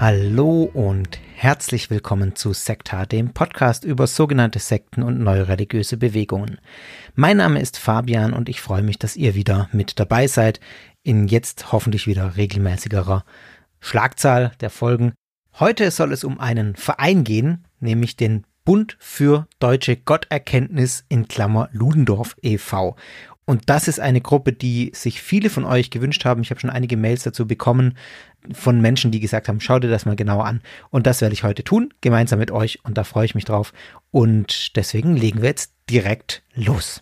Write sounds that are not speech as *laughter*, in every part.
Hallo und herzlich willkommen zu Sekta, dem Podcast über sogenannte Sekten und neue religiöse Bewegungen. Mein Name ist Fabian und ich freue mich, dass ihr wieder mit dabei seid in jetzt hoffentlich wieder regelmäßigerer Schlagzahl der Folgen. Heute soll es um einen Verein gehen, nämlich den Bund für deutsche Gotterkenntnis in Klammer Ludendorff e.V. Und das ist eine Gruppe, die sich viele von euch gewünscht haben. Ich habe schon einige Mails dazu bekommen von Menschen, die gesagt haben, schau dir das mal genauer an. Und das werde ich heute tun, gemeinsam mit euch. Und da freue ich mich drauf. Und deswegen legen wir jetzt direkt los.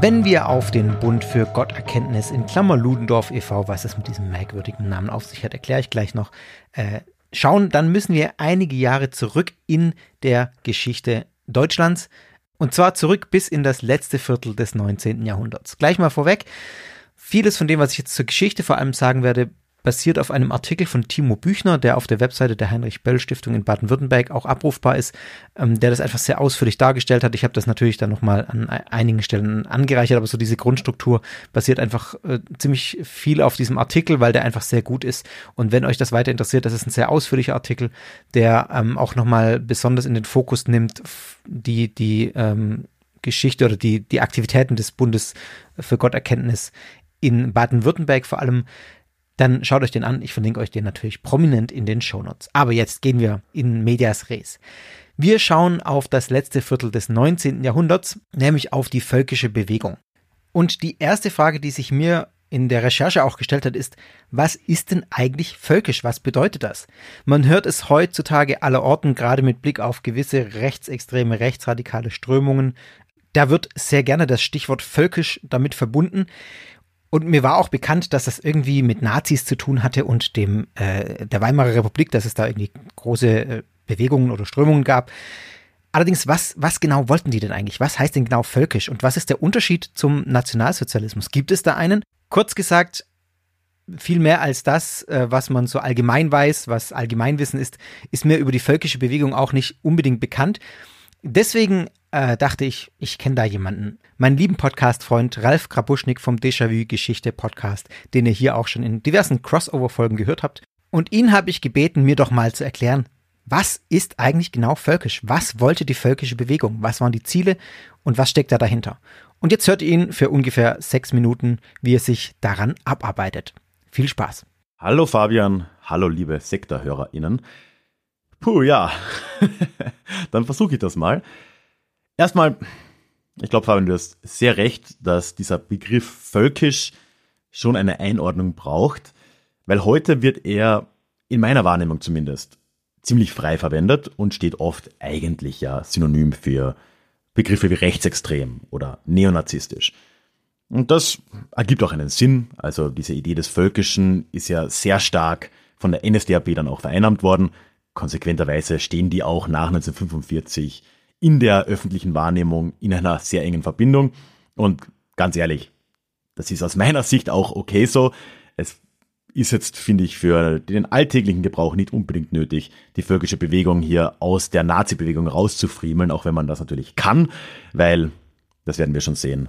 Wenn wir auf den Bund für Gotterkenntnis in Klammer Ludendorff e.V., was es mit diesem merkwürdigen Namen auf sich hat, erkläre ich gleich noch, äh, schauen, dann müssen wir einige Jahre zurück in der Geschichte Deutschlands. Und zwar zurück bis in das letzte Viertel des 19. Jahrhunderts. Gleich mal vorweg. Vieles von dem, was ich jetzt zur Geschichte vor allem sagen werde, basiert auf einem Artikel von Timo Büchner, der auf der Webseite der Heinrich-Böll-Stiftung in Baden-Württemberg auch abrufbar ist, ähm, der das einfach sehr ausführlich dargestellt hat. Ich habe das natürlich dann nochmal an einigen Stellen angereichert, aber so diese Grundstruktur basiert einfach äh, ziemlich viel auf diesem Artikel, weil der einfach sehr gut ist. Und wenn euch das weiter interessiert, das ist ein sehr ausführlicher Artikel, der ähm, auch nochmal besonders in den Fokus nimmt, die, die ähm, Geschichte oder die, die Aktivitäten des Bundes für Gotterkenntnis in Baden-Württemberg vor allem dann schaut euch den an. Ich verlinke euch den natürlich prominent in den Shownotes. Aber jetzt gehen wir in Medias Res. Wir schauen auf das letzte Viertel des 19. Jahrhunderts, nämlich auf die völkische Bewegung. Und die erste Frage, die sich mir in der Recherche auch gestellt hat, ist, was ist denn eigentlich völkisch? Was bedeutet das? Man hört es heutzutage aller Orten, gerade mit Blick auf gewisse rechtsextreme, rechtsradikale Strömungen. Da wird sehr gerne das Stichwort völkisch damit verbunden. Und mir war auch bekannt, dass das irgendwie mit Nazis zu tun hatte und dem äh, der Weimarer Republik, dass es da irgendwie große äh, Bewegungen oder Strömungen gab. Allerdings, was, was genau wollten die denn eigentlich? Was heißt denn genau völkisch? Und was ist der Unterschied zum Nationalsozialismus? Gibt es da einen? Kurz gesagt, viel mehr als das, äh, was man so allgemein weiß, was Allgemeinwissen ist, ist mir über die völkische Bewegung auch nicht unbedingt bekannt. Deswegen äh, dachte ich, ich kenne da jemanden. Meinen lieben Podcast-Freund Ralf Krabuschnik vom Déjà-vu Geschichte Podcast, den ihr hier auch schon in diversen Crossover-Folgen gehört habt. Und ihn habe ich gebeten, mir doch mal zu erklären, was ist eigentlich genau völkisch? Was wollte die völkische Bewegung? Was waren die Ziele und was steckt da dahinter? Und jetzt hört ihr ihn für ungefähr sechs Minuten, wie er sich daran abarbeitet. Viel Spaß. Hallo Fabian, hallo liebe Sektorhörerinnen. Puh, ja. *laughs* Dann versuche ich das mal. Erstmal, ich glaube, Fabian, du hast sehr recht, dass dieser Begriff völkisch schon eine Einordnung braucht, weil heute wird er, in meiner Wahrnehmung zumindest, ziemlich frei verwendet und steht oft eigentlich ja synonym für Begriffe wie rechtsextrem oder neonazistisch. Und das ergibt auch einen Sinn. Also diese Idee des Völkischen ist ja sehr stark von der NSDAP dann auch vereinnahmt worden. Konsequenterweise stehen die auch nach 1945 in der öffentlichen Wahrnehmung in einer sehr engen Verbindung. Und ganz ehrlich, das ist aus meiner Sicht auch okay so. Es ist jetzt, finde ich, für den alltäglichen Gebrauch nicht unbedingt nötig, die völkische Bewegung hier aus der Nazi-Bewegung rauszufriemeln, auch wenn man das natürlich kann, weil, das werden wir schon sehen,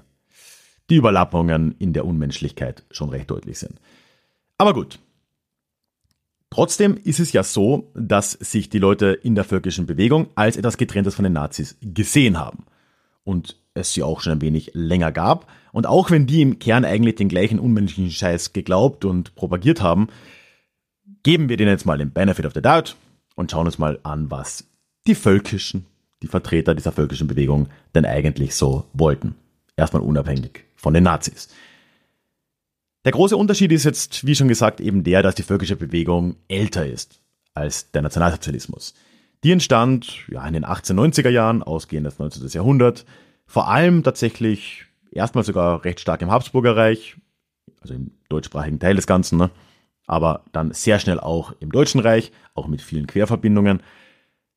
die Überlappungen in der Unmenschlichkeit schon recht deutlich sind. Aber gut, Trotzdem ist es ja so, dass sich die Leute in der völkischen Bewegung als etwas getrenntes von den Nazis gesehen haben. Und es sie auch schon ein wenig länger gab. Und auch wenn die im Kern eigentlich den gleichen unmenschlichen Scheiß geglaubt und propagiert haben, geben wir denen jetzt mal den Benefit of the Doubt und schauen uns mal an, was die völkischen, die Vertreter dieser völkischen Bewegung denn eigentlich so wollten. Erstmal unabhängig von den Nazis. Der große Unterschied ist jetzt, wie schon gesagt, eben der, dass die völkische Bewegung älter ist als der Nationalsozialismus. Die entstand ja, in den 1890er Jahren, ausgehend des 19. Jahrhundert, vor allem tatsächlich erstmal sogar recht stark im Habsburger Reich, also im deutschsprachigen Teil des Ganzen, ne? aber dann sehr schnell auch im Deutschen Reich, auch mit vielen Querverbindungen.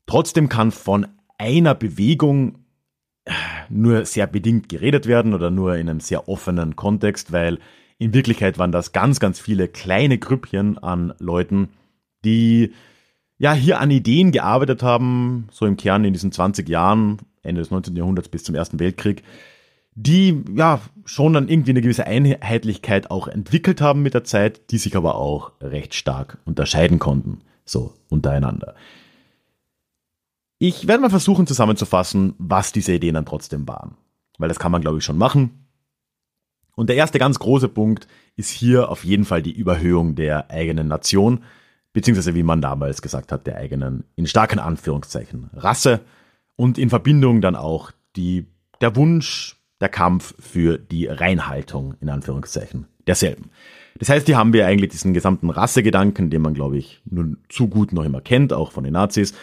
Trotzdem kann von einer Bewegung nur sehr bedingt geredet werden oder nur in einem sehr offenen Kontext, weil in Wirklichkeit waren das ganz, ganz viele kleine Grüppchen an Leuten, die ja hier an Ideen gearbeitet haben, so im Kern in diesen 20 Jahren, Ende des 19. Jahrhunderts bis zum Ersten Weltkrieg, die ja schon dann irgendwie eine gewisse Einheitlichkeit auch entwickelt haben mit der Zeit, die sich aber auch recht stark unterscheiden konnten, so untereinander. Ich werde mal versuchen zusammenzufassen, was diese Ideen dann trotzdem waren, weil das kann man glaube ich schon machen. Und der erste ganz große Punkt ist hier auf jeden Fall die Überhöhung der eigenen Nation, beziehungsweise wie man damals gesagt hat, der eigenen, in starken Anführungszeichen, Rasse und in Verbindung dann auch die, der Wunsch, der Kampf für die Reinhaltung, in Anführungszeichen, derselben. Das heißt, hier haben wir eigentlich diesen gesamten Rassegedanken, den man, glaube ich, nur zu gut noch immer kennt, auch von den Nazis.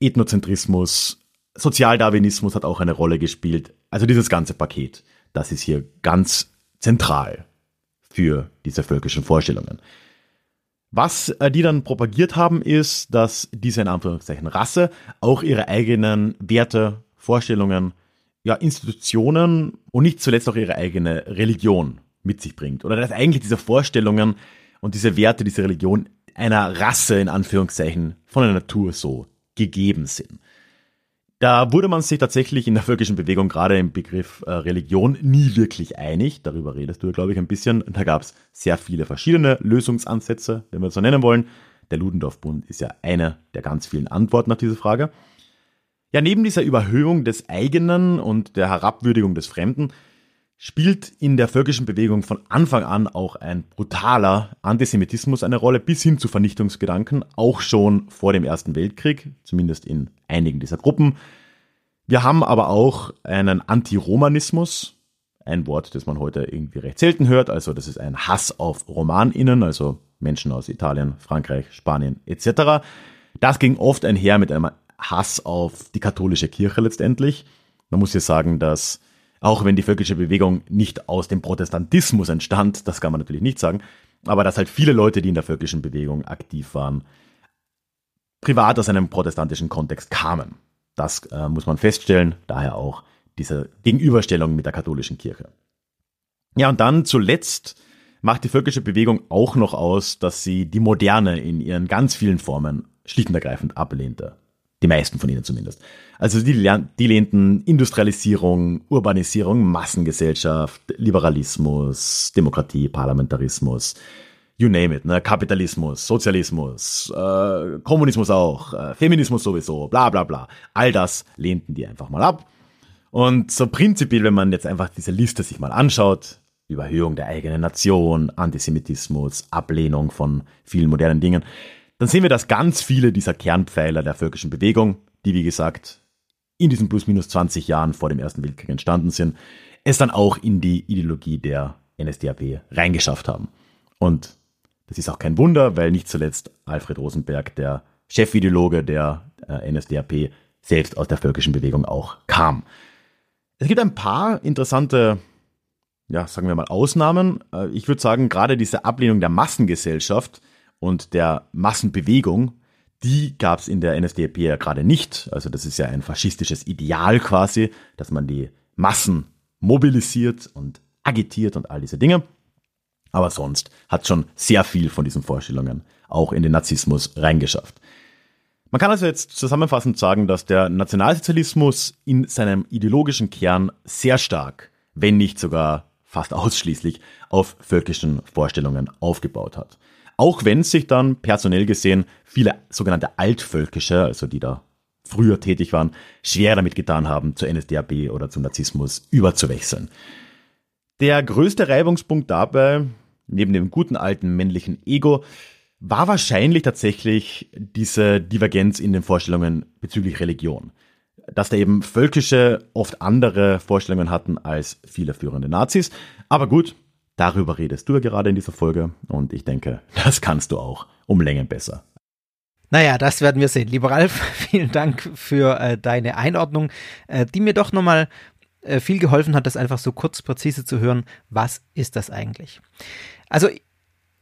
Ethnozentrismus, Sozialdarwinismus hat auch eine Rolle gespielt. Also dieses ganze Paket, das ist hier ganz zentral für diese völkischen Vorstellungen. Was äh, die dann propagiert haben, ist, dass diese in Anführungszeichen Rasse auch ihre eigenen Werte, Vorstellungen, ja, Institutionen und nicht zuletzt auch ihre eigene Religion mit sich bringt. Oder dass eigentlich diese Vorstellungen und diese Werte, diese Religion einer Rasse in Anführungszeichen von der Natur so gegeben sind. Da wurde man sich tatsächlich in der völkischen Bewegung gerade im Begriff äh, Religion nie wirklich einig. Darüber redest du, glaube ich, ein bisschen. Da gab es sehr viele verschiedene Lösungsansätze, wenn wir es so nennen wollen. Der Ludendorff-Bund ist ja eine der ganz vielen Antworten auf diese Frage. Ja, neben dieser Überhöhung des eigenen und der Herabwürdigung des Fremden spielt in der völkischen Bewegung von Anfang an auch ein brutaler Antisemitismus eine Rolle, bis hin zu Vernichtungsgedanken, auch schon vor dem Ersten Weltkrieg, zumindest in einigen dieser Gruppen. Wir haben aber auch einen Antiromanismus, ein Wort, das man heute irgendwie recht selten hört, also das ist ein Hass auf Romaninnen, also Menschen aus Italien, Frankreich, Spanien etc. Das ging oft einher mit einem Hass auf die katholische Kirche letztendlich. Man muss hier sagen, dass auch wenn die völkische Bewegung nicht aus dem Protestantismus entstand, das kann man natürlich nicht sagen, aber dass halt viele Leute, die in der völkischen Bewegung aktiv waren, privat aus einem protestantischen Kontext kamen. Das äh, muss man feststellen, daher auch diese Gegenüberstellung mit der katholischen Kirche. Ja, und dann zuletzt macht die völkische Bewegung auch noch aus, dass sie die Moderne in ihren ganz vielen Formen schlicht und ergreifend ablehnte. Die meisten von ihnen zumindest. Also die, die lehnten Industrialisierung, Urbanisierung, Massengesellschaft, Liberalismus, Demokratie, Parlamentarismus, you name it, ne? Kapitalismus, Sozialismus, äh, Kommunismus auch, äh, Feminismus sowieso, bla bla bla. All das lehnten die einfach mal ab. Und so prinzipiell, wenn man jetzt einfach diese Liste sich mal anschaut, Überhöhung der eigenen Nation, Antisemitismus, Ablehnung von vielen modernen Dingen, dann sehen wir, dass ganz viele dieser Kernpfeiler der völkischen Bewegung, die wie gesagt in diesen plus minus 20 Jahren vor dem Ersten Weltkrieg entstanden sind, es dann auch in die Ideologie der NSDAP reingeschafft haben. Und das ist auch kein Wunder, weil nicht zuletzt Alfred Rosenberg, der Chefideologe der äh, NSDAP, selbst aus der völkischen Bewegung auch kam. Es gibt ein paar interessante, ja, sagen wir mal, Ausnahmen. Äh, ich würde sagen, gerade diese Ablehnung der Massengesellschaft und der Massenbewegung, die gab es in der NSDAP ja gerade nicht. Also das ist ja ein faschistisches Ideal quasi, dass man die Massen mobilisiert und agitiert und all diese Dinge. Aber sonst hat schon sehr viel von diesen Vorstellungen auch in den Narzissmus reingeschafft. Man kann also jetzt zusammenfassend sagen, dass der Nationalsozialismus in seinem ideologischen Kern sehr stark, wenn nicht sogar fast ausschließlich, auf völkischen Vorstellungen aufgebaut hat. Auch wenn sich dann personell gesehen viele sogenannte Altvölkische, also die da früher tätig waren, schwer damit getan haben, zur NSDAP oder zum Narzissmus überzuwechseln. Der größte Reibungspunkt dabei, neben dem guten alten männlichen Ego, war wahrscheinlich tatsächlich diese Divergenz in den Vorstellungen bezüglich Religion. Dass da eben Völkische oft andere Vorstellungen hatten als viele führende Nazis. Aber gut, darüber redest du ja gerade in dieser Folge und ich denke, das kannst du auch um Längen besser. Naja, das werden wir sehen. Lieber Ralf, *laughs* vielen Dank für äh, deine Einordnung, äh, die mir doch nochmal äh, viel geholfen hat, das einfach so kurz präzise zu hören. Was ist das eigentlich? Also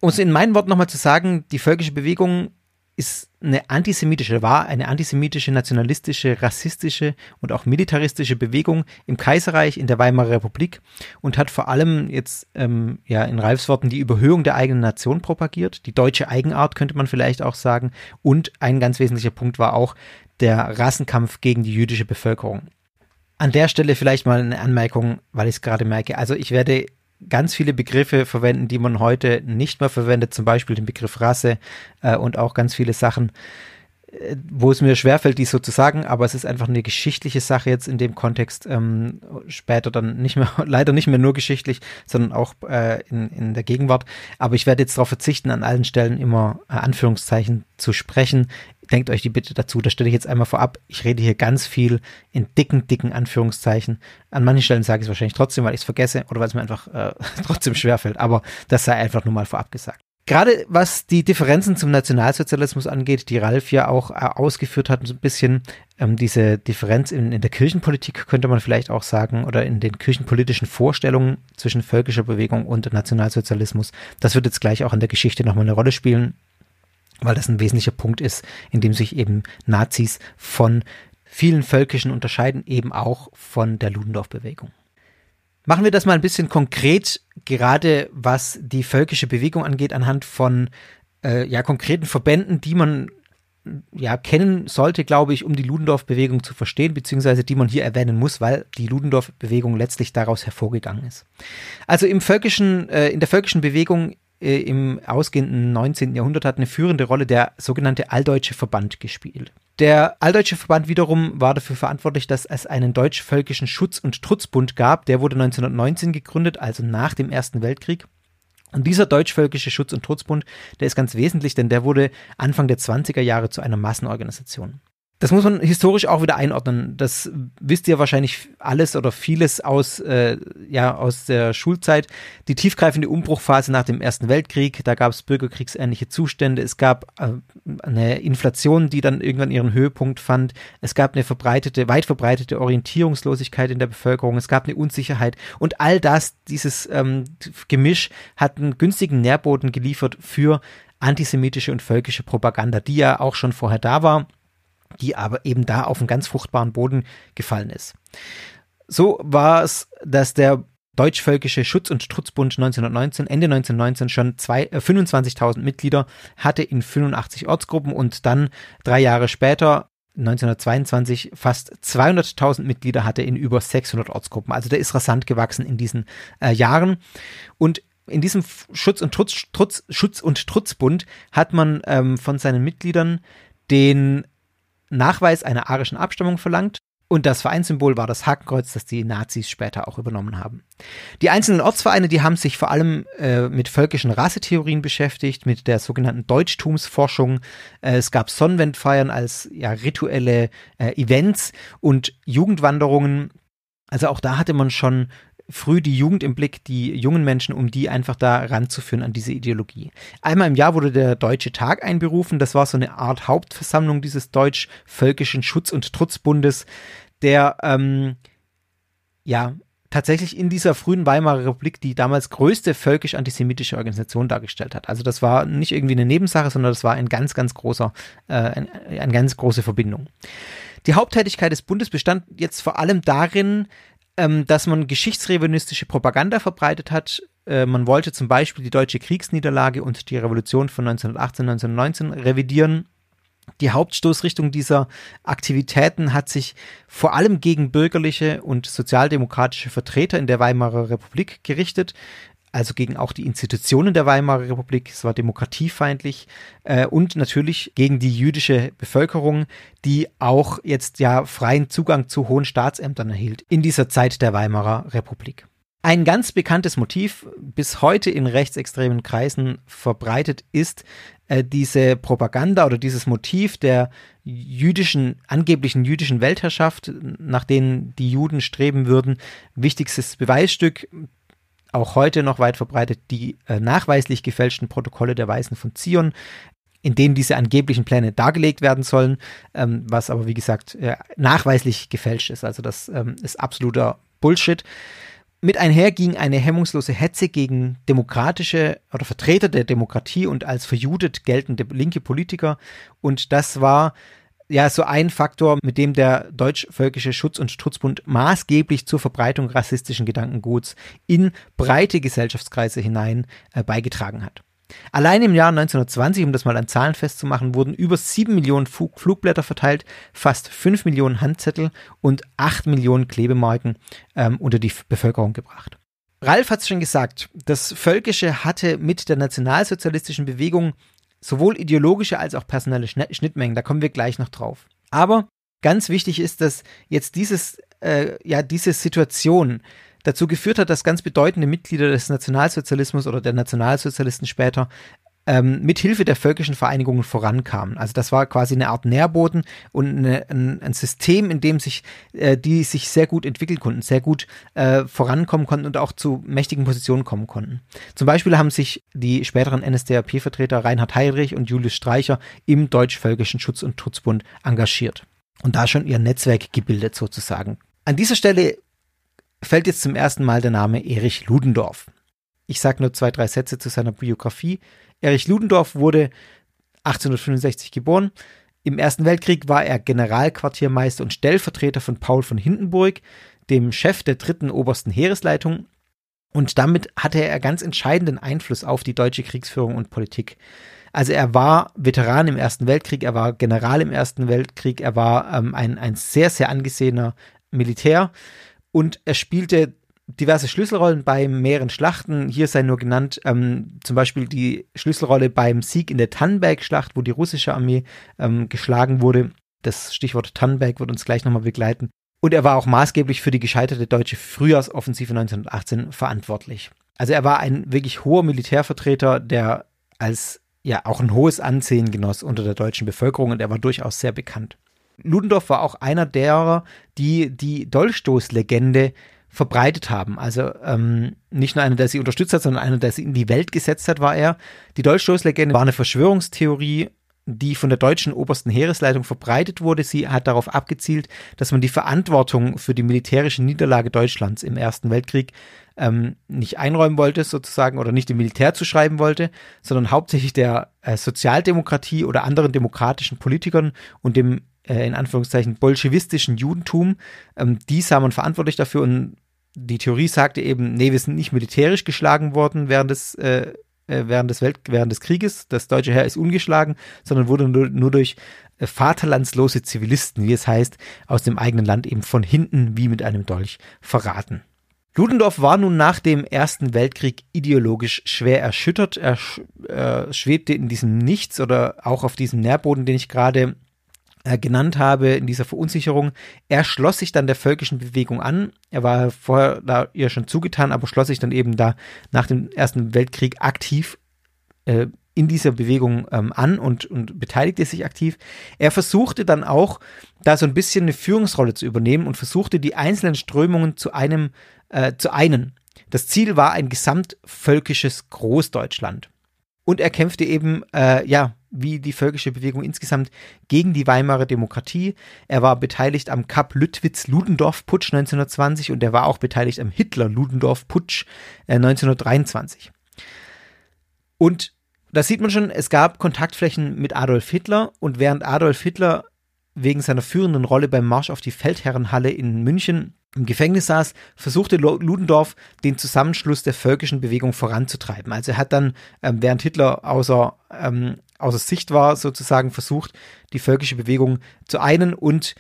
um es in meinen Worten nochmal zu sagen, die völkische Bewegung ist eine antisemitische, war eine antisemitische, nationalistische, rassistische und auch militaristische Bewegung im Kaiserreich, in der Weimarer Republik und hat vor allem jetzt ähm, ja in Ralfs Worten die Überhöhung der eigenen Nation propagiert, die deutsche Eigenart könnte man vielleicht auch sagen und ein ganz wesentlicher Punkt war auch der Rassenkampf gegen die jüdische Bevölkerung. An der Stelle vielleicht mal eine Anmerkung, weil ich es gerade merke. Also ich werde ganz viele Begriffe verwenden, die man heute nicht mehr verwendet, zum Beispiel den Begriff Rasse äh, und auch ganz viele Sachen, äh, wo es mir schwerfällt, dies so zu sagen, aber es ist einfach eine geschichtliche Sache jetzt in dem Kontext, ähm, später dann nicht mehr, *laughs* leider nicht mehr nur geschichtlich, sondern auch äh, in, in der Gegenwart. Aber ich werde jetzt darauf verzichten, an allen Stellen immer äh, Anführungszeichen zu sprechen denkt euch die bitte dazu. Das stelle ich jetzt einmal vorab. Ich rede hier ganz viel in dicken, dicken Anführungszeichen. An manchen Stellen sage ich es wahrscheinlich trotzdem, weil ich es vergesse oder weil es mir einfach äh, *laughs* trotzdem schwerfällt. Aber das sei einfach nur mal vorab gesagt. Gerade was die Differenzen zum Nationalsozialismus angeht, die Ralf ja auch äh, ausgeführt hat, so ein bisschen ähm, diese Differenz in, in der Kirchenpolitik könnte man vielleicht auch sagen oder in den kirchenpolitischen Vorstellungen zwischen völkischer Bewegung und Nationalsozialismus. Das wird jetzt gleich auch in der Geschichte nochmal eine Rolle spielen weil das ein wesentlicher Punkt ist, in dem sich eben Nazis von vielen Völkischen unterscheiden, eben auch von der Ludendorff-Bewegung. Machen wir das mal ein bisschen konkret, gerade was die völkische Bewegung angeht, anhand von äh, ja, konkreten Verbänden, die man ja, kennen sollte, glaube ich, um die Ludendorff-Bewegung zu verstehen, beziehungsweise die man hier erwähnen muss, weil die Ludendorff-Bewegung letztlich daraus hervorgegangen ist. Also im völkischen, äh, in der völkischen Bewegung äh, im ausgehenden 19. Jahrhundert hat eine führende Rolle der sogenannte Alldeutsche Verband gespielt. Der Alldeutsche Verband wiederum war dafür verantwortlich, dass es einen deutsch-völkischen Schutz- und Trutzbund gab. Der wurde 1919 gegründet, also nach dem Ersten Weltkrieg. Und dieser deutsch-völkische Schutz- und Trutzbund, der ist ganz wesentlich, denn der wurde Anfang der 20er Jahre zu einer Massenorganisation. Das muss man historisch auch wieder einordnen. Das wisst ihr wahrscheinlich alles oder vieles aus, äh, ja, aus der Schulzeit. Die tiefgreifende Umbruchphase nach dem Ersten Weltkrieg, da gab es bürgerkriegsähnliche Zustände. Es gab äh, eine Inflation, die dann irgendwann ihren Höhepunkt fand. Es gab eine verbreitete, weit verbreitete Orientierungslosigkeit in der Bevölkerung. Es gab eine Unsicherheit. Und all das, dieses ähm, Gemisch, hat einen günstigen Nährboden geliefert für antisemitische und völkische Propaganda, die ja auch schon vorher da war die aber eben da auf einen ganz fruchtbaren Boden gefallen ist. So war es, dass der Deutschvölkische Schutz- und Trutzbund 1919, Ende 1919 schon äh, 25.000 Mitglieder hatte in 85 Ortsgruppen und dann drei Jahre später 1922 fast 200.000 Mitglieder hatte in über 600 Ortsgruppen. Also der ist rasant gewachsen in diesen äh, Jahren. Und in diesem Schutz- und, Trutz, Trutz, Schutz und Trutzbund hat man ähm, von seinen Mitgliedern den Nachweis einer arischen Abstammung verlangt. Und das Vereinssymbol war das Hakenkreuz, das die Nazis später auch übernommen haben. Die einzelnen Ortsvereine, die haben sich vor allem äh, mit völkischen Rassetheorien beschäftigt, mit der sogenannten Deutschtumsforschung. Äh, es gab Sonnenwendfeiern als ja, rituelle äh, Events und Jugendwanderungen. Also auch da hatte man schon früh die Jugend im Blick, die jungen Menschen, um die einfach da ranzuführen an diese Ideologie. Einmal im Jahr wurde der Deutsche Tag einberufen. Das war so eine Art Hauptversammlung dieses deutsch-völkischen Schutz- und Trutzbundes, der ähm, ja tatsächlich in dieser frühen Weimarer Republik die damals größte völkisch-antisemitische Organisation dargestellt hat. Also das war nicht irgendwie eine Nebensache, sondern das war ein ganz, ganz großer, äh, ein, eine ganz große Verbindung. Die Haupttätigkeit des Bundes bestand jetzt vor allem darin, ähm, dass man geschichtsrevisionistische Propaganda verbreitet hat. Äh, man wollte zum Beispiel die deutsche Kriegsniederlage und die Revolution von 1918, 1919 revidieren. Die Hauptstoßrichtung dieser Aktivitäten hat sich vor allem gegen bürgerliche und sozialdemokratische Vertreter in der Weimarer Republik gerichtet, also gegen auch die Institutionen der Weimarer Republik, es war demokratiefeindlich äh, und natürlich gegen die jüdische Bevölkerung, die auch jetzt ja freien Zugang zu hohen Staatsämtern erhielt in dieser Zeit der Weimarer Republik. Ein ganz bekanntes Motiv, bis heute in rechtsextremen Kreisen verbreitet ist, äh, diese Propaganda oder dieses Motiv der jüdischen, angeblichen jüdischen Weltherrschaft, nach denen die Juden streben würden. Wichtigstes Beweisstück, auch heute noch weit verbreitet, die äh, nachweislich gefälschten Protokolle der Weisen von Zion, in denen diese angeblichen Pläne dargelegt werden sollen, ähm, was aber wie gesagt äh, nachweislich gefälscht ist. Also das ähm, ist absoluter Bullshit. Mit einher ging eine hemmungslose Hetze gegen demokratische oder Vertreter der Demokratie und als verjudet geltende linke Politiker. Und das war ja so ein Faktor, mit dem der Deutsch-Völkische Schutz- und Schutzbund maßgeblich zur Verbreitung rassistischen Gedankenguts in breite Gesellschaftskreise hinein äh, beigetragen hat. Allein im Jahr 1920, um das mal an Zahlen festzumachen, wurden über 7 Millionen Flug Flugblätter verteilt, fast 5 Millionen Handzettel und 8 Millionen Klebemarken ähm, unter die Bevölkerung gebracht. Ralf hat es schon gesagt, das Völkische hatte mit der nationalsozialistischen Bewegung sowohl ideologische als auch personelle Schnittmengen, da kommen wir gleich noch drauf. Aber ganz wichtig ist, dass jetzt dieses, äh, ja, diese Situation dazu geführt hat, dass ganz bedeutende Mitglieder des Nationalsozialismus oder der Nationalsozialisten später ähm, mit Hilfe der völkischen Vereinigungen vorankamen. Also das war quasi eine Art Nährboden und eine, ein, ein, System, in dem sich äh, die sich sehr gut entwickeln konnten, sehr gut äh, vorankommen konnten und auch zu mächtigen Positionen kommen konnten. Zum Beispiel haben sich die späteren NSDAP-Vertreter Reinhard Heydrich und Julius Streicher im Deutsch-Völkischen Schutz- und Schutzbund engagiert und da schon ihr Netzwerk gebildet sozusagen. An dieser Stelle fällt jetzt zum ersten Mal der Name Erich Ludendorff. Ich sage nur zwei, drei Sätze zu seiner Biografie. Erich Ludendorff wurde 1865 geboren. Im Ersten Weltkrieg war er Generalquartiermeister und Stellvertreter von Paul von Hindenburg, dem Chef der dritten obersten Heeresleitung. Und damit hatte er ganz entscheidenden Einfluss auf die deutsche Kriegsführung und Politik. Also er war Veteran im Ersten Weltkrieg, er war General im Ersten Weltkrieg, er war ähm, ein, ein sehr, sehr angesehener Militär und er spielte diverse Schlüsselrollen bei mehreren Schlachten. Hier sei nur genannt ähm, zum Beispiel die Schlüsselrolle beim Sieg in der Tannenberg-Schlacht, wo die russische Armee ähm, geschlagen wurde. Das Stichwort Tannenberg wird uns gleich nochmal begleiten. Und er war auch maßgeblich für die gescheiterte deutsche Frühjahrsoffensive 1918 verantwortlich. Also er war ein wirklich hoher Militärvertreter, der als ja auch ein hohes Ansehen genoss unter der deutschen Bevölkerung und er war durchaus sehr bekannt. Ludendorff war auch einer derer, die die Dolchstoßlegende verbreitet haben. Also ähm, nicht nur einer, der sie unterstützt hat, sondern einer, der sie in die Welt gesetzt hat, war er. Die Dolchstoßlegende war eine Verschwörungstheorie, die von der deutschen obersten Heeresleitung verbreitet wurde. Sie hat darauf abgezielt, dass man die Verantwortung für die militärische Niederlage Deutschlands im Ersten Weltkrieg ähm, nicht einräumen wollte, sozusagen, oder nicht dem Militär zuschreiben wollte, sondern hauptsächlich der äh, Sozialdemokratie oder anderen demokratischen Politikern und dem äh, in Anführungszeichen bolschewistischen Judentum. Ähm, die sah man verantwortlich dafür und die Theorie sagte eben, nee, wir sind nicht militärisch geschlagen worden während des, äh, äh, während des, Welt während des Krieges. Das deutsche Heer ist ungeschlagen, sondern wurde nur, nur durch äh, vaterlandslose Zivilisten, wie es heißt, aus dem eigenen Land eben von hinten wie mit einem Dolch verraten. Ludendorff war nun nach dem Ersten Weltkrieg ideologisch schwer erschüttert. Er äh, schwebte in diesem Nichts oder auch auf diesem Nährboden, den ich gerade genannt habe in dieser Verunsicherung. Er schloss sich dann der völkischen Bewegung an. Er war vorher da ihr schon zugetan, aber schloss sich dann eben da nach dem Ersten Weltkrieg aktiv äh, in dieser Bewegung ähm, an und, und beteiligte sich aktiv. Er versuchte dann auch, da so ein bisschen eine Führungsrolle zu übernehmen und versuchte die einzelnen Strömungen zu einem, äh, zu einen. Das Ziel war ein gesamtvölkisches Großdeutschland. Und er kämpfte eben, äh, ja, wie die völkische Bewegung insgesamt gegen die Weimarer Demokratie. Er war beteiligt am Kap Lüttwitz-Ludendorff-Putsch 1920 und er war auch beteiligt am Hitler-Ludendorff-Putsch äh, 1923. Und da sieht man schon, es gab Kontaktflächen mit Adolf Hitler und während Adolf Hitler wegen seiner führenden Rolle beim Marsch auf die Feldherrenhalle in München im Gefängnis saß, versuchte Ludendorff den Zusammenschluss der völkischen Bewegung voranzutreiben. Also er hat dann, ähm, während Hitler außer, ähm, außer Sicht war, sozusagen versucht, die völkische Bewegung zu einen und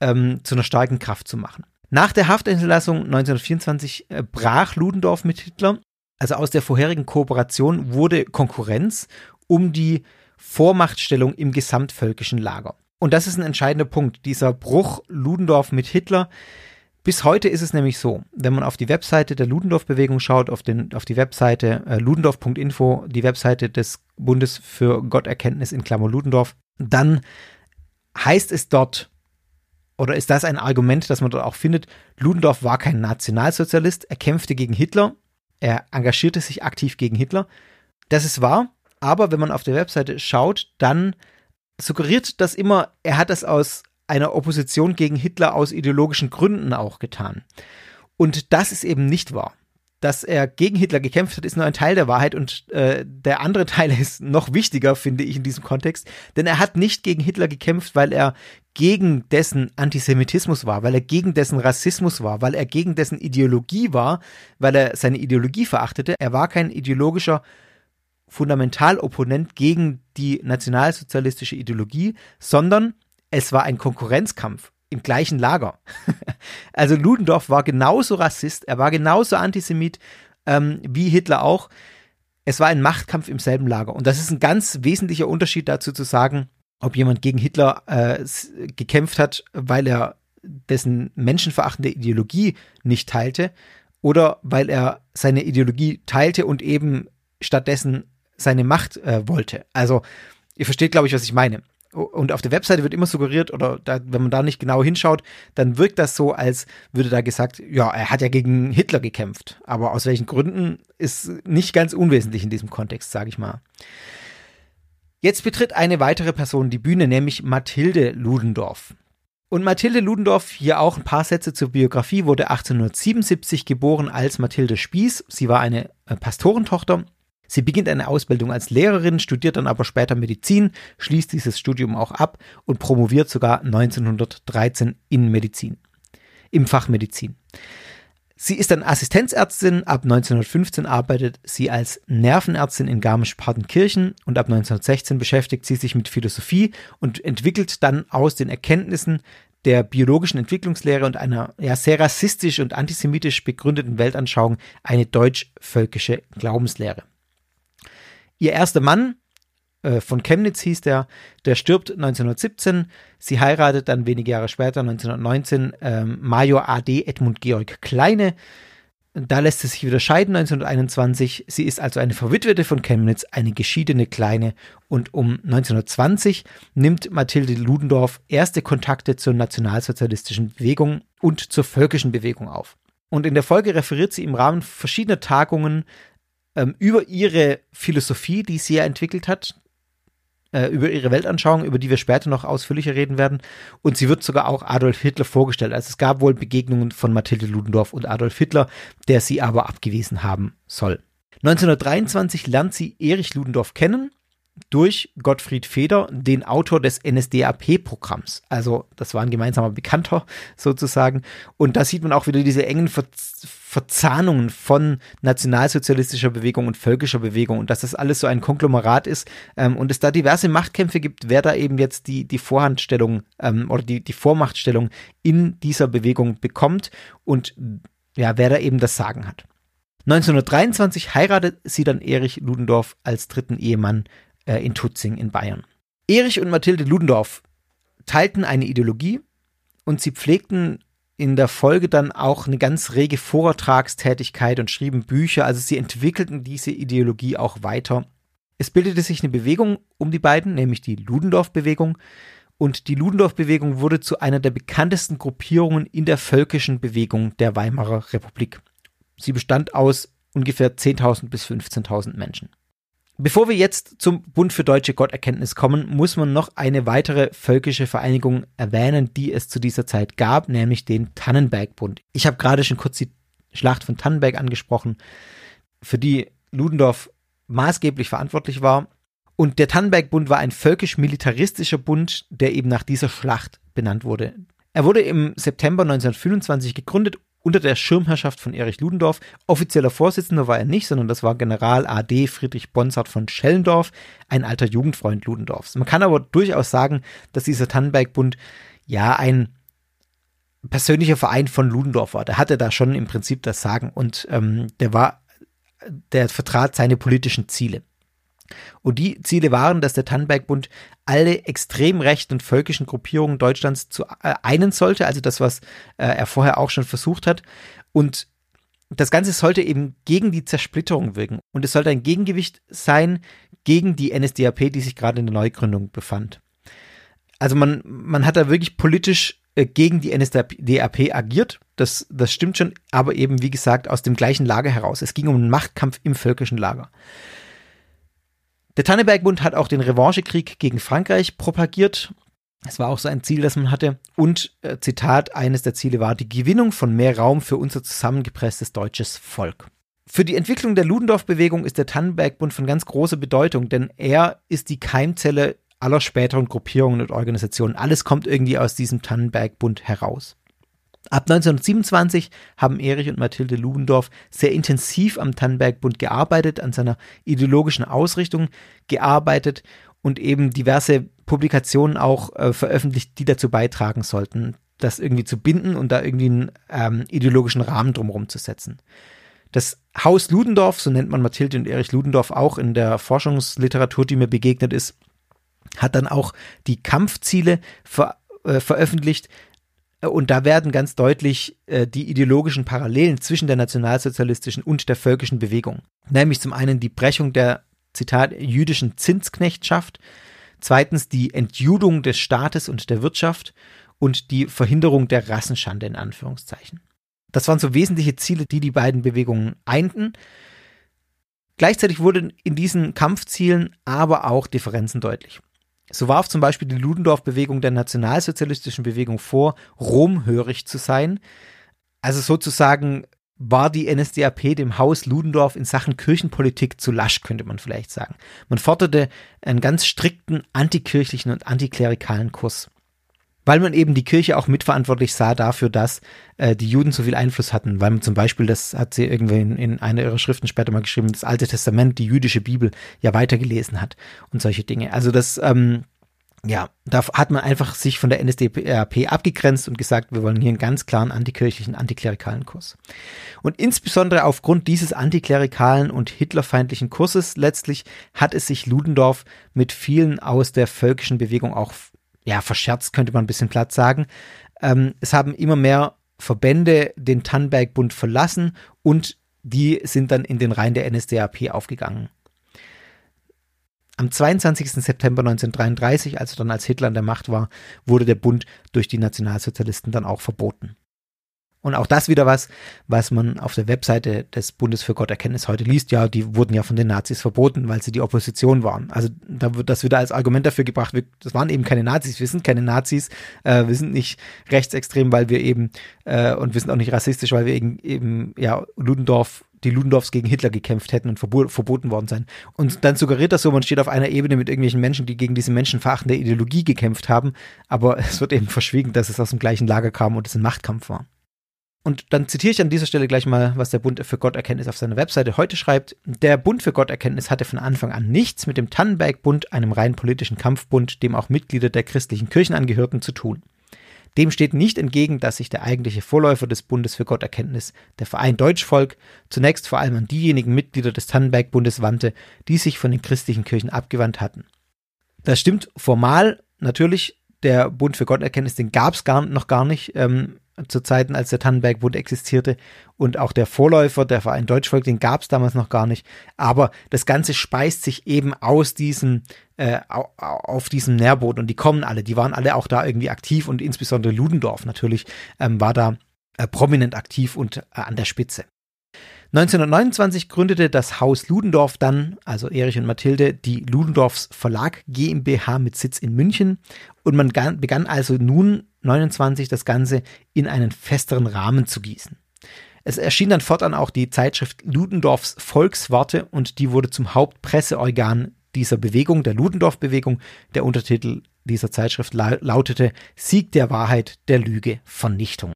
ähm, zu einer starken Kraft zu machen. Nach der Haftentlassung 1924 äh, brach Ludendorff mit Hitler also aus der vorherigen Kooperation wurde Konkurrenz um die Vormachtstellung im gesamtvölkischen Lager. Und das ist ein entscheidender Punkt, dieser Bruch Ludendorff mit Hitler. Bis heute ist es nämlich so, wenn man auf die Webseite der Ludendorff-Bewegung schaut, auf, den, auf die Webseite äh, ludendorff.info, die Webseite des Bundes für Gotterkenntnis in Klammer Ludendorff, dann heißt es dort, oder ist das ein Argument, das man dort auch findet, Ludendorff war kein Nationalsozialist, er kämpfte gegen Hitler, er engagierte sich aktiv gegen Hitler. Das ist wahr, aber wenn man auf der Webseite schaut, dann suggeriert das immer, er hat das aus einer Opposition gegen Hitler aus ideologischen Gründen auch getan. Und das ist eben nicht wahr. Dass er gegen Hitler gekämpft hat, ist nur ein Teil der Wahrheit und äh, der andere Teil *laughs* ist noch wichtiger, finde ich, in diesem Kontext. Denn er hat nicht gegen Hitler gekämpft, weil er gegen dessen Antisemitismus war, weil er gegen dessen Rassismus war, weil er gegen dessen Ideologie war, weil er seine Ideologie verachtete. Er war kein ideologischer Fundamentalopponent gegen die nationalsozialistische Ideologie, sondern es war ein Konkurrenzkampf im gleichen Lager. *laughs* also Ludendorff war genauso Rassist, er war genauso Antisemit ähm, wie Hitler auch. Es war ein Machtkampf im selben Lager. Und das ist ein ganz wesentlicher Unterschied dazu zu sagen, ob jemand gegen Hitler äh, gekämpft hat, weil er dessen menschenverachtende Ideologie nicht teilte oder weil er seine Ideologie teilte und eben stattdessen seine Macht äh, wollte. Also, ihr versteht, glaube ich, was ich meine. Und auf der Webseite wird immer suggeriert, oder da, wenn man da nicht genau hinschaut, dann wirkt das so, als würde da gesagt, ja, er hat ja gegen Hitler gekämpft. Aber aus welchen Gründen ist nicht ganz unwesentlich in diesem Kontext, sage ich mal. Jetzt betritt eine weitere Person die Bühne, nämlich Mathilde Ludendorff. Und Mathilde Ludendorff, hier auch ein paar Sätze zur Biografie, wurde 1877 geboren als Mathilde Spieß. Sie war eine äh, Pastorentochter Sie beginnt eine Ausbildung als Lehrerin, studiert dann aber später Medizin, schließt dieses Studium auch ab und promoviert sogar 1913 in Medizin, im Fach Medizin. Sie ist dann Assistenzärztin. Ab 1915 arbeitet sie als Nervenärztin in Garmisch-Partenkirchen und ab 1916 beschäftigt sie sich mit Philosophie und entwickelt dann aus den Erkenntnissen der biologischen Entwicklungslehre und einer ja, sehr rassistisch und antisemitisch begründeten Weltanschauung eine deutsch-völkische Glaubenslehre. Ihr erster Mann, äh, von Chemnitz hieß der, der stirbt 1917. Sie heiratet dann wenige Jahre später, 1919, ähm, Major AD Edmund Georg Kleine. Da lässt sie sich wieder scheiden 1921. Sie ist also eine Verwitwete von Chemnitz, eine geschiedene Kleine. Und um 1920 nimmt Mathilde Ludendorff erste Kontakte zur nationalsozialistischen Bewegung und zur völkischen Bewegung auf. Und in der Folge referiert sie im Rahmen verschiedener Tagungen ähm, über ihre Philosophie, die sie ja entwickelt hat, äh, über ihre Weltanschauung, über die wir später noch ausführlicher reden werden. Und sie wird sogar auch Adolf Hitler vorgestellt. Also es gab wohl Begegnungen von Mathilde Ludendorff und Adolf Hitler, der sie aber abgewiesen haben soll. 1923 lernt sie Erich Ludendorff kennen durch Gottfried Feder, den Autor des NSDAP-Programms. Also das war ein gemeinsamer Bekannter sozusagen. Und da sieht man auch wieder diese engen Ver Verzahnungen von nationalsozialistischer Bewegung und völkischer Bewegung und dass das alles so ein Konglomerat ist ähm, und es da diverse Machtkämpfe gibt, wer da eben jetzt die, die Vorhandstellung ähm, oder die, die Vormachtstellung in dieser Bewegung bekommt und ja, wer da eben das Sagen hat. 1923 heiratet sie dann Erich Ludendorff als dritten Ehemann äh, in Tutzing in Bayern. Erich und Mathilde Ludendorff teilten eine Ideologie und sie pflegten in der Folge dann auch eine ganz rege Vortragstätigkeit und schrieben Bücher, also sie entwickelten diese Ideologie auch weiter. Es bildete sich eine Bewegung um die beiden, nämlich die Ludendorff-Bewegung, und die Ludendorff-Bewegung wurde zu einer der bekanntesten Gruppierungen in der völkischen Bewegung der Weimarer Republik. Sie bestand aus ungefähr 10.000 bis 15.000 Menschen. Bevor wir jetzt zum Bund für deutsche Gotterkenntnis kommen, muss man noch eine weitere völkische Vereinigung erwähnen, die es zu dieser Zeit gab, nämlich den Tannenberg-Bund. Ich habe gerade schon kurz die Schlacht von Tannenberg angesprochen, für die Ludendorff maßgeblich verantwortlich war. Und der Tannenberg-Bund war ein völkisch-militaristischer Bund, der eben nach dieser Schlacht benannt wurde. Er wurde im September 1925 gegründet unter der Schirmherrschaft von Erich Ludendorff. Offizieller Vorsitzender war er nicht, sondern das war General AD Friedrich Bonsart von Schellendorf, ein alter Jugendfreund Ludendorffs. Man kann aber durchaus sagen, dass dieser Tannenberg-Bund ja ein persönlicher Verein von Ludendorff war. Der hatte da schon im Prinzip das Sagen und ähm, der war der vertrat seine politischen Ziele. Und die Ziele waren, dass der Tannenberg-Bund alle extrem rechten und völkischen Gruppierungen Deutschlands zu äh, einen sollte, also das, was äh, er vorher auch schon versucht hat. Und das Ganze sollte eben gegen die Zersplitterung wirken. Und es sollte ein Gegengewicht sein gegen die NSDAP, die sich gerade in der Neugründung befand. Also man, man hat da wirklich politisch äh, gegen die NSDAP agiert. Das, das stimmt schon, aber eben, wie gesagt, aus dem gleichen Lager heraus. Es ging um einen Machtkampf im völkischen Lager. Der Tanneberg-Bund hat auch den Revanchekrieg gegen Frankreich propagiert. Es war auch so ein Ziel, das man hatte. Und, äh, Zitat, eines der Ziele war die Gewinnung von mehr Raum für unser zusammengepresstes deutsches Volk. Für die Entwicklung der Ludendorff-Bewegung ist der Tannenberg-Bund von ganz großer Bedeutung, denn er ist die Keimzelle aller späteren Gruppierungen und Organisationen. Alles kommt irgendwie aus diesem Tannenberg-Bund heraus. Ab 1927 haben Erich und Mathilde Ludendorff sehr intensiv am Tannenberg-Bund gearbeitet, an seiner ideologischen Ausrichtung gearbeitet und eben diverse Publikationen auch äh, veröffentlicht, die dazu beitragen sollten, das irgendwie zu binden und da irgendwie einen ähm, ideologischen Rahmen drumherum zu setzen. Das Haus Ludendorff, so nennt man Mathilde und Erich Ludendorff auch in der Forschungsliteratur, die mir begegnet ist, hat dann auch die Kampfziele ver äh, veröffentlicht. Und da werden ganz deutlich äh, die ideologischen Parallelen zwischen der nationalsozialistischen und der völkischen Bewegung. Nämlich zum einen die Brechung der, Zitat, jüdischen Zinsknechtschaft, zweitens die Entjudung des Staates und der Wirtschaft und die Verhinderung der Rassenschande in Anführungszeichen. Das waren so wesentliche Ziele, die die beiden Bewegungen einten. Gleichzeitig wurden in diesen Kampfzielen aber auch Differenzen deutlich. So warf zum Beispiel die Ludendorff-Bewegung der nationalsozialistischen Bewegung vor, romhörig zu sein. Also sozusagen war die NSDAP dem Haus Ludendorff in Sachen Kirchenpolitik zu lasch, könnte man vielleicht sagen. Man forderte einen ganz strikten antikirchlichen und antiklerikalen Kurs weil man eben die Kirche auch mitverantwortlich sah dafür, dass äh, die Juden so viel Einfluss hatten, weil man zum Beispiel, das hat sie irgendwie in, in einer ihrer Schriften später mal geschrieben, das Alte Testament, die jüdische Bibel ja weitergelesen hat und solche Dinge. Also das, ähm, ja, da hat man einfach sich von der NSDAP abgegrenzt und gesagt, wir wollen hier einen ganz klaren antikirchlichen, antiklerikalen Kurs. Und insbesondere aufgrund dieses antiklerikalen und hitlerfeindlichen Kurses letztlich hat es sich Ludendorff mit vielen aus der völkischen Bewegung auch ja, verscherzt könnte man ein bisschen platt sagen. Ähm, es haben immer mehr Verbände den Tannenberg-Bund verlassen und die sind dann in den Reihen der NSDAP aufgegangen. Am 22. September 1933, also dann als Hitler an der Macht war, wurde der Bund durch die Nationalsozialisten dann auch verboten. Und auch das wieder was, was man auf der Webseite des Bundes für Gotterkenntnis heute liest. Ja, die wurden ja von den Nazis verboten, weil sie die Opposition waren. Also da wird das wieder als Argument dafür gebracht, wir, das waren eben keine Nazis, wir sind keine Nazis, äh, wir sind nicht rechtsextrem, weil wir eben, äh, und wir sind auch nicht rassistisch, weil wir eben, eben ja, Ludendorff die Ludendorffs gegen Hitler gekämpft hätten und verboten worden sein. Und dann suggeriert das so, man steht auf einer Ebene mit irgendwelchen Menschen, die gegen diese menschenverachtende Ideologie gekämpft haben, aber *laughs* es wird eben verschwiegen, dass es aus dem gleichen Lager kam und es ein Machtkampf war. Und dann zitiere ich an dieser Stelle gleich mal, was der Bund für Gotterkenntnis auf seiner Webseite heute schreibt. Der Bund für Gotterkenntnis hatte von Anfang an nichts mit dem Tannenberg-Bund, einem rein politischen Kampfbund, dem auch Mitglieder der christlichen Kirchen angehörten, zu tun. Dem steht nicht entgegen, dass sich der eigentliche Vorläufer des Bundes für Gotterkenntnis, der Verein Deutschvolk, zunächst vor allem an diejenigen Mitglieder des Tannenberg-Bundes wandte, die sich von den christlichen Kirchen abgewandt hatten. Das stimmt formal natürlich. Der Bund für Gotterkenntnis, den gab es gar, noch gar nicht. Ähm, zu Zeiten, als der Tannenbergbund existierte. Und auch der Vorläufer, der Verein Deutschvolk, den gab es damals noch gar nicht. Aber das Ganze speist sich eben aus diesem, äh, auf diesem Nährboden. Und die kommen alle, die waren alle auch da irgendwie aktiv und insbesondere Ludendorff natürlich ähm, war da äh, prominent aktiv und äh, an der Spitze. 1929 gründete das Haus Ludendorff dann, also Erich und Mathilde, die Ludendorffs Verlag GmbH mit Sitz in München und man begann also nun 29 das Ganze in einen festeren Rahmen zu gießen. Es erschien dann fortan auch die Zeitschrift Ludendorffs Volksworte und die wurde zum Hauptpresseorgan dieser Bewegung, der Ludendorff-Bewegung. Der Untertitel dieser Zeitschrift lautete Sieg der Wahrheit, der Lüge, Vernichtung.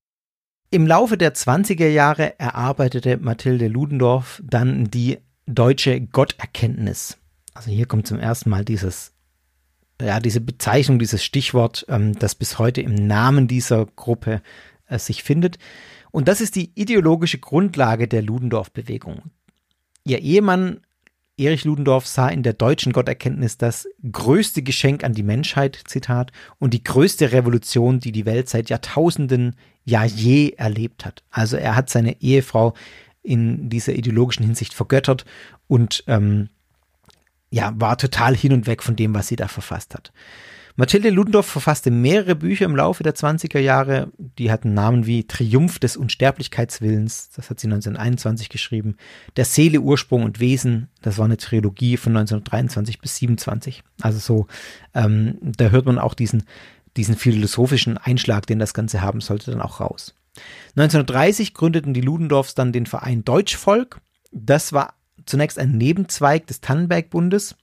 Im Laufe der 20er Jahre erarbeitete Mathilde Ludendorff dann die deutsche Gotterkenntnis. Also hier kommt zum ersten Mal dieses ja, diese Bezeichnung, dieses Stichwort, ähm, das bis heute im Namen dieser Gruppe äh, sich findet. Und das ist die ideologische Grundlage der Ludendorff-Bewegung. Ihr Ehemann Erich Ludendorff sah in der deutschen Gotterkenntnis das größte Geschenk an die Menschheit, Zitat, und die größte Revolution, die die Welt seit Jahrtausenden ja je erlebt hat. Also er hat seine Ehefrau in dieser ideologischen Hinsicht vergöttert und ähm, ja, war total hin und weg von dem, was sie da verfasst hat. Mathilde Ludendorff verfasste mehrere Bücher im Laufe der 20er Jahre. Die hatten Namen wie Triumph des Unsterblichkeitswillens, das hat sie 1921 geschrieben. Der Seele, Ursprung und Wesen, das war eine Trilogie von 1923 bis 27. Also so, ähm, da hört man auch diesen, diesen philosophischen Einschlag, den das Ganze haben sollte, dann auch raus. 1930 gründeten die Ludendorffs dann den Verein Deutschvolk. Das war zunächst ein Nebenzweig des Tannenberg-Bundes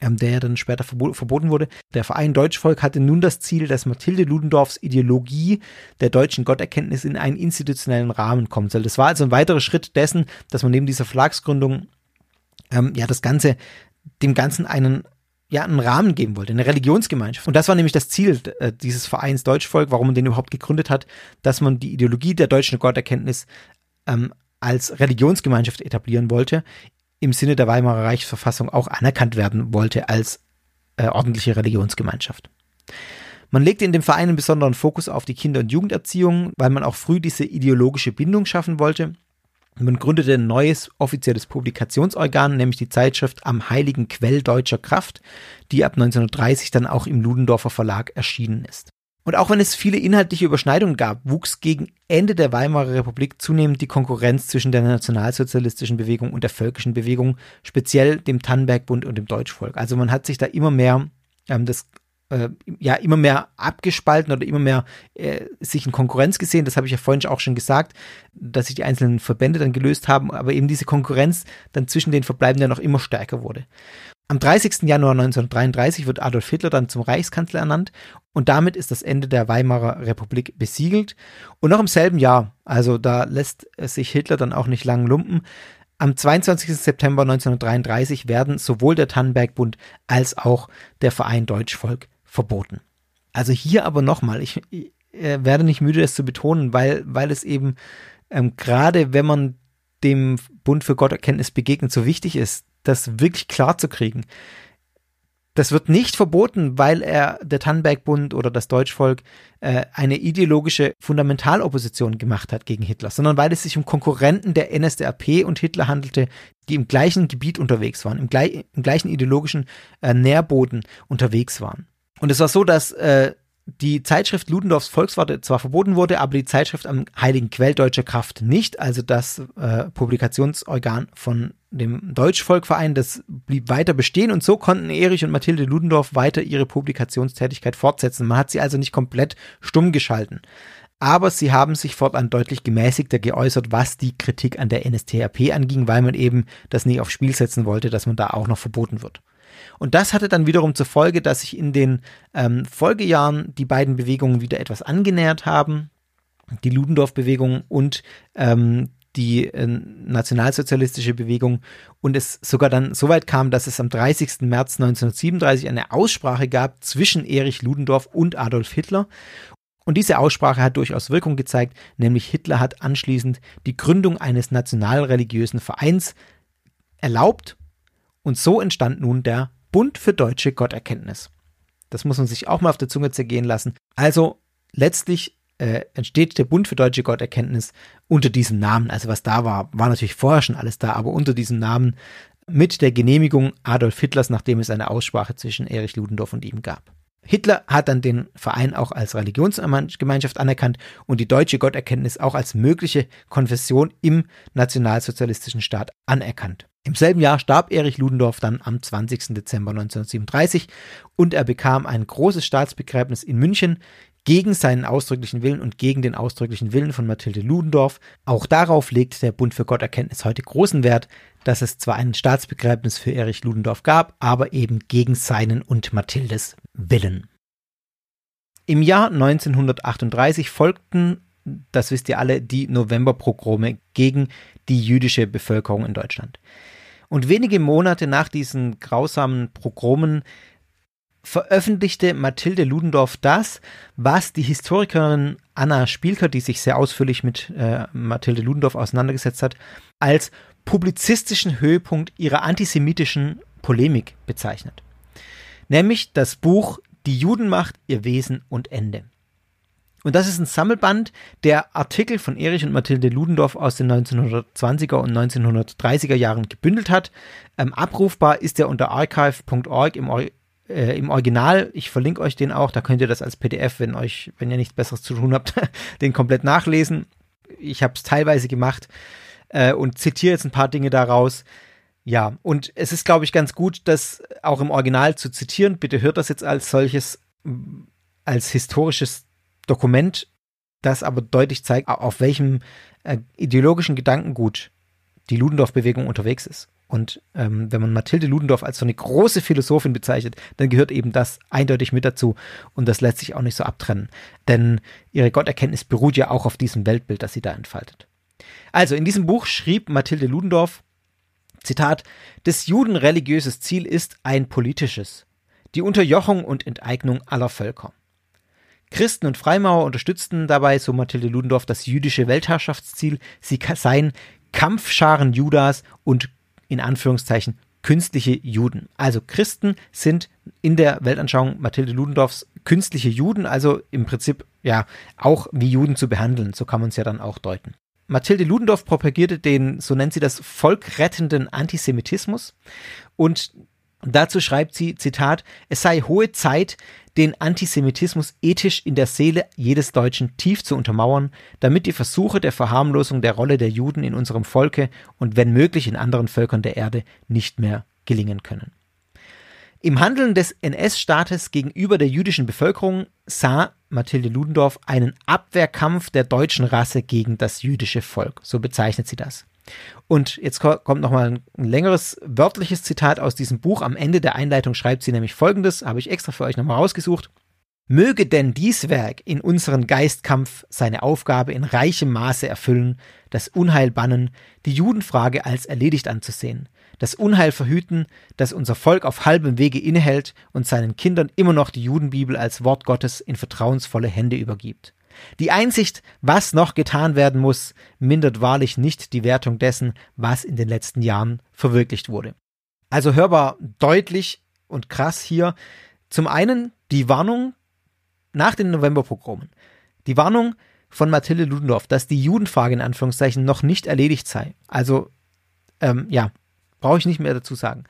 ähm, der dann später verboten wurde. Der Verein Deutschvolk hatte nun das Ziel, dass Mathilde Ludendorffs Ideologie der deutschen Gotterkenntnis in einen institutionellen Rahmen kommen soll. Das war also ein weiterer Schritt dessen, dass man neben dieser Verlagsgründung ähm, ja das Ganze, dem Ganzen einen ja, einen Rahmen geben wollte, eine Religionsgemeinschaft. Und das war nämlich das Ziel äh, dieses Vereins Deutschvolk, warum man den überhaupt gegründet hat, dass man die Ideologie der deutschen Gotterkenntnis ähm, als Religionsgemeinschaft etablieren wollte, im Sinne der Weimarer Reichsverfassung auch anerkannt werden wollte als äh, ordentliche Religionsgemeinschaft. Man legte in dem Verein einen besonderen Fokus auf die Kinder- und Jugenderziehung, weil man auch früh diese ideologische Bindung schaffen wollte. Man gründete ein neues offizielles Publikationsorgan, nämlich die Zeitschrift Am Heiligen Quell deutscher Kraft, die ab 1930 dann auch im Ludendorfer Verlag erschienen ist. Und auch wenn es viele inhaltliche Überschneidungen gab, wuchs gegen Ende der Weimarer Republik zunehmend die Konkurrenz zwischen der nationalsozialistischen Bewegung und der völkischen Bewegung, speziell dem Tannenbergbund und dem Deutschvolk. Also man hat sich da immer mehr ähm, das äh, ja immer mehr abgespalten oder immer mehr äh, sich in Konkurrenz gesehen. Das habe ich ja vorhin auch schon gesagt, dass sich die einzelnen Verbände dann gelöst haben, aber eben diese Konkurrenz dann zwischen den Verbleibenden noch immer stärker wurde. Am 30. Januar 1933 wird Adolf Hitler dann zum Reichskanzler ernannt und damit ist das Ende der Weimarer Republik besiegelt. Und noch im selben Jahr, also da lässt sich Hitler dann auch nicht lang lumpen, am 22. September 1933 werden sowohl der Tannenbergbund als auch der Verein Deutschvolk verboten. Also hier aber nochmal, ich, ich äh, werde nicht müde, das zu betonen, weil, weil es eben ähm, gerade, wenn man dem Bund für Gotterkenntnis begegnet, so wichtig ist, das wirklich klar zu kriegen. Das wird nicht verboten, weil er der Tannenberg-Bund oder das Deutschvolk äh, eine ideologische Fundamentalopposition gemacht hat gegen Hitler, sondern weil es sich um Konkurrenten der NSDAP und Hitler handelte, die im gleichen Gebiet unterwegs waren, im, gleich, im gleichen ideologischen äh, Nährboden unterwegs waren. Und es war so, dass äh, die Zeitschrift Ludendorffs Volkswarte zwar verboten wurde, aber die Zeitschrift am Heiligen Quell Deutscher Kraft nicht, also das äh, Publikationsorgan von dem Deutschvolkverein, das blieb weiter bestehen und so konnten Erich und Mathilde Ludendorff weiter ihre Publikationstätigkeit fortsetzen. Man hat sie also nicht komplett stumm geschalten. Aber sie haben sich fortan deutlich gemäßigter geäußert, was die Kritik an der NSTAP anging, weil man eben das nie aufs Spiel setzen wollte, dass man da auch noch verboten wird. Und das hatte dann wiederum zur Folge, dass sich in den ähm, Folgejahren die beiden Bewegungen wieder etwas angenähert haben. Die Ludendorff-Bewegung und ähm, die äh, nationalsozialistische Bewegung und es sogar dann so weit kam, dass es am 30. März 1937 eine Aussprache gab zwischen Erich Ludendorff und Adolf Hitler. Und diese Aussprache hat durchaus Wirkung gezeigt, nämlich Hitler hat anschließend die Gründung eines nationalreligiösen Vereins erlaubt und so entstand nun der Bund für deutsche Gotterkenntnis. Das muss man sich auch mal auf der Zunge zergehen lassen. Also letztlich äh, entsteht der Bund für deutsche Gotterkenntnis unter diesem Namen. Also was da war, war natürlich vorher schon alles da, aber unter diesem Namen mit der Genehmigung Adolf Hitlers, nachdem es eine Aussprache zwischen Erich Ludendorff und ihm gab. Hitler hat dann den Verein auch als Religionsgemeinschaft anerkannt und die deutsche Gotterkenntnis auch als mögliche Konfession im nationalsozialistischen Staat anerkannt. Im selben Jahr starb Erich Ludendorff dann am 20. Dezember 1937 und er bekam ein großes Staatsbegräbnis in München gegen seinen ausdrücklichen Willen und gegen den ausdrücklichen Willen von Mathilde Ludendorff. Auch darauf legt der Bund für Gotterkenntnis heute großen Wert, dass es zwar ein Staatsbegräbnis für Erich Ludendorff gab, aber eben gegen seinen und Mathildes Willen. Im Jahr 1938 folgten, das wisst ihr alle, die Novemberprogrome gegen die jüdische Bevölkerung in Deutschland. Und wenige Monate nach diesen grausamen Progromen veröffentlichte Mathilde Ludendorff das, was die Historikerin Anna Spielker, die sich sehr ausführlich mit äh, Mathilde Ludendorff auseinandergesetzt hat, als publizistischen Höhepunkt ihrer antisemitischen Polemik bezeichnet. Nämlich das Buch Die Judenmacht, ihr Wesen und Ende. Und das ist ein Sammelband, der Artikel von Erich und Mathilde Ludendorff aus den 1920er und 1930er Jahren gebündelt hat. Ähm, abrufbar ist er unter archive.org im, äh, im Original. Ich verlinke euch den auch, da könnt ihr das als PDF, wenn euch, wenn ihr nichts Besseres zu tun habt, *laughs* den komplett nachlesen. Ich habe es teilweise gemacht äh, und zitiere jetzt ein paar Dinge daraus. Ja, und es ist, glaube ich, ganz gut, das auch im Original zu zitieren. Bitte hört das jetzt als solches, als historisches Dokument, das aber deutlich zeigt, auf welchem äh, ideologischen Gedankengut die Ludendorff-Bewegung unterwegs ist. Und ähm, wenn man Mathilde Ludendorff als so eine große Philosophin bezeichnet, dann gehört eben das eindeutig mit dazu. Und das lässt sich auch nicht so abtrennen. Denn ihre Gotterkenntnis beruht ja auch auf diesem Weltbild, das sie da entfaltet. Also in diesem Buch schrieb Mathilde Ludendorff, Zitat, des Juden religiöses Ziel ist ein politisches, die Unterjochung und Enteignung aller Völker. Christen und Freimaurer unterstützten dabei, so Mathilde Ludendorff, das jüdische Weltherrschaftsziel. Sie seien Kampfscharen Judas und in Anführungszeichen künstliche Juden. Also Christen sind in der Weltanschauung Mathilde Ludendorffs künstliche Juden, also im Prinzip ja auch wie Juden zu behandeln. So kann man es ja dann auch deuten. Mathilde Ludendorff propagierte den, so nennt sie das, volkrettenden Antisemitismus und dazu schreibt sie, Zitat, es sei hohe Zeit, den Antisemitismus ethisch in der Seele jedes Deutschen tief zu untermauern, damit die Versuche der Verharmlosung der Rolle der Juden in unserem Volke und wenn möglich in anderen Völkern der Erde nicht mehr gelingen können. Im Handeln des NS-Staates gegenüber der jüdischen Bevölkerung sah Mathilde Ludendorff einen Abwehrkampf der deutschen Rasse gegen das jüdische Volk. So bezeichnet sie das. Und jetzt kommt nochmal ein längeres wörtliches Zitat aus diesem Buch. Am Ende der Einleitung schreibt sie nämlich folgendes, habe ich extra für euch nochmal rausgesucht. Möge denn dies Werk in unseren Geistkampf seine Aufgabe in reichem Maße erfüllen, das Unheil bannen, die Judenfrage als erledigt anzusehen, das Unheil verhüten, das unser Volk auf halbem Wege innehält und seinen Kindern immer noch die Judenbibel als Wort Gottes in vertrauensvolle Hände übergibt. Die Einsicht, was noch getan werden muss, mindert wahrlich nicht die Wertung dessen, was in den letzten Jahren verwirklicht wurde. Also hörbar deutlich und krass hier. Zum einen die Warnung nach den Novemberpogromen. Die Warnung von Mathilde Ludendorff, dass die Judenfrage in Anführungszeichen noch nicht erledigt sei. Also, ähm, ja, Brauche ich nicht mehr dazu sagen.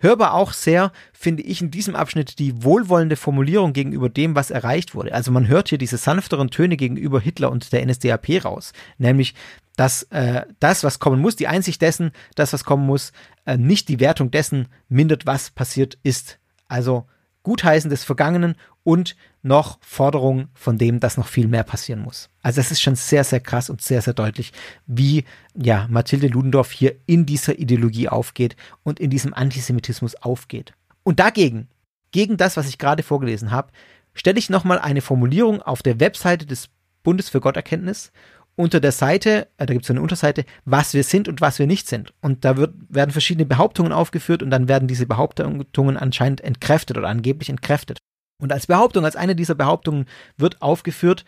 Hörbar auch sehr, finde ich, in diesem Abschnitt die wohlwollende Formulierung gegenüber dem, was erreicht wurde. Also man hört hier diese sanfteren Töne gegenüber Hitler und der NSDAP raus. Nämlich, dass äh, das, was kommen muss, die Einsicht dessen, das, was kommen muss, äh, nicht die Wertung dessen mindert, was passiert ist. Also Gutheißen des Vergangenen und noch Forderung von dem, dass noch viel mehr passieren muss. Also es ist schon sehr, sehr krass und sehr, sehr deutlich, wie ja Mathilde Ludendorff hier in dieser Ideologie aufgeht und in diesem Antisemitismus aufgeht. Und dagegen, gegen das, was ich gerade vorgelesen habe, stelle ich nochmal eine Formulierung auf der Webseite des Bundes für Gotterkenntnis unter der Seite, äh, da gibt es eine Unterseite, was wir sind und was wir nicht sind. Und da wird, werden verschiedene Behauptungen aufgeführt und dann werden diese Behauptungen anscheinend entkräftet oder angeblich entkräftet. Und als Behauptung, als eine dieser Behauptungen wird aufgeführt,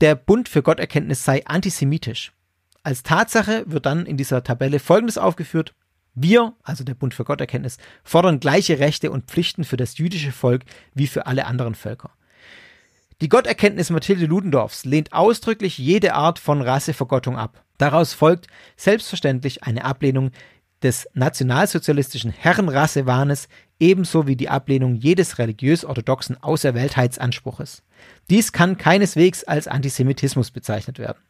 der Bund für Gotterkenntnis sei antisemitisch. Als Tatsache wird dann in dieser Tabelle Folgendes aufgeführt. Wir, also der Bund für Gotterkenntnis, fordern gleiche Rechte und Pflichten für das jüdische Volk wie für alle anderen Völker. Die Gotterkenntnis Mathilde Ludendorffs lehnt ausdrücklich jede Art von Rassevergottung ab. Daraus folgt selbstverständlich eine Ablehnung des nationalsozialistischen Herrenrassewahnes ebenso wie die Ablehnung jedes religiös-orthodoxen Auserwähltheitsanspruches. Dies kann keineswegs als Antisemitismus bezeichnet werden.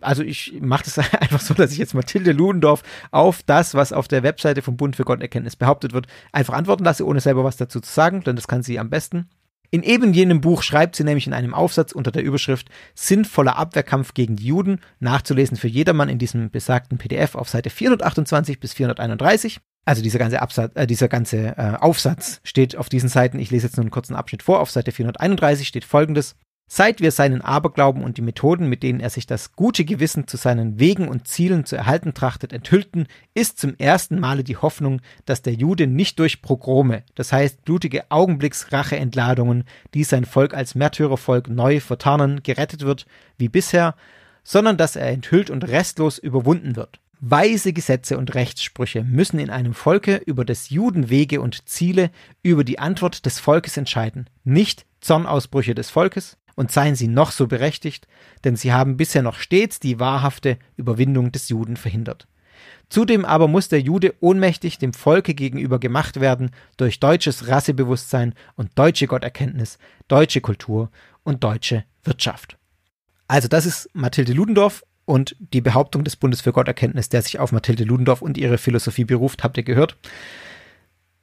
Also ich mache das *laughs* einfach so, dass ich jetzt Mathilde Ludendorff auf das, was auf der Webseite vom Bund für Gotterkenntnis behauptet wird, einfach antworten lasse, ohne selber was dazu zu sagen, denn das kann sie am besten. In eben jenem Buch schreibt sie nämlich in einem Aufsatz unter der Überschrift Sinnvoller Abwehrkampf gegen die Juden, nachzulesen für jedermann in diesem besagten PDF auf Seite 428 bis 431. Also dieser ganze, Absatz, äh, dieser ganze äh, Aufsatz steht auf diesen Seiten. Ich lese jetzt nur einen kurzen Abschnitt vor. Auf Seite 431 steht folgendes. Seit wir seinen Aberglauben und die Methoden, mit denen er sich das gute Gewissen zu seinen Wegen und Zielen zu erhalten trachtet, enthüllten, ist zum ersten Male die Hoffnung, dass der Jude nicht durch Progrome, das heißt blutige Augenblicksracheentladungen, die sein Volk als Märtyrervolk neu vertarnen, gerettet wird, wie bisher, sondern dass er enthüllt und restlos überwunden wird. Weise Gesetze und Rechtssprüche müssen in einem Volke über des Juden Wege und Ziele, über die Antwort des Volkes entscheiden, nicht Zornausbrüche des Volkes, und seien sie noch so berechtigt, denn sie haben bisher noch stets die wahrhafte Überwindung des Juden verhindert. Zudem aber muss der Jude ohnmächtig dem Volke gegenüber gemacht werden durch deutsches Rassebewusstsein und deutsche Gotterkenntnis, deutsche Kultur und deutsche Wirtschaft. Also das ist Mathilde Ludendorff und die Behauptung des Bundes für Gotterkenntnis, der sich auf Mathilde Ludendorff und ihre Philosophie beruft, habt ihr gehört.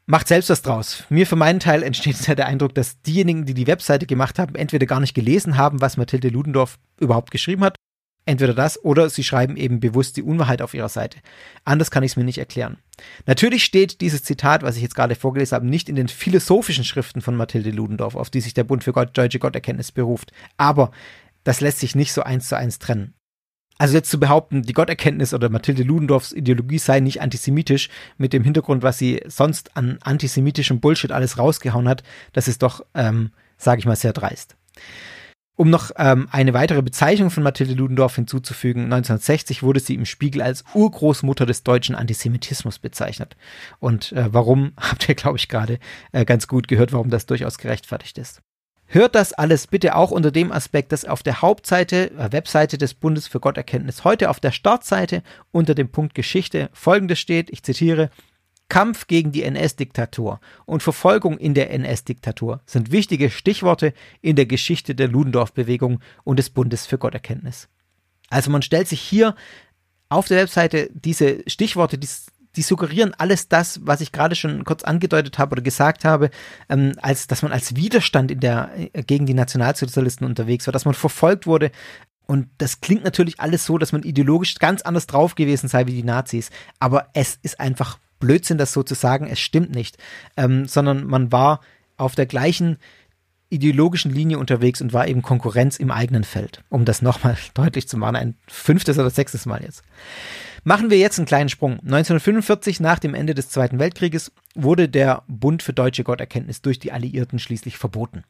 Macht selbst was draus. Mir für meinen Teil entsteht ja *laughs* der Eindruck, dass diejenigen, die die Webseite gemacht haben, entweder gar nicht gelesen haben, was Mathilde Ludendorff überhaupt geschrieben hat. Entweder das oder sie schreiben eben bewusst die Unwahrheit auf ihrer Seite. Anders kann ich es mir nicht erklären. Natürlich steht dieses Zitat, was ich jetzt gerade vorgelesen habe, nicht in den philosophischen Schriften von Mathilde Ludendorff, auf die sich der Bund für Gott, deutsche Gotterkenntnis beruft. Aber das lässt sich nicht so eins zu eins trennen. Also jetzt zu behaupten, die Gotterkenntnis oder Mathilde Ludendorffs Ideologie sei nicht antisemitisch, mit dem Hintergrund, was sie sonst an antisemitischem Bullshit alles rausgehauen hat, das ist doch, ähm, sage ich mal, sehr dreist. Um noch ähm, eine weitere Bezeichnung von Mathilde Ludendorff hinzuzufügen, 1960 wurde sie im Spiegel als Urgroßmutter des deutschen Antisemitismus bezeichnet. Und äh, warum, *laughs* habt ihr, glaube ich, gerade äh, ganz gut gehört, warum das durchaus gerechtfertigt ist. Hört das alles bitte auch unter dem Aspekt, dass auf der Hauptseite, äh, Webseite des Bundes für Gotterkenntnis heute auf der Startseite unter dem Punkt Geschichte folgendes steht, ich zitiere, Kampf gegen die NS-Diktatur und Verfolgung in der NS-Diktatur sind wichtige Stichworte in der Geschichte der Ludendorff-Bewegung und des Bundes für Gotterkenntnis. Also man stellt sich hier auf der Webseite diese Stichworte, die die suggerieren alles das, was ich gerade schon kurz angedeutet habe oder gesagt habe, ähm, als dass man als Widerstand in der, äh, gegen die Nationalsozialisten unterwegs war, dass man verfolgt wurde. Und das klingt natürlich alles so, dass man ideologisch ganz anders drauf gewesen sei wie die Nazis. Aber es ist einfach Blödsinn, das so zu sagen. Es stimmt nicht. Ähm, sondern man war auf der gleichen ideologischen Linie unterwegs und war eben Konkurrenz im eigenen Feld. Um das nochmal *laughs* deutlich zu machen. Ein fünftes oder sechstes Mal jetzt. Machen wir jetzt einen kleinen Sprung. 1945, nach dem Ende des Zweiten Weltkrieges, wurde der Bund für deutsche Gotterkenntnis durch die Alliierten schließlich verboten.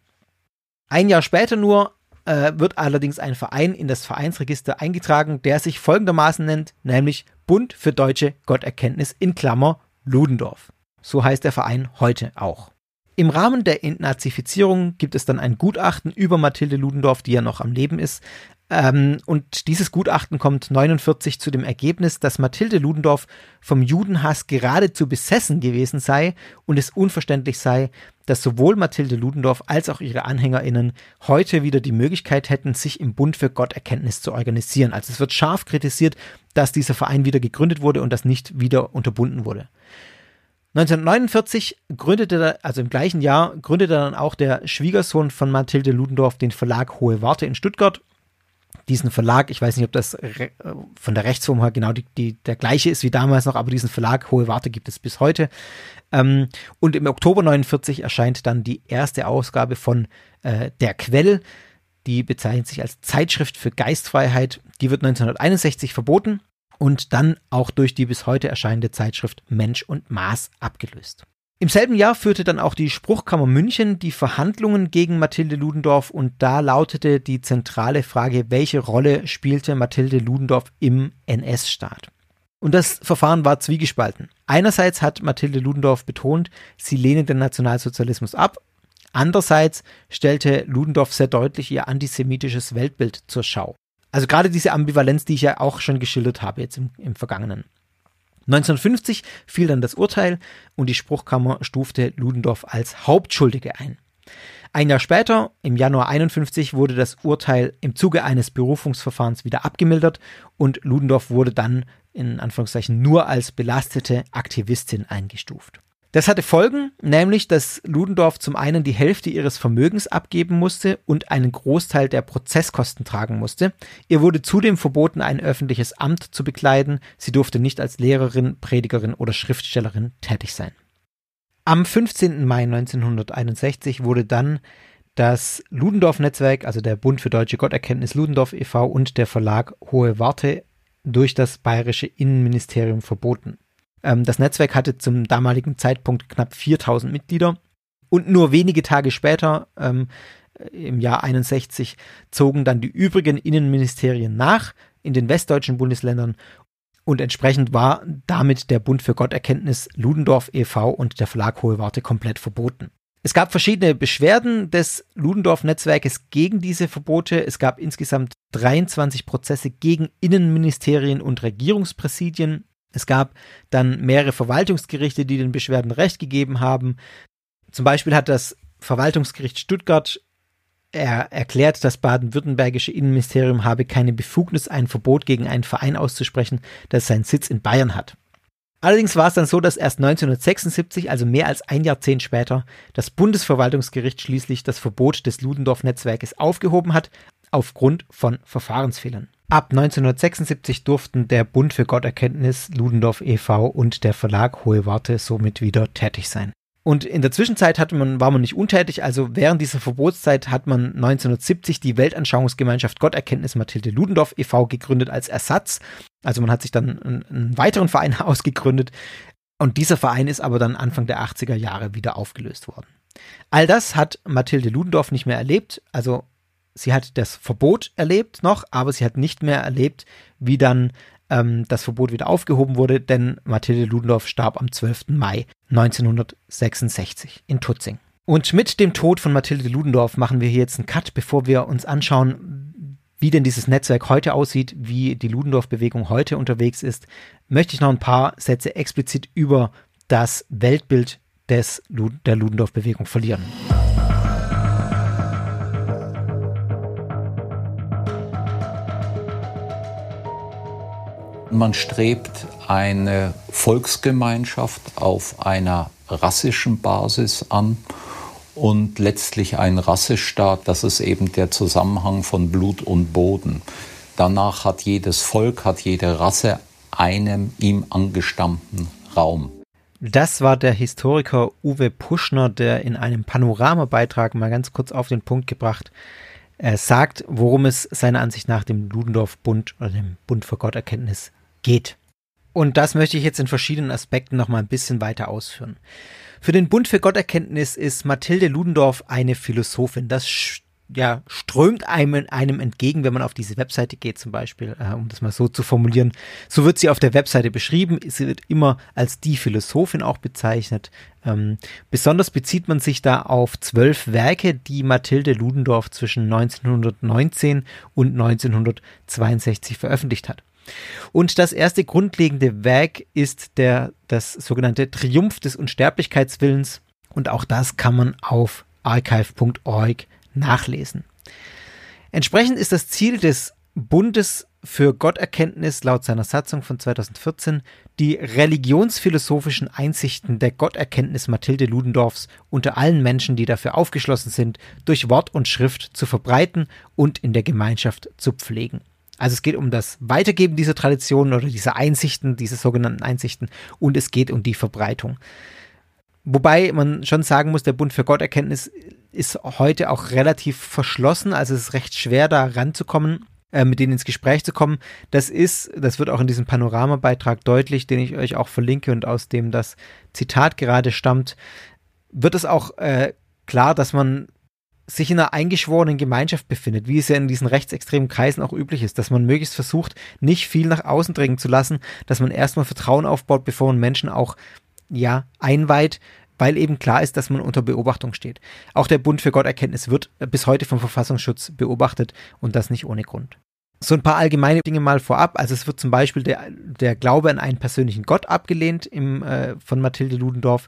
Ein Jahr später nur äh, wird allerdings ein Verein in das Vereinsregister eingetragen, der sich folgendermaßen nennt, nämlich Bund für deutsche Gotterkenntnis in Klammer Ludendorff. So heißt der Verein heute auch. Im Rahmen der Entnazifizierung gibt es dann ein Gutachten über Mathilde Ludendorff, die ja noch am Leben ist, ähm, und dieses Gutachten kommt 49 zu dem Ergebnis, dass Mathilde Ludendorff vom Judenhass geradezu besessen gewesen sei und es unverständlich sei, dass sowohl Mathilde Ludendorff als auch ihre AnhängerInnen heute wieder die Möglichkeit hätten, sich im Bund für Gotterkenntnis zu organisieren. Also es wird scharf kritisiert, dass dieser Verein wieder gegründet wurde und das nicht wieder unterbunden wurde. 1949 gründete, also im gleichen Jahr, gründete dann auch der Schwiegersohn von Mathilde Ludendorff den Verlag Hohe Warte in Stuttgart diesen Verlag, ich weiß nicht, ob das von der Rechtsform her genau die, die, der gleiche ist wie damals noch, aber diesen Verlag Hohe Warte gibt es bis heute. Ähm, und im Oktober 49 erscheint dann die erste Ausgabe von äh, Der Quell. Die bezeichnet sich als Zeitschrift für Geistfreiheit. Die wird 1961 verboten und dann auch durch die bis heute erscheinende Zeitschrift Mensch und Maß abgelöst. Im selben Jahr führte dann auch die Spruchkammer München die Verhandlungen gegen Mathilde Ludendorff und da lautete die zentrale Frage, welche Rolle spielte Mathilde Ludendorff im NS-Staat? Und das Verfahren war zwiegespalten. Einerseits hat Mathilde Ludendorff betont, sie lehne den Nationalsozialismus ab. Andererseits stellte Ludendorff sehr deutlich ihr antisemitisches Weltbild zur Schau. Also gerade diese Ambivalenz, die ich ja auch schon geschildert habe jetzt im, im Vergangenen. 1950 fiel dann das Urteil und die Spruchkammer stufte Ludendorff als Hauptschuldige ein. Ein Jahr später, im Januar 51, wurde das Urteil im Zuge eines Berufungsverfahrens wieder abgemildert und Ludendorff wurde dann in Anführungszeichen nur als belastete Aktivistin eingestuft. Das hatte Folgen, nämlich dass Ludendorff zum einen die Hälfte ihres Vermögens abgeben musste und einen Großteil der Prozesskosten tragen musste. Ihr wurde zudem verboten, ein öffentliches Amt zu bekleiden. Sie durfte nicht als Lehrerin, Predigerin oder Schriftstellerin tätig sein. Am 15. Mai 1961 wurde dann das Ludendorff-Netzwerk, also der Bund für deutsche Gotterkenntnis Ludendorff e.V. und der Verlag Hohe Warte durch das bayerische Innenministerium verboten. Ähm, das Netzwerk hatte zum damaligen Zeitpunkt knapp 4000 Mitglieder und nur wenige Tage später, ähm, im Jahr 61, zogen dann die übrigen Innenministerien nach in den westdeutschen Bundesländern Und entsprechend war damit der Bund für Gotterkenntnis Ludendorff e.V. und der Verlag Hohe Warte komplett verboten. Es gab verschiedene Beschwerden des Ludendorff-Netzwerkes gegen diese Verbote. Es gab insgesamt 23 Prozesse gegen Innenministerien und Regierungspräsidien. Es gab dann mehrere Verwaltungsgerichte, die den Beschwerden Recht gegeben haben. Zum Beispiel hat das Verwaltungsgericht Stuttgart er erklärt, das baden-württembergische Innenministerium habe keine Befugnis, ein Verbot gegen einen Verein auszusprechen, das seinen Sitz in Bayern hat. Allerdings war es dann so, dass erst 1976, also mehr als ein Jahrzehnt später, das Bundesverwaltungsgericht schließlich das Verbot des Ludendorff-Netzwerkes aufgehoben hat, aufgrund von Verfahrensfehlern. Ab 1976 durften der Bund für Gotterkenntnis, Ludendorff e.V. und der Verlag Hohe Warte somit wieder tätig sein. Und in der Zwischenzeit hatte man, war man nicht untätig, also während dieser Verbotszeit hat man 1970 die Weltanschauungsgemeinschaft Gotterkenntnis Mathilde Ludendorff e.V. gegründet als Ersatz. Also man hat sich dann einen, einen weiteren Verein *laughs* ausgegründet und dieser Verein ist aber dann Anfang der 80er Jahre wieder aufgelöst worden. All das hat Mathilde Ludendorff nicht mehr erlebt, also sie hat das Verbot erlebt noch, aber sie hat nicht mehr erlebt, wie dann ähm, das Verbot wieder aufgehoben wurde, denn Mathilde Ludendorff starb am 12. Mai 1966 in Tutzing. Und mit dem Tod von Mathilde Ludendorff machen wir hier jetzt einen Cut, bevor wir uns anschauen, wie denn dieses Netzwerk heute aussieht, wie die Ludendorff-Bewegung heute unterwegs ist, möchte ich noch ein paar Sätze explizit über das Weltbild des, der Ludendorff-Bewegung verlieren. Man strebt eine Volksgemeinschaft auf einer rassischen Basis an und letztlich ein Rassestaat, das ist eben der Zusammenhang von Blut und Boden. Danach hat jedes Volk, hat jede Rasse einen ihm angestammten Raum. Das war der Historiker Uwe Puschner, der in einem Panoramabeitrag mal ganz kurz auf den Punkt gebracht er sagt, worum es seiner Ansicht nach dem Ludendorff-Bund oder dem Bund für Gotterkenntnis geht. Und das möchte ich jetzt in verschiedenen Aspekten noch mal ein bisschen weiter ausführen. Für den Bund für Gotterkenntnis ist Mathilde Ludendorff eine Philosophin. Das ja, strömt einem, einem entgegen, wenn man auf diese Webseite geht, zum Beispiel, äh, um das mal so zu formulieren. So wird sie auf der Webseite beschrieben. Sie wird immer als die Philosophin auch bezeichnet. Ähm, besonders bezieht man sich da auf zwölf Werke, die Mathilde Ludendorff zwischen 1919 und 1962 veröffentlicht hat. Und das erste grundlegende Werk ist der, das sogenannte Triumph des Unsterblichkeitswillens. Und auch das kann man auf archive.org nachlesen. Entsprechend ist das Ziel des Bundes für Gotterkenntnis laut seiner Satzung von 2014 die religionsphilosophischen Einsichten der Gotterkenntnis Mathilde Ludendorffs unter allen Menschen, die dafür aufgeschlossen sind, durch Wort und Schrift zu verbreiten und in der Gemeinschaft zu pflegen. Also es geht um das Weitergeben dieser Traditionen oder dieser Einsichten, diese sogenannten Einsichten und es geht um die Verbreitung. Wobei man schon sagen muss, der Bund für Gotterkenntnis ist heute auch relativ verschlossen, also es ist recht schwer da ranzukommen, äh, mit denen ins Gespräch zu kommen. Das ist, das wird auch in diesem Panoramabeitrag deutlich, den ich euch auch verlinke und aus dem das Zitat gerade stammt, wird es auch äh, klar, dass man sich in einer eingeschworenen Gemeinschaft befindet, wie es ja in diesen rechtsextremen Kreisen auch üblich ist, dass man möglichst versucht, nicht viel nach außen dringen zu lassen, dass man erstmal Vertrauen aufbaut, bevor man Menschen auch, ja, einweiht, weil eben klar ist, dass man unter Beobachtung steht. Auch der Bund für Gotterkenntnis wird bis heute vom Verfassungsschutz beobachtet und das nicht ohne Grund. So ein paar allgemeine Dinge mal vorab. Also es wird zum Beispiel der, der Glaube an einen persönlichen Gott abgelehnt im, äh, von Mathilde Ludendorff.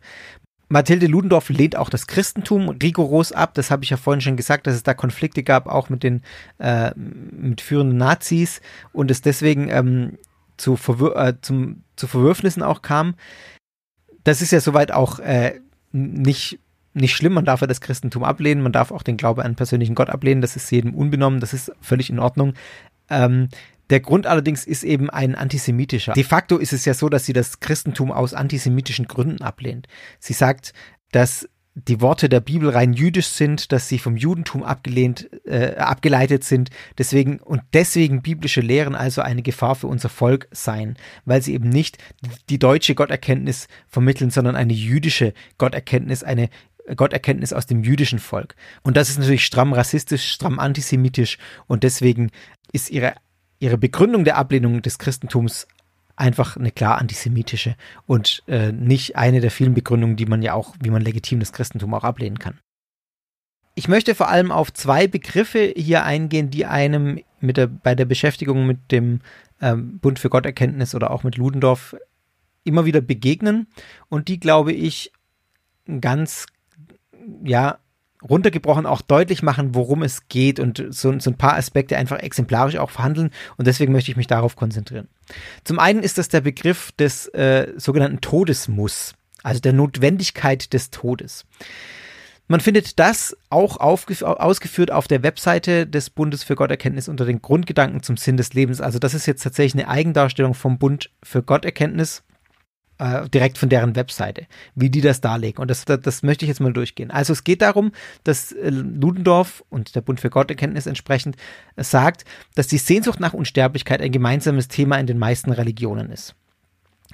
Mathilde Ludendorff lehnt auch das Christentum rigoros ab. Das habe ich ja vorhin schon gesagt, dass es da Konflikte gab, auch mit den äh, mit führenden Nazis und es deswegen ähm, zu, Verwür äh, zum, zu Verwürfnissen auch kam. Das ist ja soweit auch äh, nicht, nicht schlimm. Man darf ja das Christentum ablehnen, man darf auch den Glaube an persönlichen Gott ablehnen. Das ist jedem unbenommen, das ist völlig in Ordnung. Ähm, der Grund allerdings ist eben ein antisemitischer. De facto ist es ja so, dass sie das Christentum aus antisemitischen Gründen ablehnt. Sie sagt, dass die Worte der Bibel rein jüdisch sind, dass sie vom Judentum abgelehnt, äh, abgeleitet sind, deswegen und deswegen biblische Lehren also eine Gefahr für unser Volk seien, weil sie eben nicht die deutsche Gotterkenntnis vermitteln, sondern eine jüdische Gotterkenntnis, eine Gotterkenntnis aus dem jüdischen Volk. Und das ist natürlich stramm rassistisch, stramm antisemitisch und deswegen ist ihre ihre Begründung der Ablehnung des Christentums einfach eine klar antisemitische und äh, nicht eine der vielen Begründungen, die man ja auch, wie man legitim das Christentum auch ablehnen kann. Ich möchte vor allem auf zwei Begriffe hier eingehen, die einem mit der, bei der Beschäftigung mit dem ähm, Bund für Gotterkenntnis oder auch mit Ludendorff immer wieder begegnen und die, glaube ich, ganz, ja, runtergebrochen auch deutlich machen, worum es geht und so, so, ein paar Aspekte einfach exemplarisch auch verhandeln und deswegen möchte ich mich darauf konzentrieren. Zum einen ist das der Begriff des äh, sogenannten Todesmuss, also der Notwendigkeit des Todes. Man findet das auch ausgeführt auf der Webseite des Bundes für Gotterkenntnis unter den Grundgedanken zum Sinn des Lebens. Also das ist jetzt tatsächlich eine Eigendarstellung vom Bund für Gotterkenntnis äh, direkt von deren Webseite, wie die das darlegen. Und das, das, das, möchte ich jetzt mal durchgehen. Also es geht darum, dass äh, Ludendorff und der Bund für Gotterkenntnis entsprechend äh, sagt, dass die Sehnsucht nach Unsterblichkeit ein gemeinsames Thema in den meisten Religionen ist.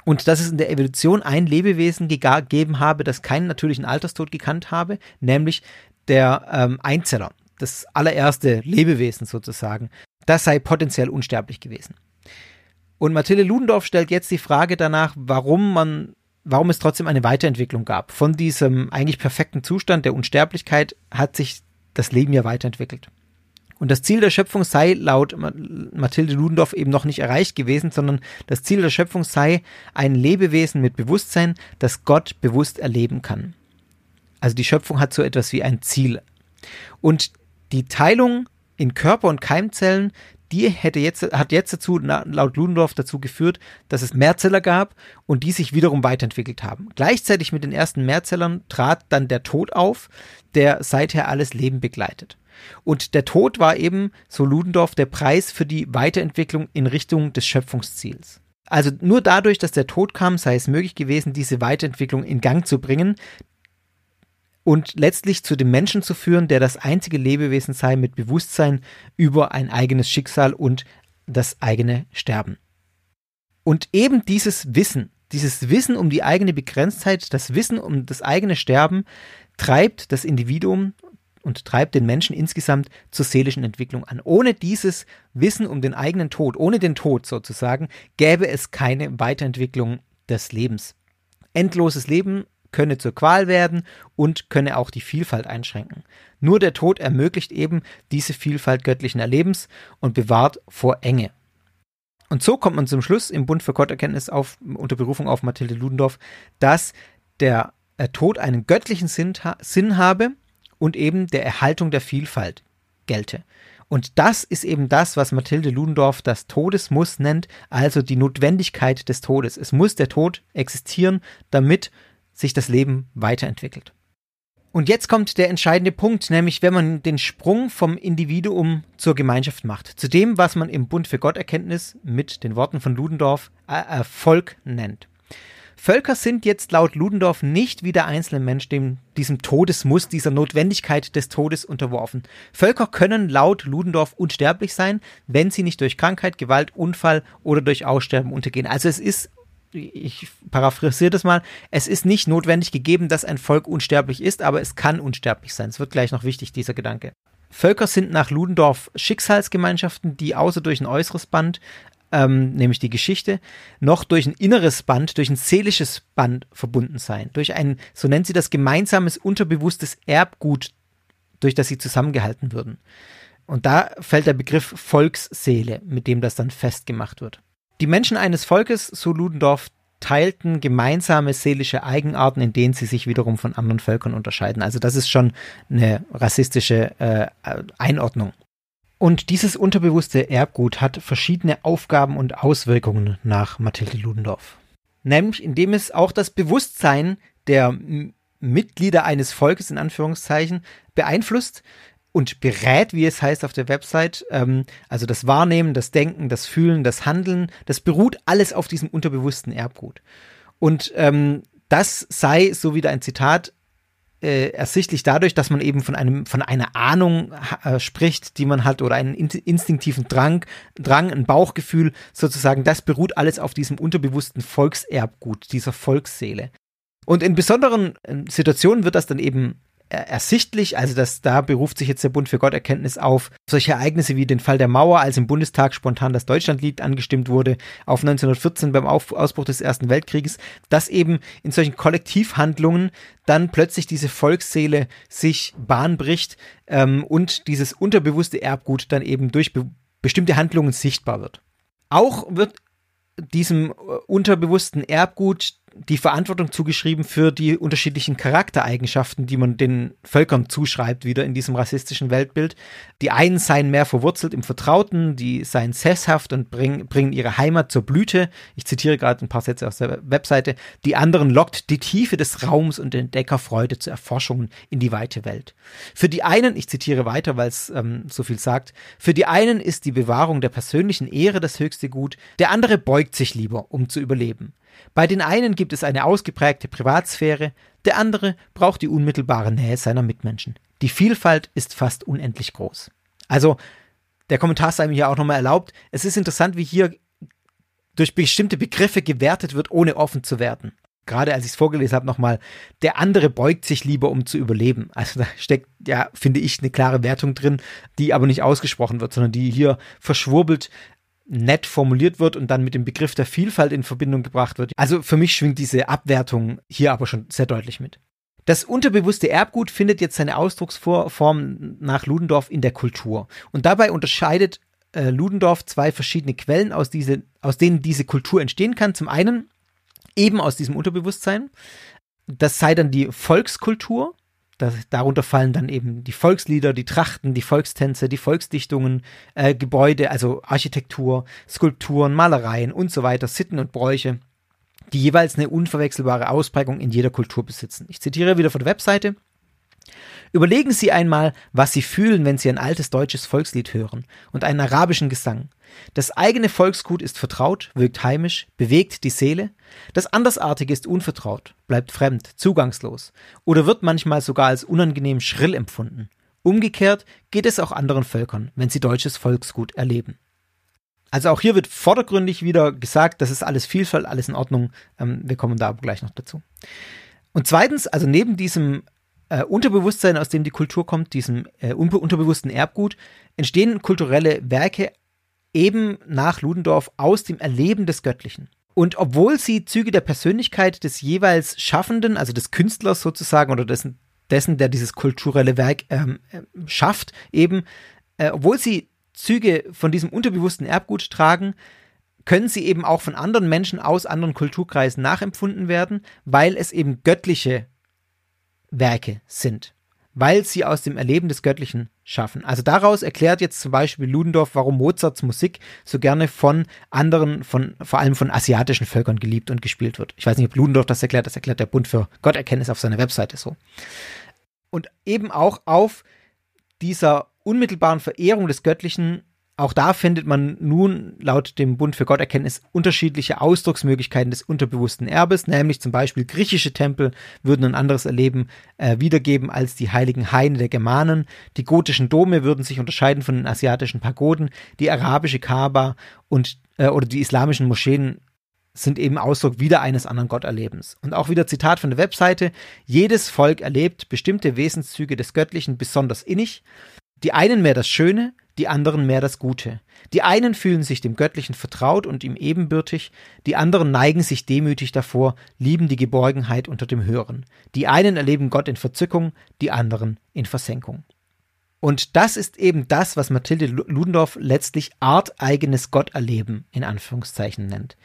Und dass es in der Evolution ein Lebewesen gegeben habe, das keinen natürlichen Alterstod gekannt habe, nämlich der ähm, Einzeller, das allererste Lebewesen sozusagen, das sei potenziell unsterblich gewesen. Und Mathilde Ludendorff stellt jetzt die Frage danach, warum man, warum es trotzdem eine Weiterentwicklung gab. Von diesem eigentlich perfekten Zustand der Unsterblichkeit hat sich das Leben ja weiterentwickelt. Und das Ziel der Schöpfung sei laut Mathilde Ludendorff eben noch nicht erreicht gewesen, sondern das Ziel der Schöpfung sei ein Lebewesen mit Bewusstsein, das Gott bewusst erleben kann. Also die Schöpfung hat so etwas wie ein Ziel. Und die Teilung in Körper- und Keimzellen, die hätte jetzt, hat jetzt dazu, laut Ludendorff dazu geführt, dass es Mehrzeller gab und die sich wiederum weiterentwickelt haben. Gleichzeitig mit den ersten Mehrzellern trat dann der Tod auf, der seither alles Leben begleitet. Und der Tod war eben, so Ludendorff, der Preis für die Weiterentwicklung in Richtung des Schöpfungsziels. Also nur dadurch, dass der Tod kam, sei es möglich gewesen, diese Weiterentwicklung in Gang zu bringen und letztlich zu dem Menschen zu führen, der das einzige Lebewesen sei mit Bewusstsein über ein eigenes Schicksal und das eigene Sterben. Und eben dieses Wissen, dieses Wissen um die eigene Begrenztheit, das Wissen um das eigene Sterben, treibt das Individuum und treibt den Menschen insgesamt zur seelischen Entwicklung an. Ohne dieses Wissen um den eigenen Tod, ohne den Tod sozusagen, gäbe es keine Weiterentwicklung des Lebens. Endloses Leben könne zur Qual werden und könne auch die Vielfalt einschränken. Nur der Tod ermöglicht eben diese Vielfalt göttlichen Erlebens und bewahrt vor Enge. Und so kommt man zum Schluss im Bund für Gotterkenntnis auf, unter Berufung auf Mathilde Ludendorff, dass der Tod einen göttlichen Sinn, Sinn habe und eben der Erhaltung der Vielfalt gelte. Und das ist eben das, was Mathilde Ludendorff das Todesmuss nennt, also die Notwendigkeit des Todes. Es muss der Tod existieren, damit sich das Leben weiterentwickelt. Und jetzt kommt der entscheidende Punkt, nämlich wenn man den Sprung vom Individuum zur Gemeinschaft macht, zu dem, was man im Bund für Gotterkenntnis mit den Worten von Ludendorff Erfolg nennt. Völker sind jetzt laut Ludendorff nicht wie der einzelne Mensch dem, diesem Todesmuss, dieser Notwendigkeit des Todes unterworfen. Völker können laut Ludendorff unsterblich sein, wenn sie nicht durch Krankheit, Gewalt, Unfall oder durch Aussterben untergehen. Also es ist ich paraphrasiere das mal, es ist nicht notwendig gegeben, dass ein Volk unsterblich ist, aber es kann unsterblich sein. Es wird gleich noch wichtig, dieser Gedanke. Völker sind nach Ludendorff Schicksalsgemeinschaften, die außer durch ein äußeres Band ähm, nämlich die Geschichte, noch durch ein inneres Band, durch ein seelisches Band verbunden sein. Durch ein, so nennt sie das, gemeinsames, unterbewusstes Erbgut, durch das sie zusammengehalten würden. Und da fällt der Begriff Volksseele, mit dem das dann festgemacht wird. Die Menschen eines Volkes, so Ludendorff, teilten gemeinsame seelische Eigenarten, in denen sie sich wiederum von anderen Völkern unterscheiden. Also das ist schon eine rassistische äh, Einordnung. Und dieses unterbewusste Erbgut hat verschiedene Aufgaben und Auswirkungen nach Mathilde Ludendorff. Nämlich indem es auch das Bewusstsein der Mitglieder eines Volkes in Anführungszeichen beeinflusst und berät, wie es heißt auf der Website. Ähm, also das Wahrnehmen, das Denken, das Fühlen, das Handeln, das beruht alles auf diesem unterbewussten Erbgut. Und ähm, das sei, so wieder ein Zitat, äh, ersichtlich dadurch, dass man eben von einem von einer Ahnung äh, spricht, die man hat oder einen in instinktiven Drang, Drang, ein Bauchgefühl sozusagen. Das beruht alles auf diesem unterbewussten Volkserbgut, dieser Volksseele. Und in besonderen äh, Situationen wird das dann eben ersichtlich. Also das, da beruft sich jetzt der Bund für Gotterkenntnis auf solche Ereignisse wie den Fall der Mauer, als im Bundestag spontan das Deutschlandlied angestimmt wurde, auf 1914 beim auf Ausbruch des Ersten Weltkrieges, dass eben in solchen Kollektivhandlungen dann plötzlich diese Volksseele sich Bahn bricht ähm, und dieses unterbewusste Erbgut dann eben durch be bestimmte Handlungen sichtbar wird. Auch wird diesem äh, unterbewussten Erbgut die Verantwortung zugeschrieben für die unterschiedlichen Charaktereigenschaften, die man den Völkern zuschreibt, wieder in diesem rassistischen Weltbild. Die einen seien mehr verwurzelt im Vertrauten, die seien sesshaft und bring, bringen ihre Heimat zur Blüte. Ich zitiere gerade ein paar Sätze aus der Webseite. Die anderen lockt die Tiefe des Raums und Entdeckerfreude zu Erforschungen in die weite Welt. Für die einen, ich zitiere weiter, weil es ähm, so viel sagt, für die einen ist die Bewahrung der persönlichen Ehre das höchste Gut, der andere beugt sich lieber, um zu überleben. Bei den einen gibt es eine ausgeprägte Privatsphäre, der andere braucht die unmittelbare Nähe seiner Mitmenschen. Die Vielfalt ist fast unendlich groß. Also, der Kommentar sei mir hier auch nochmal erlaubt. Es ist interessant, wie hier durch bestimmte Begriffe gewertet wird, ohne offen zu werden. Gerade als ich es vorgelesen habe, nochmal, der andere beugt sich lieber, um zu überleben. Also da steckt, ja, finde ich, eine klare Wertung drin, die aber nicht ausgesprochen wird, sondern die hier verschwurbelt nett formuliert wird und dann mit dem Begriff der Vielfalt in Verbindung gebracht wird. Also für mich schwingt diese Abwertung hier aber schon sehr deutlich mit. Das unterbewusste Erbgut findet jetzt seine Ausdrucksform nach Ludendorff in der Kultur. Und dabei unterscheidet äh, Ludendorff zwei verschiedene Quellen, aus, diese, aus denen diese Kultur entstehen kann. Zum einen eben aus diesem Unterbewusstsein. Das sei dann die Volkskultur, das, darunter fallen dann eben die Volkslieder, die Trachten, die Volkstänze, die Volksdichtungen, äh, Gebäude, also Architektur, Skulpturen, Malereien und so weiter, Sitten und Bräuche, die jeweils eine unverwechselbare Ausprägung in jeder Kultur besitzen. Ich zitiere wieder von der Webseite. Überlegen Sie einmal, was Sie fühlen, wenn Sie ein altes deutsches Volkslied hören und einen arabischen Gesang. Das eigene Volksgut ist vertraut, wirkt heimisch, bewegt die Seele. Das Andersartige ist unvertraut, bleibt fremd, zugangslos oder wird manchmal sogar als unangenehm schrill empfunden. Umgekehrt geht es auch anderen Völkern, wenn sie deutsches Volksgut erleben. Also auch hier wird vordergründig wieder gesagt, das ist alles Vielfalt, alles in Ordnung. Ähm, wir kommen da aber gleich noch dazu. Und zweitens, also neben diesem äh, Unterbewusstsein, aus dem die Kultur kommt, diesem äh, unterbewussten Erbgut, entstehen kulturelle Werke eben nach Ludendorff aus dem Erleben des Göttlichen. Und obwohl sie Züge der Persönlichkeit des jeweils Schaffenden, also des Künstlers sozusagen oder dessen, dessen der dieses kulturelle Werk ähm, äh, schafft, eben, äh, obwohl sie Züge von diesem unterbewussten Erbgut tragen, können sie eben auch von anderen Menschen aus anderen Kulturkreisen nachempfunden werden, weil es eben göttliche Werke sind weil sie aus dem Erleben des Göttlichen schaffen. Also daraus erklärt jetzt zum Beispiel Ludendorff, warum Mozarts Musik so gerne von anderen, von, vor allem von asiatischen Völkern geliebt und gespielt wird. Ich weiß nicht, ob Ludendorff das erklärt, das erklärt der Bund für Gotterkenntnis auf seiner Webseite so. Und eben auch auf dieser unmittelbaren Verehrung des Göttlichen auch da findet man nun laut dem Bund für Gotterkenntnis unterschiedliche Ausdrucksmöglichkeiten des unterbewussten Erbes, nämlich zum Beispiel griechische Tempel würden ein anderes Erleben äh, wiedergeben als die heiligen Haine der Germanen, die gotischen Dome würden sich unterscheiden von den asiatischen Pagoden, die arabische Kaaba und äh, oder die islamischen Moscheen sind eben Ausdruck wieder eines anderen Gotterlebens. Und auch wieder Zitat von der Webseite, jedes Volk erlebt bestimmte Wesenszüge des Göttlichen besonders innig, die einen mehr das Schöne, die anderen mehr das Gute. Die einen fühlen sich dem Göttlichen vertraut und ihm ebenbürtig, die anderen neigen sich demütig davor, lieben die Geborgenheit unter dem Hören. Die einen erleben Gott in Verzückung, die anderen in Versenkung. Und das ist eben das, was Mathilde Ludendorff letztlich arteigenes Gotterleben in Anführungszeichen nennt.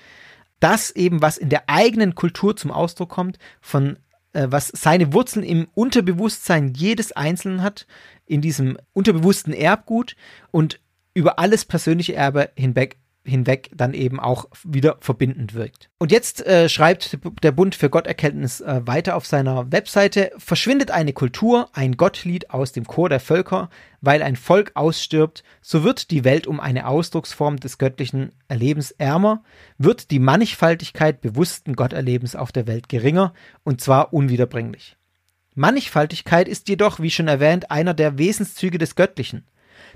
Das eben, was in der eigenen Kultur zum Ausdruck kommt, von was seine Wurzeln im Unterbewusstsein jedes Einzelnen hat, in diesem unterbewussten Erbgut und über alles persönliche Erbe hinweg hinweg dann eben auch wieder verbindend wirkt. Und jetzt äh, schreibt der Bund für Gotterkenntnis äh, weiter auf seiner Webseite, verschwindet eine Kultur, ein Gottlied aus dem Chor der Völker, weil ein Volk ausstirbt, so wird die Welt um eine Ausdrucksform des göttlichen Erlebens ärmer, wird die Mannigfaltigkeit bewussten Gotterlebens auf der Welt geringer, und zwar unwiederbringlich. Mannigfaltigkeit ist jedoch, wie schon erwähnt, einer der Wesenszüge des Göttlichen.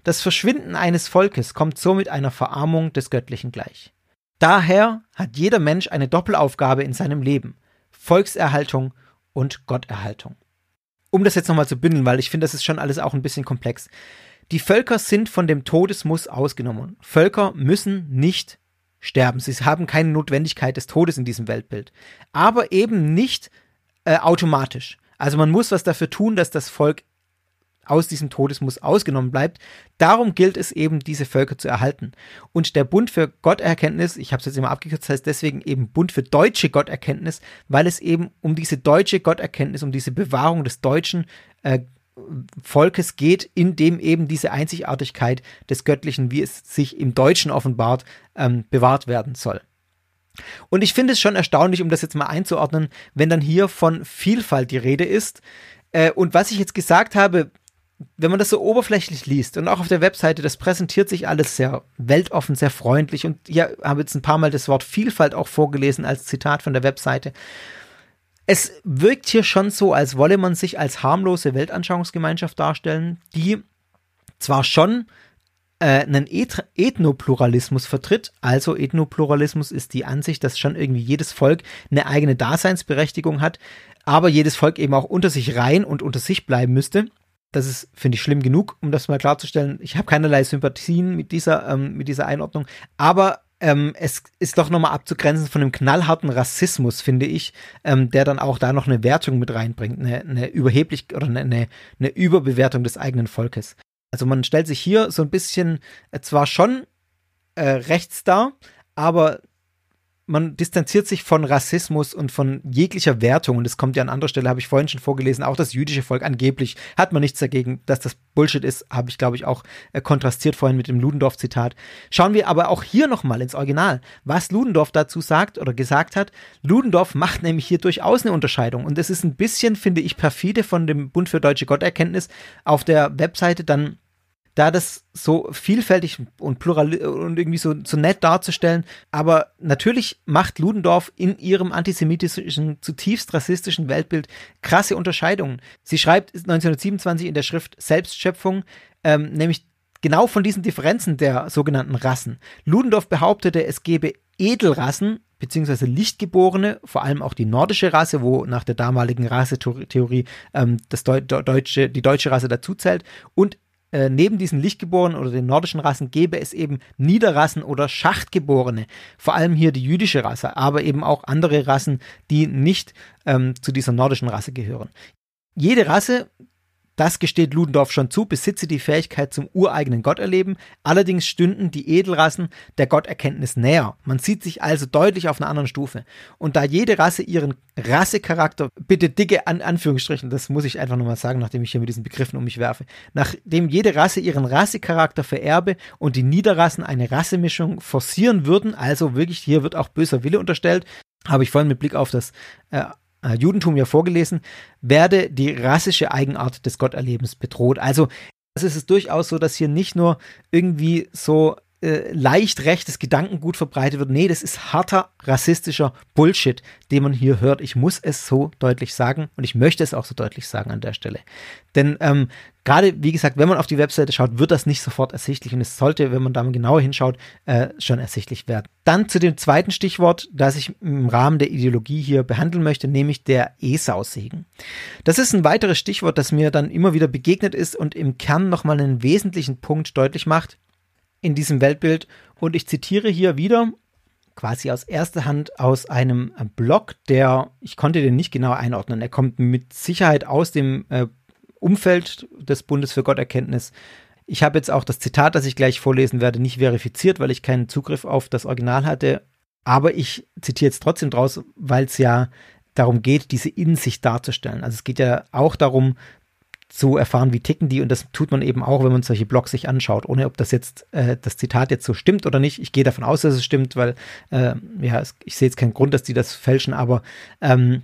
Das Verschwinden eines Volkes kommt somit einer Verarmung des Göttlichen gleich. Daher hat jeder Mensch eine Doppelaufgabe in seinem Leben Volkserhaltung und Gotterhaltung. um das jetzt nochmal zu bündeln, weil ich finde, das ist schon alles auch ein bisschen komplex. Die Völker sind von dem Todesmuss ausgenommen. Völker müssen nicht sterben. Sie haben keine Notwendigkeit des Todes in diesem Weltbild. Aber eben nicht äh, automatisch. Also man muss was dafür tun, dass das Volk aus diesem Todesmuss ausgenommen bleibt. Darum gilt es eben, diese Völker zu erhalten. Und der Bund für Gotterkenntnis, ich habe es jetzt immer abgekürzt, heißt deswegen eben Bund für deutsche Gotterkenntnis, weil es eben um diese deutsche Gotterkenntnis, um diese Bewahrung des deutschen äh, Volkes geht, in dem eben diese Einzigartigkeit des Göttlichen, wie es sich im Deutschen offenbart, ähm, bewahrt werden soll. Und ich finde es schon erstaunlich, um das jetzt mal einzuordnen, wenn dann hier von Vielfalt die Rede ist. Äh, und was ich jetzt gesagt habe, wenn man das so oberflächlich liest und auch auf der Webseite, das präsentiert sich alles sehr weltoffen, sehr freundlich. Und hier habe jetzt ein paar Mal das Wort Vielfalt auch vorgelesen als Zitat von der Webseite. Es wirkt hier schon so, als wolle man sich als harmlose Weltanschauungsgemeinschaft darstellen, die zwar schon äh, einen Eth Ethnopluralismus vertritt. Also Ethnopluralismus ist die Ansicht, dass schon irgendwie jedes Volk eine eigene Daseinsberechtigung hat, aber jedes Volk eben auch unter sich rein und unter sich bleiben müsste. Das ist, finde ich, schlimm genug, um das mal klarzustellen. Ich habe keinerlei Sympathien mit dieser, ähm, mit dieser Einordnung. Aber ähm, es ist doch nochmal abzugrenzen von einem knallharten Rassismus, finde ich, ähm, der dann auch da noch eine Wertung mit reinbringt, eine, eine überheblich oder eine, eine Überbewertung des eigenen Volkes. Also man stellt sich hier so ein bisschen äh, zwar schon äh, rechts dar, aber man distanziert sich von Rassismus und von jeglicher Wertung. Und es kommt ja an anderer Stelle, habe ich vorhin schon vorgelesen, auch das jüdische Volk angeblich hat man nichts dagegen, dass das Bullshit ist, habe ich, glaube ich, auch äh, kontrastiert vorhin mit dem Ludendorff-Zitat. Schauen wir aber auch hier nochmal ins Original, was Ludendorff dazu sagt oder gesagt hat. Ludendorff macht nämlich hier durchaus eine Unterscheidung. Und es ist ein bisschen, finde ich, perfide von dem Bund für deutsche Gotterkenntnis auf der Webseite dann da das so vielfältig und plural und irgendwie so, so nett darzustellen. Aber natürlich macht Ludendorff in ihrem antisemitischen, zutiefst rassistischen Weltbild krasse Unterscheidungen. Sie schreibt 1927 in der Schrift Selbstschöpfung, ähm, nämlich genau von diesen Differenzen der sogenannten Rassen. Ludendorff behauptete, es gebe Edelrassen beziehungsweise Lichtgeborene, vor allem auch die nordische Rasse, wo nach der damaligen Rassetheorie ähm, das Deu deutsche, die deutsche Rasse dazuzählt, und äh, neben diesen Lichtgeborenen oder den nordischen Rassen gäbe es eben Niederrassen oder Schachtgeborene. Vor allem hier die jüdische Rasse, aber eben auch andere Rassen, die nicht ähm, zu dieser nordischen Rasse gehören. Jede Rasse das gesteht Ludendorff schon zu, besitze die Fähigkeit zum ureigenen Gott erleben. Allerdings stünden die Edelrassen der Gotterkenntnis näher. Man sieht sich also deutlich auf einer anderen Stufe. Und da jede Rasse ihren Rassecharakter, bitte dicke An Anführungsstrichen, das muss ich einfach nochmal sagen, nachdem ich hier mit diesen Begriffen um mich werfe, nachdem jede Rasse ihren Rassecharakter vererbe und die Niederrassen eine Rassemischung forcieren würden, also wirklich hier wird auch böser Wille unterstellt, habe ich vorhin mit Blick auf das äh, Judentum ja vorgelesen, werde die rassische Eigenart des Gotterlebens bedroht. Also es ist durchaus so, dass hier nicht nur irgendwie so äh, leicht rechtes Gedankengut verbreitet wird. Nee, das ist harter rassistischer Bullshit, den man hier hört. Ich muss es so deutlich sagen und ich möchte es auch so deutlich sagen an der Stelle. Denn ähm, gerade, wie gesagt, wenn man auf die Webseite schaut, wird das nicht sofort ersichtlich und es sollte, wenn man da mal genauer hinschaut, äh, schon ersichtlich werden. Dann zu dem zweiten Stichwort, das ich im Rahmen der Ideologie hier behandeln möchte, nämlich der Esau-Segen. Das ist ein weiteres Stichwort, das mir dann immer wieder begegnet ist und im Kern nochmal einen wesentlichen Punkt deutlich macht in diesem Weltbild. Und ich zitiere hier wieder quasi aus erster Hand aus einem Blog, der, ich konnte den nicht genau einordnen, er kommt mit Sicherheit aus dem äh, Umfeld des Bundes für Gotterkenntnis. Ich habe jetzt auch das Zitat, das ich gleich vorlesen werde, nicht verifiziert, weil ich keinen Zugriff auf das Original hatte. Aber ich zitiere jetzt trotzdem draus, weil es ja darum geht, diese Insicht darzustellen. Also es geht ja auch darum, zu erfahren, wie ticken die. Und das tut man eben auch, wenn man solche Blogs sich anschaut, ohne ob das jetzt äh, das Zitat jetzt so stimmt oder nicht. Ich gehe davon aus, dass es stimmt, weil äh, ja, es, ich sehe jetzt keinen Grund, dass die das fälschen, aber ähm,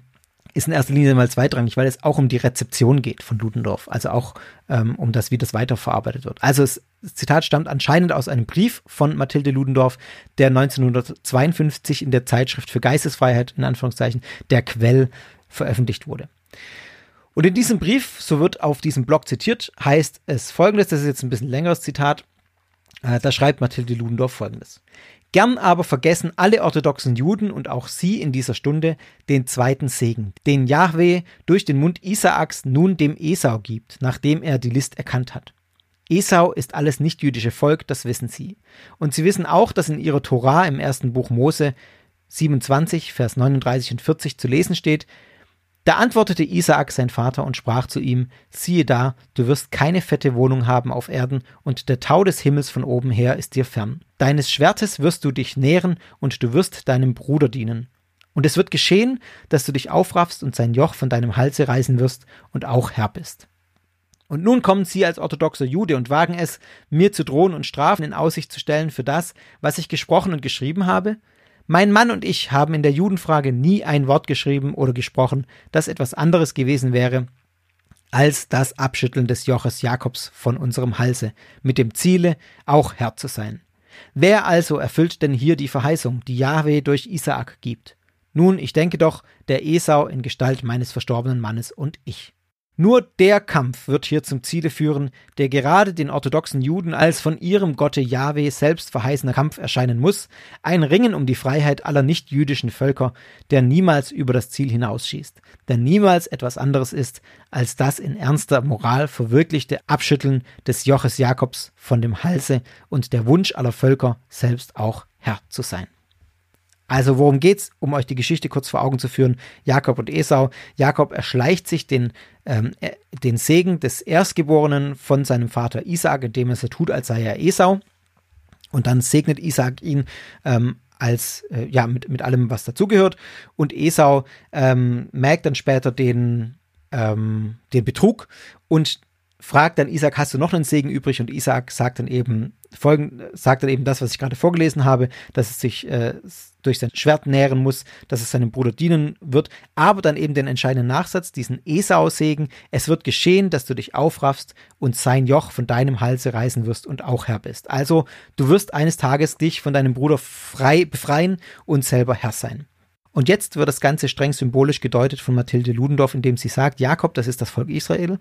ist in erster Linie mal zweitrangig, weil es auch um die Rezeption geht von Ludendorff, also auch ähm, um das, wie das weiterverarbeitet wird. Also es, das Zitat stammt anscheinend aus einem Brief von Mathilde Ludendorff, der 1952 in der Zeitschrift für Geistesfreiheit, in Anführungszeichen, der Quell veröffentlicht wurde. Und in diesem Brief, so wird auf diesem Blog zitiert, heißt es folgendes, das ist jetzt ein bisschen längeres Zitat. Äh, da schreibt Mathilde Ludendorff folgendes. Gern aber vergessen alle orthodoxen Juden und auch sie in dieser Stunde den zweiten Segen, den Yahweh durch den Mund Isaaks nun dem Esau gibt, nachdem er die List erkannt hat. Esau ist alles nichtjüdische Volk, das wissen sie. Und sie wissen auch, dass in ihrer Torah im ersten Buch Mose 27, Vers 39 und 40 zu lesen steht, da antwortete Isaak sein Vater und sprach zu ihm, siehe da, du wirst keine fette Wohnung haben auf Erden, und der Tau des Himmels von oben her ist dir fern. Deines Schwertes wirst du dich nähren, und du wirst deinem Bruder dienen. Und es wird geschehen, dass du dich aufraffst und sein Joch von deinem Halse reißen wirst und auch Herr bist. Und nun kommen sie als orthodoxer Jude und wagen es, mir zu drohen und Strafen in Aussicht zu stellen für das, was ich gesprochen und geschrieben habe? Mein Mann und ich haben in der Judenfrage nie ein Wort geschrieben oder gesprochen, das etwas anderes gewesen wäre als das Abschütteln des Joches Jakobs von unserem Halse, mit dem Ziele, auch Herr zu sein. Wer also erfüllt denn hier die Verheißung, die Jahwe durch Isaak gibt? Nun, ich denke doch, der Esau in Gestalt meines verstorbenen Mannes und ich. Nur der Kampf wird hier zum Ziele führen, der gerade den orthodoxen Juden als von ihrem Gotte Jahwe selbst verheißener Kampf erscheinen muss, ein Ringen um die Freiheit aller nichtjüdischen Völker, der niemals über das Ziel hinausschießt, der niemals etwas anderes ist als das in ernster Moral verwirklichte Abschütteln des Joches Jakobs von dem Halse und der Wunsch aller Völker, selbst auch Herr zu sein. Also worum geht's, um euch die Geschichte kurz vor Augen zu führen? Jakob und Esau. Jakob erschleicht sich den, ähm, äh, den Segen des Erstgeborenen von seinem Vater Isaac, indem er so tut, als sei er Esau. Und dann segnet Isaac ihn ähm, als äh, ja mit, mit allem, was dazugehört. Und Esau ähm, merkt dann später den, ähm, den Betrug und fragt dann Isaac, hast du noch einen Segen übrig? Und Isaac sagt dann eben, folgen, sagt dann eben das, was ich gerade vorgelesen habe, dass es sich äh, durch sein Schwert nähren muss, dass es seinem Bruder dienen wird, aber dann eben den entscheidenden Nachsatz, diesen Esau-Segen, es wird geschehen, dass du dich aufraffst und sein Joch von deinem Halse reißen wirst und auch Herr bist. Also, du wirst eines Tages dich von deinem Bruder frei befreien und selber Herr sein. Und jetzt wird das Ganze streng symbolisch gedeutet von Mathilde Ludendorff, indem sie sagt, Jakob, das ist das Volk Israel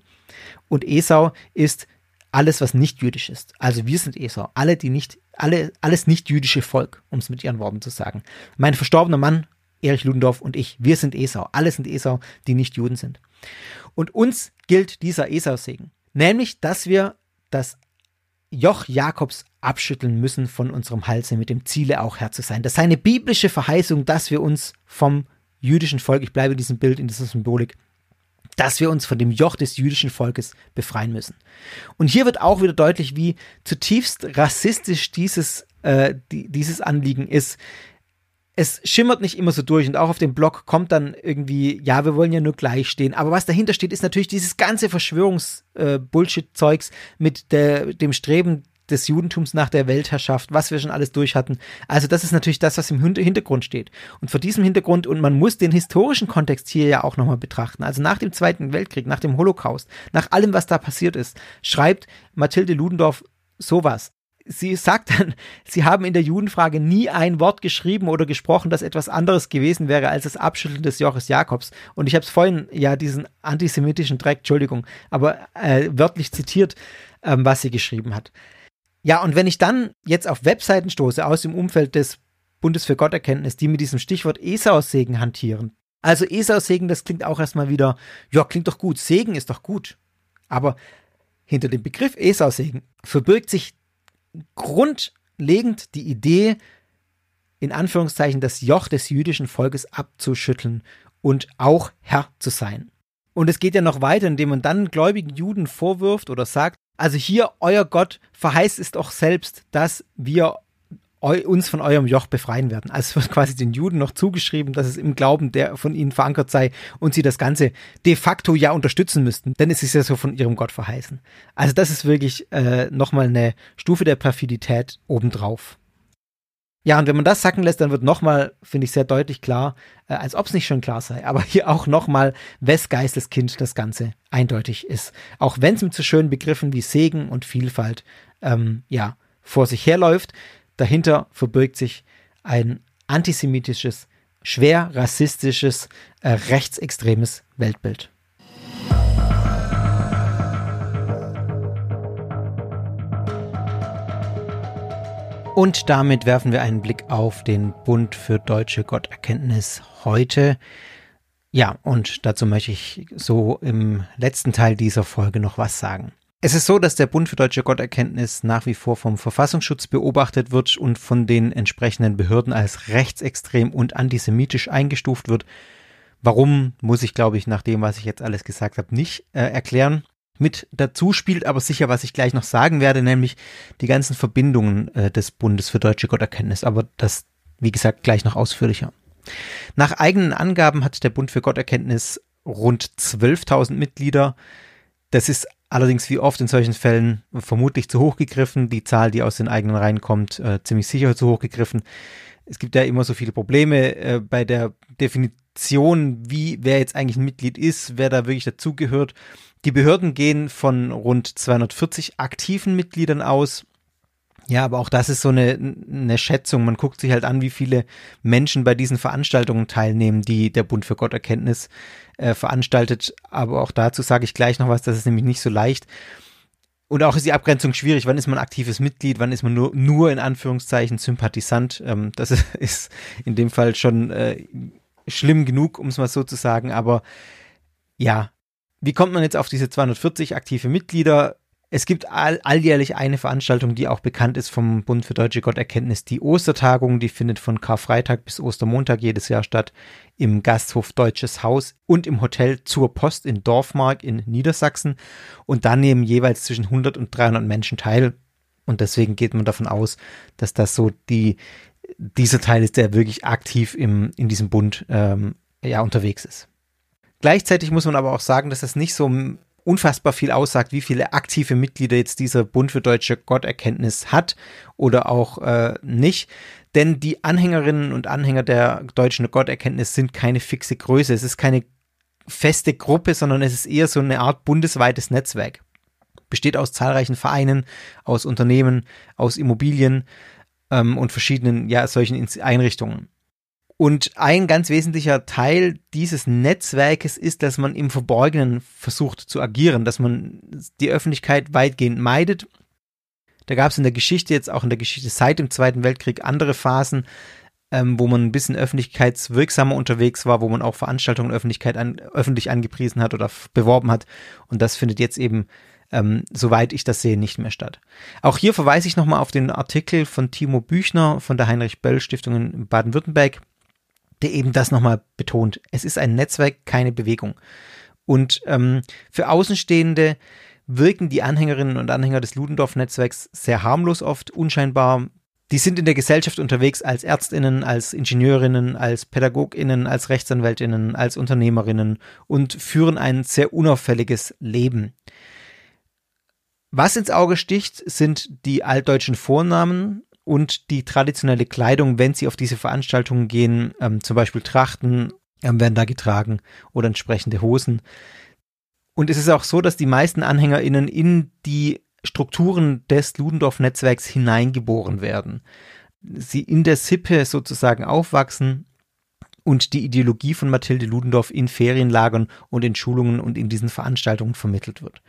und Esau ist alles, was nicht jüdisch ist. Also wir sind Esau, alle, die nicht, alle, alles nicht jüdische Volk, um es mit ihren Worten zu sagen. Mein verstorbener Mann, Erich Ludendorff und ich, wir sind Esau, alle sind Esau, die nicht Juden sind. Und uns gilt dieser Esau-Segen, nämlich, dass wir das Joch Jakobs abschütteln müssen von unserem Halse mit dem Ziele auch Herr zu sein. Das ist eine biblische Verheißung, dass wir uns vom jüdischen Volk, ich bleibe in diesem Bild, in dieser Symbolik, dass wir uns von dem Joch des jüdischen Volkes befreien müssen. Und hier wird auch wieder deutlich, wie zutiefst rassistisch dieses, äh, die, dieses Anliegen ist. Es schimmert nicht immer so durch und auch auf dem Blog kommt dann irgendwie, ja, wir wollen ja nur gleich stehen. Aber was dahinter steht, ist natürlich dieses ganze Verschwörungs-Bullshit-Zeugs äh, mit der, dem Streben des Judentums nach der Weltherrschaft, was wir schon alles durch hatten. Also das ist natürlich das, was im Hintergrund steht. Und vor diesem Hintergrund, und man muss den historischen Kontext hier ja auch nochmal betrachten, also nach dem Zweiten Weltkrieg, nach dem Holocaust, nach allem, was da passiert ist, schreibt Mathilde Ludendorff sowas. Sie sagt dann, sie haben in der Judenfrage nie ein Wort geschrieben oder gesprochen, das etwas anderes gewesen wäre als das Abschütteln des Joches Jakobs. Und ich habe es vorhin ja diesen antisemitischen Dreck, Entschuldigung, aber äh, wörtlich zitiert, ähm, was sie geschrieben hat. Ja, und wenn ich dann jetzt auf Webseiten stoße aus dem Umfeld des Bundes für Gotterkenntnis, die mit diesem Stichwort Esau-Segen hantieren. Also Esau-Segen, das klingt auch erstmal wieder, ja, klingt doch gut, Segen ist doch gut. Aber hinter dem Begriff Esau-Segen verbirgt sich grundlegend die Idee, in Anführungszeichen das Joch des jüdischen Volkes abzuschütteln und auch Herr zu sein. Und es geht ja noch weiter, indem man dann gläubigen Juden vorwirft oder sagt, also hier, euer Gott verheißt es doch selbst, dass wir uns von eurem Joch befreien werden. Also es wird quasi den Juden noch zugeschrieben, dass es im Glauben, der von ihnen verankert sei und sie das Ganze de facto ja unterstützen müssten, denn es ist ja so von ihrem Gott verheißen. Also das ist wirklich äh, nochmal eine Stufe der Perfidität obendrauf. Ja, und wenn man das sacken lässt, dann wird nochmal, finde ich, sehr deutlich klar, äh, als ob es nicht schon klar sei, aber hier auch nochmal, wes Geisteskind das Ganze eindeutig ist. Auch wenn es mit so schönen Begriffen wie Segen und Vielfalt, ähm, ja, vor sich herläuft, dahinter verbirgt sich ein antisemitisches, schwer rassistisches, äh, rechtsextremes Weltbild. Und damit werfen wir einen Blick auf den Bund für deutsche Gotterkenntnis heute. Ja, und dazu möchte ich so im letzten Teil dieser Folge noch was sagen. Es ist so, dass der Bund für deutsche Gotterkenntnis nach wie vor vom Verfassungsschutz beobachtet wird und von den entsprechenden Behörden als rechtsextrem und antisemitisch eingestuft wird. Warum, muss ich, glaube ich, nach dem, was ich jetzt alles gesagt habe, nicht äh, erklären. Mit dazu spielt aber sicher, was ich gleich noch sagen werde, nämlich die ganzen Verbindungen äh, des Bundes für deutsche Gotterkenntnis. Aber das, wie gesagt, gleich noch ausführlicher. Nach eigenen Angaben hat der Bund für Gotterkenntnis rund 12.000 Mitglieder. Das ist allerdings wie oft in solchen Fällen vermutlich zu hoch gegriffen. Die Zahl, die aus den eigenen Reihen kommt, äh, ziemlich sicher zu hoch gegriffen. Es gibt ja immer so viele Probleme äh, bei der Definition, wie wer jetzt eigentlich ein Mitglied ist, wer da wirklich dazugehört. Die Behörden gehen von rund 240 aktiven Mitgliedern aus. Ja, aber auch das ist so eine, eine Schätzung. Man guckt sich halt an, wie viele Menschen bei diesen Veranstaltungen teilnehmen, die der Bund für Gotterkenntnis äh, veranstaltet. Aber auch dazu sage ich gleich noch was, das ist nämlich nicht so leicht. Und auch ist die Abgrenzung schwierig. Wann ist man aktives Mitglied? Wann ist man nur, nur in Anführungszeichen Sympathisant? Ähm, das *laughs* ist in dem Fall schon äh, schlimm genug, um es mal so zu sagen. Aber ja, wie kommt man jetzt auf diese 240 aktive Mitglieder? Es gibt all, alljährlich eine Veranstaltung, die auch bekannt ist vom Bund für deutsche Gotterkenntnis, die Ostertagung. Die findet von Karfreitag bis Ostermontag jedes Jahr statt im Gasthof Deutsches Haus und im Hotel zur Post in Dorfmark in Niedersachsen. Und da nehmen jeweils zwischen 100 und 300 Menschen teil. Und deswegen geht man davon aus, dass das so die, dieser Teil ist, der wirklich aktiv im, in diesem Bund ähm, ja, unterwegs ist. Gleichzeitig muss man aber auch sagen, dass das nicht so unfassbar viel aussagt, wie viele aktive Mitglieder jetzt dieser Bund für deutsche Gotterkenntnis hat oder auch äh, nicht. Denn die Anhängerinnen und Anhänger der deutschen Gotterkenntnis sind keine fixe Größe. Es ist keine feste Gruppe, sondern es ist eher so eine Art bundesweites Netzwerk. Besteht aus zahlreichen Vereinen, aus Unternehmen, aus Immobilien ähm, und verschiedenen ja, solchen Einrichtungen. Und ein ganz wesentlicher Teil dieses Netzwerkes ist, dass man im Verborgenen versucht zu agieren, dass man die Öffentlichkeit weitgehend meidet. Da gab es in der Geschichte, jetzt auch in der Geschichte seit dem Zweiten Weltkrieg, andere Phasen, ähm, wo man ein bisschen öffentlichkeitswirksamer unterwegs war, wo man auch Veranstaltungen Öffentlichkeit an, öffentlich angepriesen hat oder beworben hat. Und das findet jetzt eben, ähm, soweit ich das sehe, nicht mehr statt. Auch hier verweise ich nochmal auf den Artikel von Timo Büchner von der Heinrich Böll Stiftung in Baden-Württemberg der eben das nochmal betont. Es ist ein Netzwerk, keine Bewegung. Und ähm, für Außenstehende wirken die Anhängerinnen und Anhänger des Ludendorff-Netzwerks sehr harmlos oft, unscheinbar. Die sind in der Gesellschaft unterwegs als Ärztinnen, als Ingenieurinnen, als Pädagoginnen, als Rechtsanwältinnen, als Unternehmerinnen und führen ein sehr unauffälliges Leben. Was ins Auge sticht, sind die altdeutschen Vornamen und die traditionelle Kleidung, wenn sie auf diese Veranstaltungen gehen, ähm, zum Beispiel Trachten ähm, werden da getragen oder entsprechende Hosen. Und es ist auch so, dass die meisten AnhängerInnen in die Strukturen des Ludendorff-Netzwerks hineingeboren werden. Sie in der Sippe sozusagen aufwachsen und die Ideologie von Mathilde Ludendorff in Ferienlagern und in Schulungen und in diesen Veranstaltungen vermittelt wird.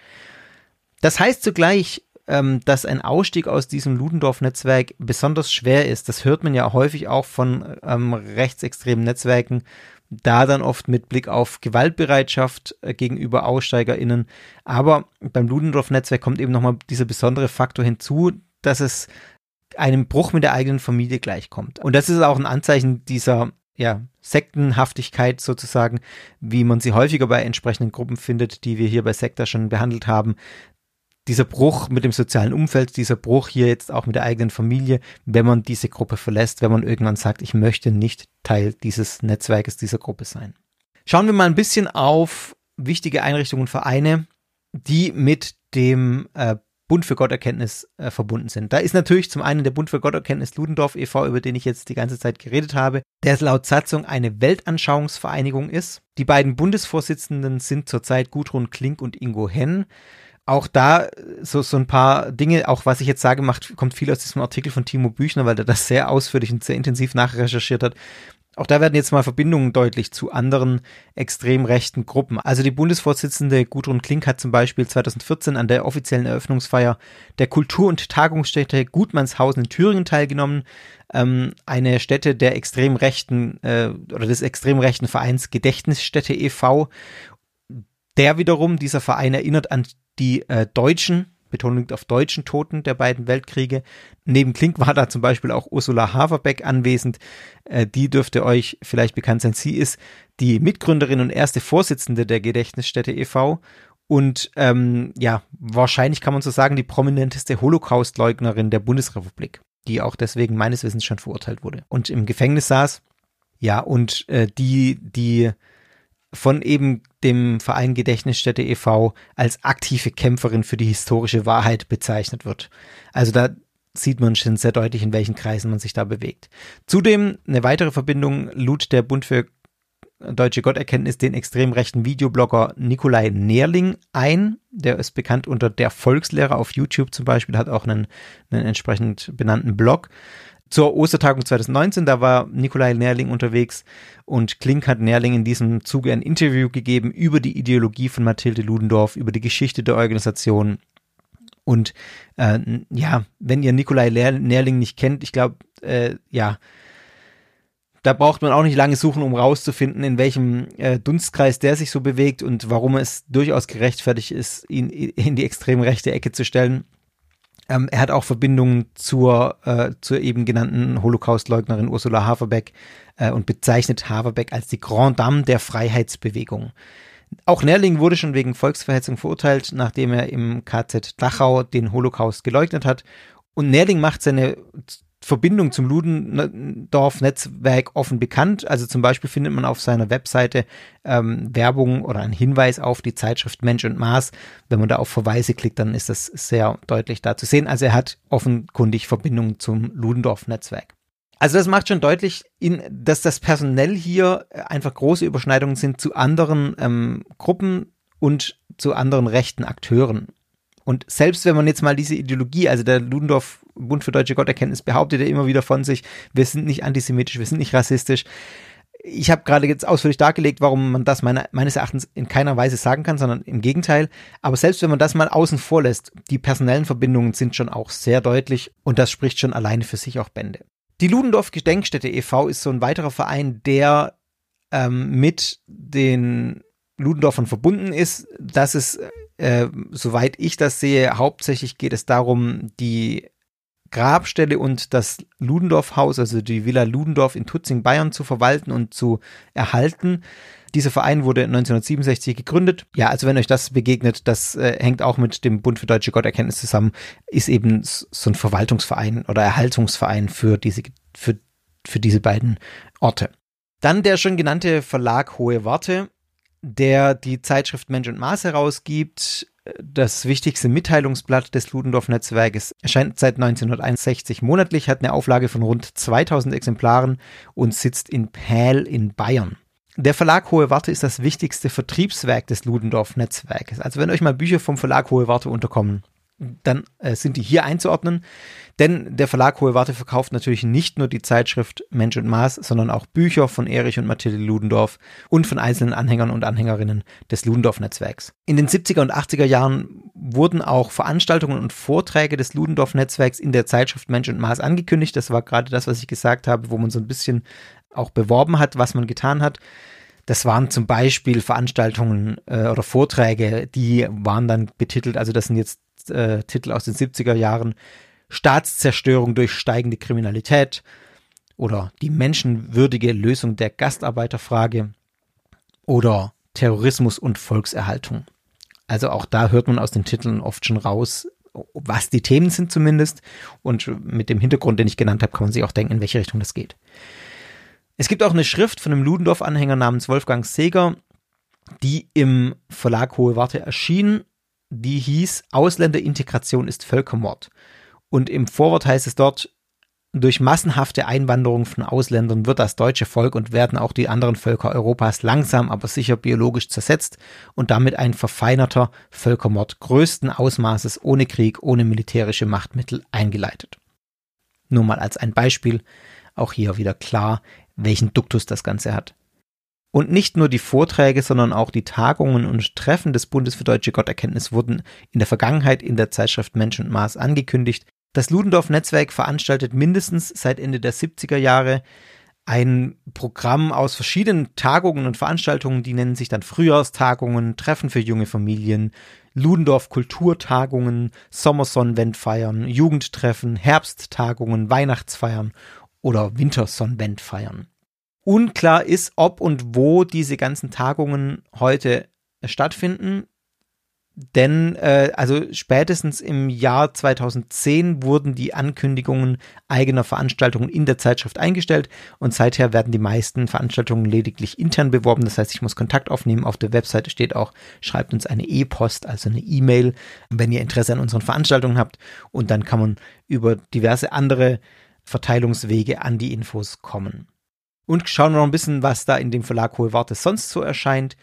Das heißt zugleich, ähm, dass ein Ausstieg aus diesem Ludendorff-Netzwerk besonders schwer ist. Das hört man ja häufig auch von ähm, rechtsextremen Netzwerken, da dann oft mit Blick auf Gewaltbereitschaft äh, gegenüber AussteigerInnen. Aber beim Ludendorff-Netzwerk kommt eben nochmal dieser besondere Faktor hinzu, dass es einem Bruch mit der eigenen Familie gleichkommt. Und das ist auch ein Anzeichen dieser ja, Sektenhaftigkeit sozusagen, wie man sie häufiger bei entsprechenden Gruppen findet, die wir hier bei Sekta schon behandelt haben, dieser Bruch mit dem sozialen Umfeld, dieser Bruch hier jetzt auch mit der eigenen Familie, wenn man diese Gruppe verlässt, wenn man irgendwann sagt, ich möchte nicht Teil dieses Netzwerkes, dieser Gruppe sein. Schauen wir mal ein bisschen auf wichtige Einrichtungen und Vereine, die mit dem äh, Bund für Gotterkenntnis äh, verbunden sind. Da ist natürlich zum einen der Bund für Gotterkenntnis Ludendorff e.V., über den ich jetzt die ganze Zeit geredet habe, der laut Satzung eine Weltanschauungsvereinigung ist. Die beiden Bundesvorsitzenden sind zurzeit Gudrun Klink und Ingo Henn auch da so, so ein paar Dinge, auch was ich jetzt sage, macht, kommt viel aus diesem Artikel von Timo Büchner, weil der das sehr ausführlich und sehr intensiv nachrecherchiert hat. Auch da werden jetzt mal Verbindungen deutlich zu anderen extrem rechten Gruppen. Also die Bundesvorsitzende Gudrun Klink hat zum Beispiel 2014 an der offiziellen Eröffnungsfeier der Kultur- und Tagungsstätte Gutmannshausen in Thüringen teilgenommen. Ähm, eine Stätte der extrem rechten äh, oder des extrem rechten Vereins Gedächtnisstätte e.V. Der wiederum, dieser Verein erinnert an die äh, Deutschen Betonung auf deutschen Toten der beiden Weltkriege. Neben Klink war da zum Beispiel auch Ursula Haverbeck anwesend. Äh, die dürfte euch vielleicht bekannt sein. Sie ist die Mitgründerin und erste Vorsitzende der Gedächtnisstätte e.V. Und ähm, ja, wahrscheinlich kann man so sagen, die prominenteste Holocaust-Leugnerin der Bundesrepublik, die auch deswegen meines Wissens schon verurteilt wurde und im Gefängnis saß. Ja, und äh, die, die von eben dem Verein Gedächtnisstätte e.V. als aktive Kämpferin für die historische Wahrheit bezeichnet wird. Also da sieht man schon sehr deutlich, in welchen Kreisen man sich da bewegt. Zudem eine weitere Verbindung lud der Bund für deutsche Gotterkenntnis den extrem rechten Videoblogger Nikolai Nährling ein. Der ist bekannt unter der Volkslehrer auf YouTube zum Beispiel, hat auch einen, einen entsprechend benannten Blog zur Ostertagung 2019, da war Nikolai Nährling unterwegs und Klink hat Nährling in diesem Zuge ein Interview gegeben über die Ideologie von Mathilde Ludendorff, über die Geschichte der Organisation. Und äh, ja, wenn ihr Nikolai Nährling nicht kennt, ich glaube, äh, ja, da braucht man auch nicht lange suchen, um rauszufinden, in welchem äh, Dunstkreis der sich so bewegt und warum es durchaus gerechtfertigt ist, ihn in die extrem rechte Ecke zu stellen. Ähm, er hat auch Verbindungen zur, äh, zur eben genannten Holocaustleugnerin Ursula Haverbeck äh, und bezeichnet Haverbeck als die Grand Dame der Freiheitsbewegung. Auch Nerling wurde schon wegen Volksverhetzung verurteilt, nachdem er im KZ Dachau den Holocaust geleugnet hat. Und Nerling macht seine Verbindung zum Ludendorff-Netzwerk offen bekannt. Also zum Beispiel findet man auf seiner Webseite ähm, Werbung oder einen Hinweis auf die Zeitschrift Mensch und Maß. Wenn man da auf Verweise klickt, dann ist das sehr deutlich da zu sehen. Also er hat offenkundig Verbindungen zum Ludendorff-Netzwerk. Also das macht schon deutlich, in, dass das personell hier einfach große Überschneidungen sind zu anderen ähm, Gruppen und zu anderen rechten Akteuren. Und selbst wenn man jetzt mal diese Ideologie, also der Ludendorff Bund für deutsche Gotterkenntnis behauptet ja immer wieder von sich, wir sind nicht antisemitisch, wir sind nicht rassistisch. Ich habe gerade jetzt ausführlich dargelegt, warum man das meine, meines Erachtens in keiner Weise sagen kann, sondern im Gegenteil. Aber selbst wenn man das mal außen vor lässt, die personellen Verbindungen sind schon auch sehr deutlich und das spricht schon alleine für sich auch Bände. Die Ludendorff Gedenkstätte e.V. ist so ein weiterer Verein, der ähm, mit den Ludendorffern verbunden ist. Das ist äh, soweit ich das sehe, hauptsächlich geht es darum, die Grabstelle und das Ludendorff-Haus, also die Villa Ludendorff in Tutzing, Bayern zu verwalten und zu erhalten. Dieser Verein wurde 1967 gegründet. Ja, also wenn euch das begegnet, das äh, hängt auch mit dem Bund für deutsche Gotterkenntnis zusammen, ist eben so ein Verwaltungsverein oder Erhaltungsverein für diese, für, für diese beiden Orte. Dann der schon genannte Verlag Hohe Warte der die Zeitschrift Mensch und Maß herausgibt. Das wichtigste Mitteilungsblatt des Ludendorff-Netzwerkes erscheint seit 1961 monatlich, hat eine Auflage von rund 2000 Exemplaren und sitzt in Pähl in Bayern. Der Verlag Hohe Warte ist das wichtigste Vertriebswerk des Ludendorff-Netzwerkes. Also wenn euch mal Bücher vom Verlag Hohe Warte unterkommen, dann äh, sind die hier einzuordnen. Denn der Verlag Hohe Warte verkauft natürlich nicht nur die Zeitschrift Mensch und Maß, sondern auch Bücher von Erich und Mathilde Ludendorff und von einzelnen Anhängern und Anhängerinnen des Ludendorff-Netzwerks. In den 70er und 80er Jahren wurden auch Veranstaltungen und Vorträge des Ludendorff-Netzwerks in der Zeitschrift Mensch und Maß angekündigt. Das war gerade das, was ich gesagt habe, wo man so ein bisschen auch beworben hat, was man getan hat. Das waren zum Beispiel Veranstaltungen äh, oder Vorträge, die waren dann betitelt, also das sind jetzt Titel aus den 70er Jahren, Staatszerstörung durch steigende Kriminalität oder die menschenwürdige Lösung der Gastarbeiterfrage oder Terrorismus und Volkserhaltung. Also auch da hört man aus den Titeln oft schon raus, was die Themen sind zumindest. Und mit dem Hintergrund, den ich genannt habe, kann man sich auch denken, in welche Richtung das geht. Es gibt auch eine Schrift von einem Ludendorff-Anhänger namens Wolfgang Seeger, die im Verlag Hohe Warte erschien. Die hieß Ausländerintegration ist Völkermord. Und im Vorwort heißt es dort, durch massenhafte Einwanderung von Ausländern wird das deutsche Volk und werden auch die anderen Völker Europas langsam aber sicher biologisch zersetzt und damit ein verfeinerter Völkermord größten Ausmaßes ohne Krieg, ohne militärische Machtmittel eingeleitet. Nur mal als ein Beispiel, auch hier wieder klar, welchen Duktus das Ganze hat. Und nicht nur die Vorträge, sondern auch die Tagungen und Treffen des Bundes für deutsche Gotterkenntnis wurden in der Vergangenheit in der Zeitschrift Mensch und Maß angekündigt. Das Ludendorff-Netzwerk veranstaltet mindestens seit Ende der 70er Jahre ein Programm aus verschiedenen Tagungen und Veranstaltungen, die nennen sich dann Frühjahrstagungen, Treffen für junge Familien, Ludendorff Kulturtagungen, Sommersonnenwendfeiern, Jugendtreffen, Herbsttagungen, Weihnachtsfeiern oder Wintersonnenwendfeiern. Unklar ist, ob und wo diese ganzen Tagungen heute stattfinden. Denn äh, also spätestens im Jahr 2010 wurden die Ankündigungen eigener Veranstaltungen in der Zeitschrift eingestellt und seither werden die meisten Veranstaltungen lediglich intern beworben. Das heißt, ich muss Kontakt aufnehmen. Auf der Webseite steht auch, schreibt uns eine E-Post, also eine E-Mail, wenn ihr Interesse an unseren Veranstaltungen habt. Und dann kann man über diverse andere Verteilungswege an die Infos kommen. Und schauen wir noch ein bisschen, was da in dem Verlag Hohe Warte sonst so erscheint.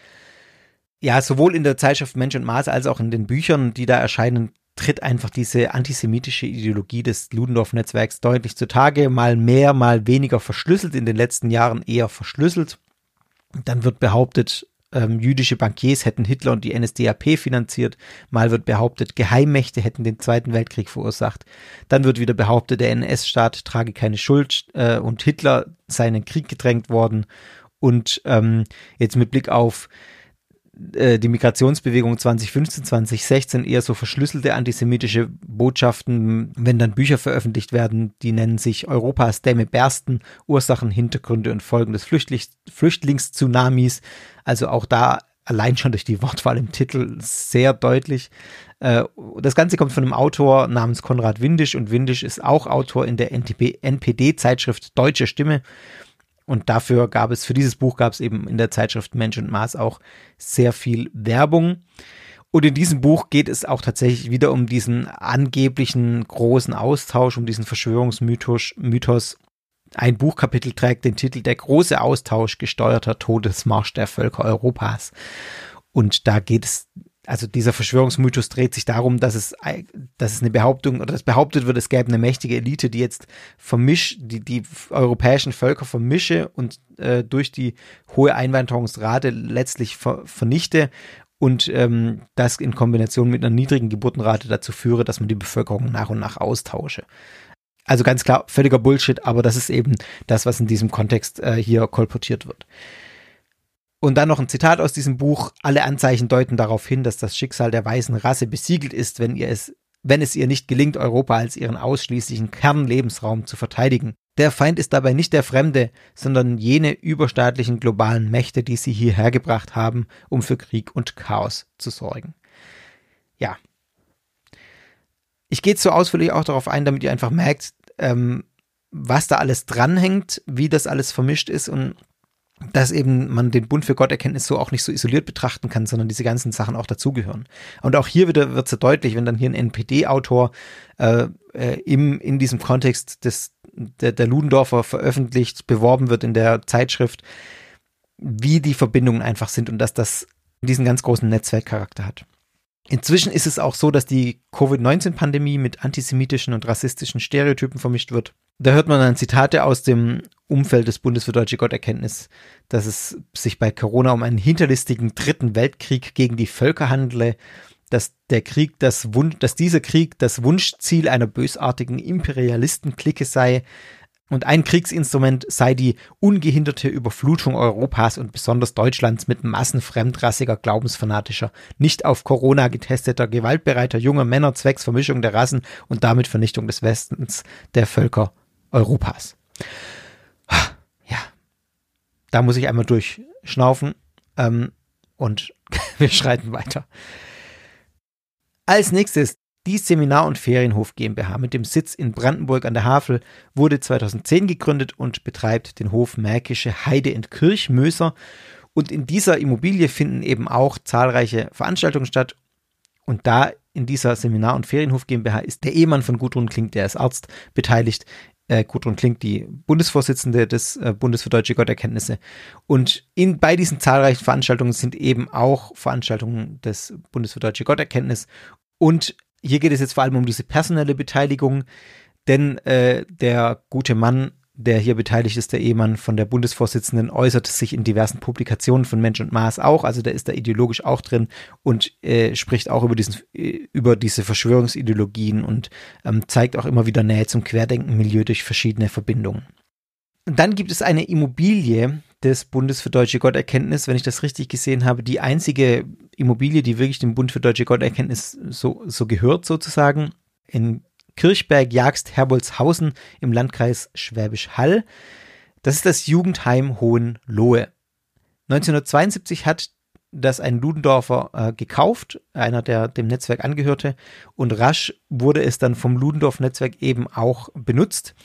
Ja, sowohl in der Zeitschrift Mensch und Maß als auch in den Büchern, die da erscheinen, tritt einfach diese antisemitische Ideologie des Ludendorff-Netzwerks deutlich zutage. Mal mehr, mal weniger verschlüsselt, in den letzten Jahren eher verschlüsselt. Dann wird behauptet, ähm, jüdische Bankiers hätten Hitler und die NSDAP finanziert. Mal wird behauptet, Geheimmächte hätten den Zweiten Weltkrieg verursacht. Dann wird wieder behauptet, der NS-Staat trage keine Schuld äh, und Hitler sei in den Krieg gedrängt worden. Und ähm, jetzt mit Blick auf die Migrationsbewegung 2015, 2016 eher so verschlüsselte antisemitische Botschaften, wenn dann Bücher veröffentlicht werden, die nennen sich Europas Dämme bersten, Ursachen, Hintergründe und Folgen des Flüchtlings Flüchtlingstsunamis. Also auch da allein schon durch die Wortwahl im Titel sehr deutlich. Äh, das Ganze kommt von einem Autor namens Konrad Windisch und Windisch ist auch Autor in der NPD-Zeitschrift Deutsche Stimme. Und dafür gab es, für dieses Buch gab es eben in der Zeitschrift Mensch und Maß auch sehr viel Werbung. Und in diesem Buch geht es auch tatsächlich wieder um diesen angeblichen großen Austausch, um diesen Verschwörungsmythos. Mythos. Ein Buchkapitel trägt den Titel Der große Austausch gesteuerter Todesmarsch der Völker Europas. Und da geht es also dieser Verschwörungsmythos dreht sich darum, dass es, dass es eine Behauptung oder dass behauptet wird, es gäbe eine mächtige Elite, die jetzt vermischt, die, die europäischen Völker vermische und äh, durch die hohe Einwanderungsrate letztlich ver, vernichte und ähm, das in Kombination mit einer niedrigen Geburtenrate dazu führe, dass man die Bevölkerung nach und nach austausche. Also ganz klar, völliger Bullshit, aber das ist eben das, was in diesem Kontext äh, hier kolportiert wird. Und dann noch ein Zitat aus diesem Buch. Alle Anzeichen deuten darauf hin, dass das Schicksal der weißen Rasse besiegelt ist, wenn ihr es, wenn es ihr nicht gelingt, Europa als ihren ausschließlichen Kernlebensraum zu verteidigen. Der Feind ist dabei nicht der Fremde, sondern jene überstaatlichen globalen Mächte, die sie hierher gebracht haben, um für Krieg und Chaos zu sorgen. Ja. Ich gehe so ausführlich auch darauf ein, damit ihr einfach merkt, ähm, was da alles dranhängt, wie das alles vermischt ist und dass eben man den Bund für Gotterkenntnis so auch nicht so isoliert betrachten kann, sondern diese ganzen Sachen auch dazugehören. Und auch hier wieder wird es ja deutlich, wenn dann hier ein NPD-Autor äh, äh, im, in diesem Kontext des, der, der Ludendorfer veröffentlicht, beworben wird in der Zeitschrift, wie die Verbindungen einfach sind und dass das diesen ganz großen Netzwerkcharakter hat. Inzwischen ist es auch so, dass die Covid-19-Pandemie mit antisemitischen und rassistischen Stereotypen vermischt wird. Da hört man dann Zitate aus dem Umfeld des Bundes für deutsche Gotterkenntnis, dass es sich bei Corona um einen hinterlistigen dritten Weltkrieg gegen die Völker handle, dass der Krieg das Wunsch, dass dieser Krieg das Wunschziel einer bösartigen Imperialistenklicke sei, und ein Kriegsinstrument sei die ungehinderte Überflutung Europas und besonders Deutschlands mit Massen fremdrassiger, glaubensfanatischer, nicht auf Corona getesteter, gewaltbereiter junger Männer zwecks Vermischung der Rassen und damit Vernichtung des Westens der Völker Europas. Ja, da muss ich einmal durchschnaufen ähm, und *laughs* wir schreiten weiter. Als nächstes die Seminar- und Ferienhof GmbH mit dem Sitz in Brandenburg an der Havel wurde 2010 gegründet und betreibt den Hof Märkische Heide in Kirchmöser. Und in dieser Immobilie finden eben auch zahlreiche Veranstaltungen statt. Und da in dieser Seminar- und Ferienhof GmbH ist der Ehemann von Gudrun Klink, der ist Arzt, beteiligt. Äh, Gudrun Klink, die Bundesvorsitzende des äh, Bundes für deutsche Gotterkenntnisse. Und in, bei diesen zahlreichen Veranstaltungen sind eben auch Veranstaltungen des Bundes für deutsche Gotterkenntnis und hier geht es jetzt vor allem um diese personelle Beteiligung, denn äh, der gute Mann der hier beteiligt ist, der Ehemann von der Bundesvorsitzenden, äußert sich in diversen Publikationen von Mensch und Maß auch. Also der ist da ideologisch auch drin und äh, spricht auch über, diesen, äh, über diese Verschwörungsideologien und ähm, zeigt auch immer wieder Nähe zum Querdenken-Milieu durch verschiedene Verbindungen. Dann gibt es eine Immobilie des Bundes für deutsche Gotterkenntnis, wenn ich das richtig gesehen habe, die einzige Immobilie, die wirklich dem Bund für deutsche Gotterkenntnis so, so gehört sozusagen, in Kirchberg, Jagst, Herbolzhausen im Landkreis Schwäbisch Hall. Das ist das Jugendheim Hohenlohe. 1972 hat das ein Ludendorfer äh, gekauft, einer, der dem Netzwerk angehörte, und rasch wurde es dann vom Ludendorff-Netzwerk eben auch benutzt.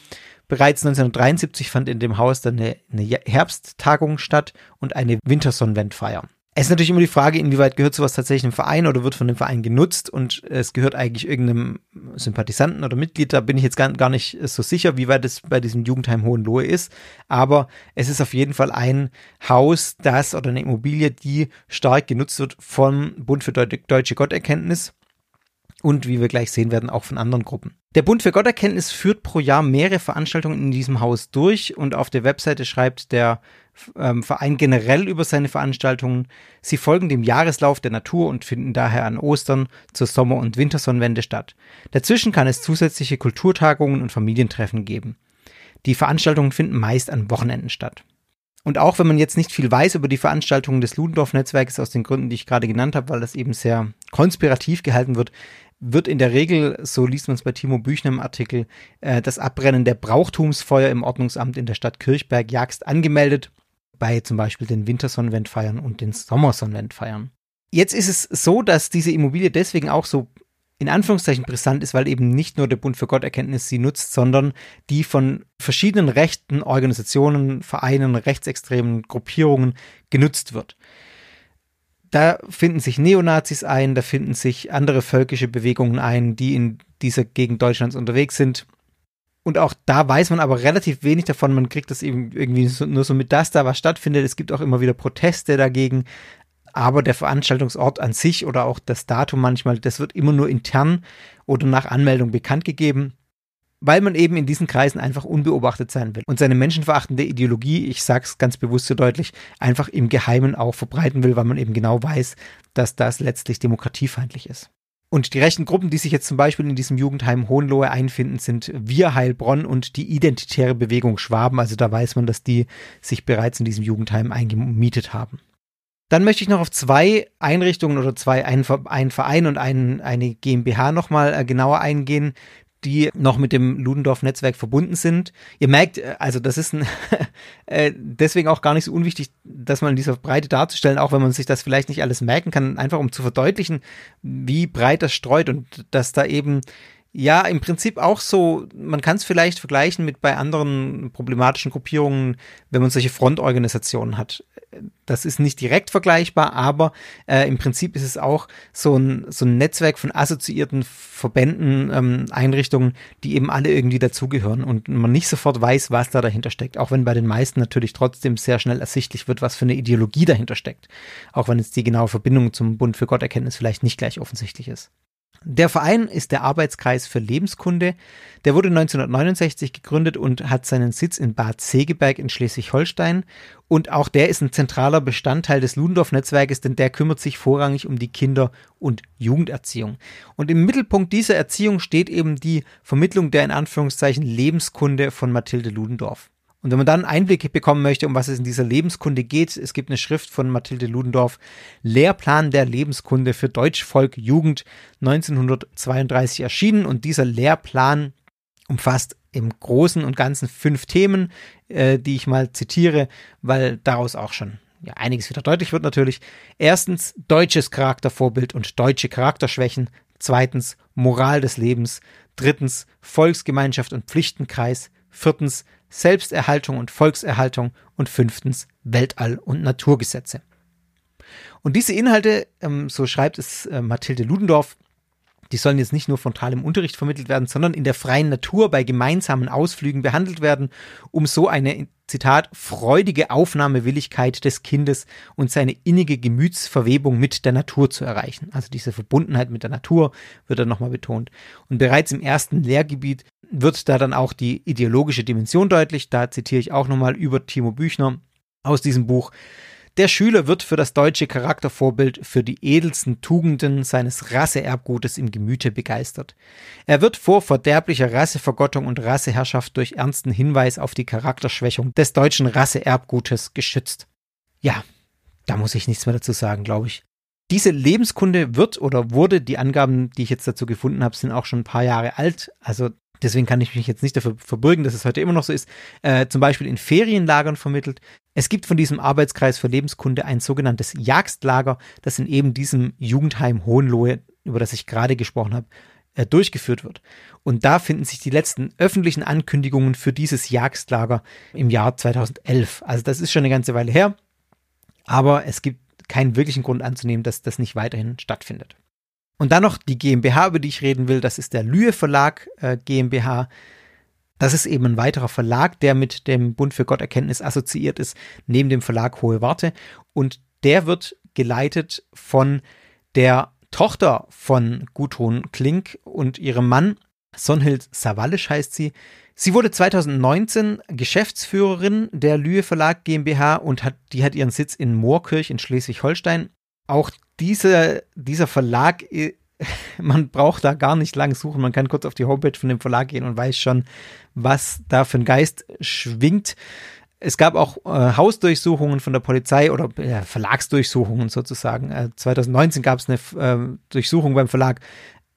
Bereits 1973 fand in dem Haus dann eine, eine Herbsttagung statt und eine Wintersonnenwendfeier. Es ist natürlich immer die Frage, inwieweit gehört sowas tatsächlich einem Verein oder wird von dem Verein genutzt und es gehört eigentlich irgendeinem Sympathisanten oder Mitglied. Da bin ich jetzt gar, gar nicht so sicher, wie weit es bei diesem Jugendheim Hohenlohe ist. Aber es ist auf jeden Fall ein Haus, das oder eine Immobilie, die stark genutzt wird vom Bund für Deutsche Gotterkenntnis und wie wir gleich sehen werden, auch von anderen Gruppen. Der Bund für Gotterkenntnis führt pro Jahr mehrere Veranstaltungen in diesem Haus durch und auf der Webseite schreibt der ähm, Verein generell über seine Veranstaltungen. Sie folgen dem Jahreslauf der Natur und finden daher an Ostern zur Sommer- und Wintersonnenwende statt. Dazwischen kann es zusätzliche Kulturtagungen und Familientreffen geben. Die Veranstaltungen finden meist an Wochenenden statt. Und auch wenn man jetzt nicht viel weiß über die Veranstaltungen des Ludendorff-Netzwerkes aus den Gründen, die ich gerade genannt habe, weil das eben sehr konspirativ gehalten wird, wird in der Regel, so liest man es bei Timo Büchner im Artikel, äh, das Abbrennen der Brauchtumsfeuer im Ordnungsamt in der Stadt Kirchberg-Jagst angemeldet, bei zum Beispiel den Wintersonnenwendfeiern und den Sommersonnenwendfeiern. Jetzt ist es so, dass diese Immobilie deswegen auch so in Anführungszeichen brisant ist, weil eben nicht nur der Bund für Gotterkenntnis sie nutzt, sondern die von verschiedenen rechten Organisationen, Vereinen, rechtsextremen Gruppierungen genutzt wird. Da finden sich Neonazis ein, da finden sich andere völkische Bewegungen ein, die in dieser Gegend Deutschlands unterwegs sind. Und auch da weiß man aber relativ wenig davon. Man kriegt das eben irgendwie nur so mit, dass da was stattfindet. Es gibt auch immer wieder Proteste dagegen. Aber der Veranstaltungsort an sich oder auch das Datum manchmal, das wird immer nur intern oder nach Anmeldung bekannt gegeben weil man eben in diesen Kreisen einfach unbeobachtet sein will und seine menschenverachtende Ideologie, ich sage es ganz bewusst so deutlich, einfach im Geheimen auch verbreiten will, weil man eben genau weiß, dass das letztlich demokratiefeindlich ist. Und die rechten Gruppen, die sich jetzt zum Beispiel in diesem Jugendheim Hohenlohe einfinden, sind Wir Heilbronn und die Identitäre Bewegung Schwaben. Also da weiß man, dass die sich bereits in diesem Jugendheim eingemietet haben. Dann möchte ich noch auf zwei Einrichtungen oder zwei, einen, Verein und einen, eine GmbH nochmal äh, genauer eingehen, die noch mit dem Ludendorff-Netzwerk verbunden sind. Ihr merkt, äh, also das ist ein, *laughs* äh, deswegen auch gar nicht so unwichtig, dass man in dieser Breite darzustellen, auch wenn man sich das vielleicht nicht alles merken kann, einfach um zu verdeutlichen, wie breit das streut und dass da eben ja, im Prinzip auch so, man kann es vielleicht vergleichen mit bei anderen problematischen Gruppierungen, wenn man solche Frontorganisationen hat. Das ist nicht direkt vergleichbar, aber äh, im Prinzip ist es auch so ein, so ein Netzwerk von assoziierten Verbänden, ähm, Einrichtungen, die eben alle irgendwie dazugehören und man nicht sofort weiß, was da dahinter steckt. Auch wenn bei den meisten natürlich trotzdem sehr schnell ersichtlich wird, was für eine Ideologie dahinter steckt. Auch wenn jetzt die genaue Verbindung zum Bund für Gotterkenntnis vielleicht nicht gleich offensichtlich ist. Der Verein ist der Arbeitskreis für Lebenskunde. Der wurde 1969 gegründet und hat seinen Sitz in Bad Segeberg in Schleswig-Holstein. Und auch der ist ein zentraler Bestandteil des Ludendorff-Netzwerkes, denn der kümmert sich vorrangig um die Kinder- und Jugenderziehung. Und im Mittelpunkt dieser Erziehung steht eben die Vermittlung der in Anführungszeichen Lebenskunde von Mathilde Ludendorff. Und wenn man dann Einblicke bekommen möchte, um was es in dieser Lebenskunde geht, es gibt eine Schrift von Mathilde Ludendorff, Lehrplan der Lebenskunde für Deutsch, Volk, Jugend, 1932 erschienen. Und dieser Lehrplan umfasst im Großen und Ganzen fünf Themen, äh, die ich mal zitiere, weil daraus auch schon ja, einiges wieder deutlich wird natürlich. Erstens deutsches Charaktervorbild und deutsche Charakterschwächen. Zweitens Moral des Lebens. Drittens Volksgemeinschaft und Pflichtenkreis. Viertens Selbsterhaltung und Volkserhaltung und fünftens Weltall- und Naturgesetze. Und diese Inhalte, ähm, so schreibt es äh, Mathilde Ludendorff, die sollen jetzt nicht nur frontal im Unterricht vermittelt werden, sondern in der freien Natur bei gemeinsamen Ausflügen behandelt werden, um so eine, Zitat, freudige Aufnahmewilligkeit des Kindes und seine innige Gemütsverwebung mit der Natur zu erreichen. Also diese Verbundenheit mit der Natur wird dann nochmal betont. Und bereits im ersten Lehrgebiet wird da dann auch die ideologische Dimension deutlich. Da zitiere ich auch nochmal über Timo Büchner aus diesem Buch. Der Schüler wird für das deutsche Charaktervorbild für die edelsten Tugenden seines Rasseerbgutes im Gemüte begeistert. Er wird vor verderblicher Rassevergottung und Rasseherrschaft durch ernsten Hinweis auf die Charakterschwächung des deutschen Rasseerbgutes geschützt. Ja, da muss ich nichts mehr dazu sagen, glaube ich. Diese Lebenskunde wird oder wurde, die Angaben, die ich jetzt dazu gefunden habe, sind auch schon ein paar Jahre alt. Also deswegen kann ich mich jetzt nicht dafür verbürgen, dass es heute immer noch so ist, äh, zum Beispiel in Ferienlagern vermittelt. Es gibt von diesem Arbeitskreis für Lebenskunde ein sogenanntes Jagstlager, das in eben diesem Jugendheim Hohenlohe, über das ich gerade gesprochen habe, äh, durchgeführt wird. Und da finden sich die letzten öffentlichen Ankündigungen für dieses Jagstlager im Jahr 2011. Also das ist schon eine ganze Weile her, aber es gibt keinen wirklichen Grund anzunehmen, dass das nicht weiterhin stattfindet. Und dann noch die GmbH, über die ich reden will, das ist der Lühe Verlag äh, GmbH. Das ist eben ein weiterer Verlag, der mit dem Bund für Gotterkenntnis assoziiert ist, neben dem Verlag Hohe Warte. Und der wird geleitet von der Tochter von Gudrun Klink und ihrem Mann, Sonhild Savalisch heißt sie. Sie wurde 2019 Geschäftsführerin der Lühe Verlag GmbH und hat, die hat ihren Sitz in Moorkirch in Schleswig-Holstein. Auch diese, dieser Verlag, äh, *laughs* man braucht da gar nicht lang suchen. Man kann kurz auf die Homepage von dem Verlag gehen und weiß schon, was da für ein Geist schwingt. Es gab auch äh, Hausdurchsuchungen von der Polizei oder äh, Verlagsdurchsuchungen sozusagen. Äh, 2019 gab es eine äh, Durchsuchung beim Verlag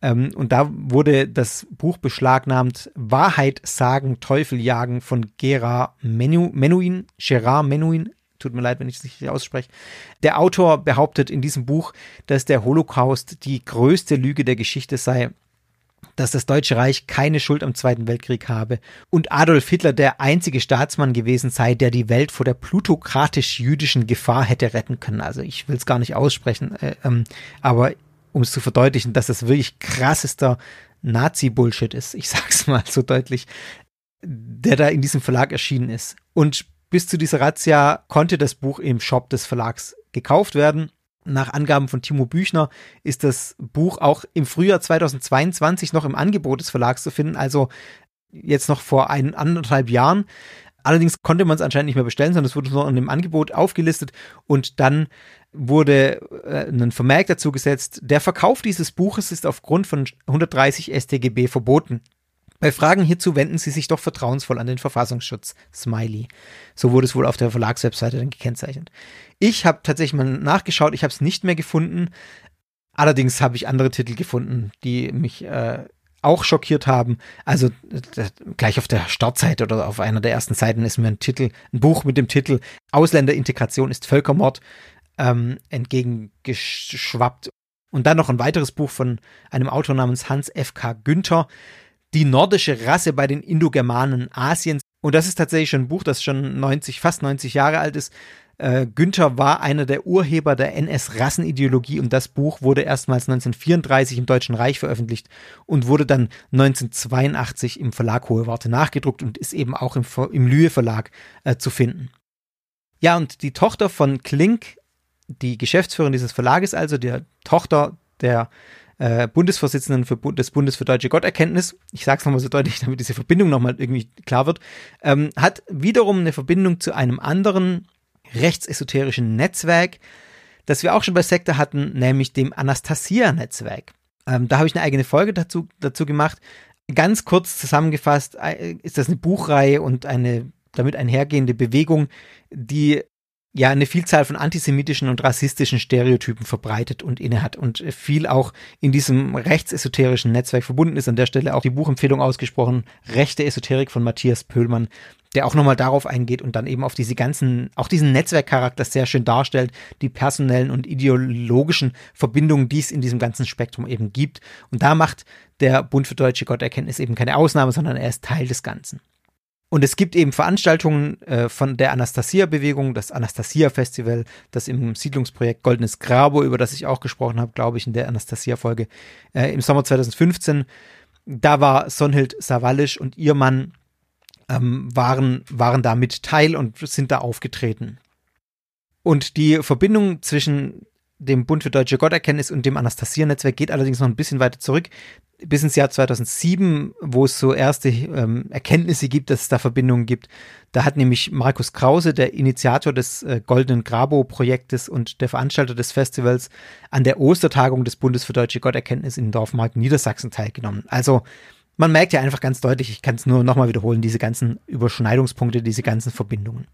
ähm, und da wurde das Buch beschlagnahmt Wahrheit sagen, Teufel jagen von Gerard Menu, Menuhin, Gerard Menuhin, Tut mir leid, wenn ich es nicht ausspreche. Der Autor behauptet in diesem Buch, dass der Holocaust die größte Lüge der Geschichte sei, dass das Deutsche Reich keine Schuld am Zweiten Weltkrieg habe und Adolf Hitler der einzige Staatsmann gewesen sei, der die Welt vor der plutokratisch-jüdischen Gefahr hätte retten können. Also ich will es gar nicht aussprechen, äh, ähm, aber um es zu verdeutlichen, dass das wirklich krassester Nazi-Bullshit ist, ich *laughs* sag's mal so deutlich, der da in diesem Verlag erschienen ist. Und bis zu dieser Razzia konnte das Buch im Shop des Verlags gekauft werden. Nach Angaben von Timo Büchner ist das Buch auch im Frühjahr 2022 noch im Angebot des Verlags zu finden, also jetzt noch vor ein, anderthalb Jahren. Allerdings konnte man es anscheinend nicht mehr bestellen, sondern es wurde nur in dem Angebot aufgelistet und dann wurde äh, ein Vermerk dazu gesetzt, der Verkauf dieses Buches ist aufgrund von 130 StGB verboten. Bei Fragen hierzu wenden Sie sich doch vertrauensvoll an den Verfassungsschutz. Smiley. So wurde es wohl auf der Verlagswebseite dann gekennzeichnet. Ich habe tatsächlich mal nachgeschaut, ich habe es nicht mehr gefunden. Allerdings habe ich andere Titel gefunden, die mich äh, auch schockiert haben. Also gleich auf der Startseite oder auf einer der ersten Seiten ist mir ein Titel, ein Buch mit dem Titel Ausländerintegration ist Völkermord ähm, entgegengeschwappt. Und dann noch ein weiteres Buch von einem Autor namens Hans F.K. Günther die nordische Rasse bei den Indogermanen Asiens. Und das ist tatsächlich schon ein Buch, das schon 90, fast 90 Jahre alt ist. Äh, Günther war einer der Urheber der NS-Rassenideologie und das Buch wurde erstmals 1934 im Deutschen Reich veröffentlicht und wurde dann 1982 im Verlag Hohe Warte nachgedruckt und ist eben auch im, im Lühe Verlag äh, zu finden. Ja, und die Tochter von Klink, die Geschäftsführerin dieses Verlages, also der Tochter der äh, Bundesvorsitzenden für, des Bundes für deutsche Gotterkenntnis, ich sage es nochmal so deutlich, *laughs* damit diese Verbindung nochmal irgendwie klar wird, ähm, hat wiederum eine Verbindung zu einem anderen rechtsesoterischen Netzwerk, das wir auch schon bei Sekte hatten, nämlich dem Anastasia-Netzwerk. Ähm, da habe ich eine eigene Folge dazu, dazu gemacht. Ganz kurz zusammengefasst äh, ist das eine Buchreihe und eine damit einhergehende Bewegung, die ja eine Vielzahl von antisemitischen und rassistischen Stereotypen verbreitet und innehat und viel auch in diesem rechtsesoterischen Netzwerk verbunden ist. An der Stelle auch die Buchempfehlung ausgesprochen, Rechte Esoterik von Matthias Pöhlmann, der auch nochmal darauf eingeht und dann eben auf diese ganzen, auch diesen Netzwerkcharakter sehr schön darstellt, die personellen und ideologischen Verbindungen, die es in diesem ganzen Spektrum eben gibt. Und da macht der Bund für deutsche Gotterkenntnis eben keine Ausnahme, sondern er ist Teil des Ganzen. Und es gibt eben Veranstaltungen äh, von der Anastasia-Bewegung, das Anastasia-Festival, das im Siedlungsprojekt Goldenes Grabo, über das ich auch gesprochen habe, glaube ich, in der Anastasia-Folge, äh, im Sommer 2015. Da war Sonhild Savalisch und ihr Mann ähm, waren, waren da mit Teil und sind da aufgetreten. Und die Verbindung zwischen dem Bund für deutsche Gotterkenntnis und dem Anastasia-Netzwerk geht allerdings noch ein bisschen weiter zurück bis ins Jahr 2007, wo es so erste ähm, Erkenntnisse gibt, dass es da Verbindungen gibt. Da hat nämlich Markus Krause, der Initiator des äh, Goldenen Grabo-Projektes und der Veranstalter des Festivals, an der Ostertagung des Bundes für deutsche Gotterkenntnis in Dorfmark Niedersachsen teilgenommen. Also man merkt ja einfach ganz deutlich, ich kann es nur nochmal wiederholen, diese ganzen Überschneidungspunkte, diese ganzen Verbindungen.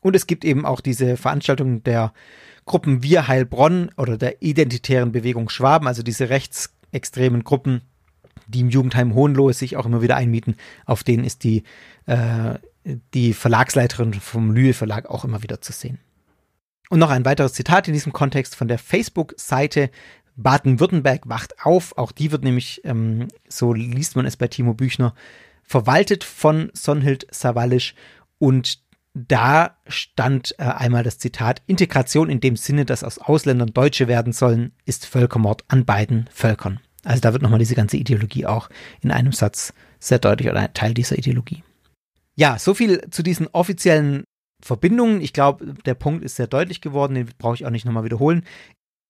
Und es gibt eben auch diese Veranstaltung der Gruppen Wir Heilbronn oder der Identitären Bewegung Schwaben, also diese rechtsextremen Gruppen, die im Jugendheim Hohenlohe sich auch immer wieder einmieten. Auf denen ist die, äh, die Verlagsleiterin vom Lühe Verlag auch immer wieder zu sehen. Und noch ein weiteres Zitat in diesem Kontext von der Facebook-Seite Baden-Württemberg wacht auf. Auch die wird nämlich, ähm, so liest man es bei Timo Büchner, verwaltet von Sonhild Savalisch und da stand äh, einmal das Zitat, Integration in dem Sinne, dass aus Ausländern Deutsche werden sollen, ist Völkermord an beiden Völkern. Also da wird nochmal diese ganze Ideologie auch in einem Satz sehr deutlich oder ein Teil dieser Ideologie. Ja, so viel zu diesen offiziellen Verbindungen. Ich glaube, der Punkt ist sehr deutlich geworden, den brauche ich auch nicht nochmal wiederholen.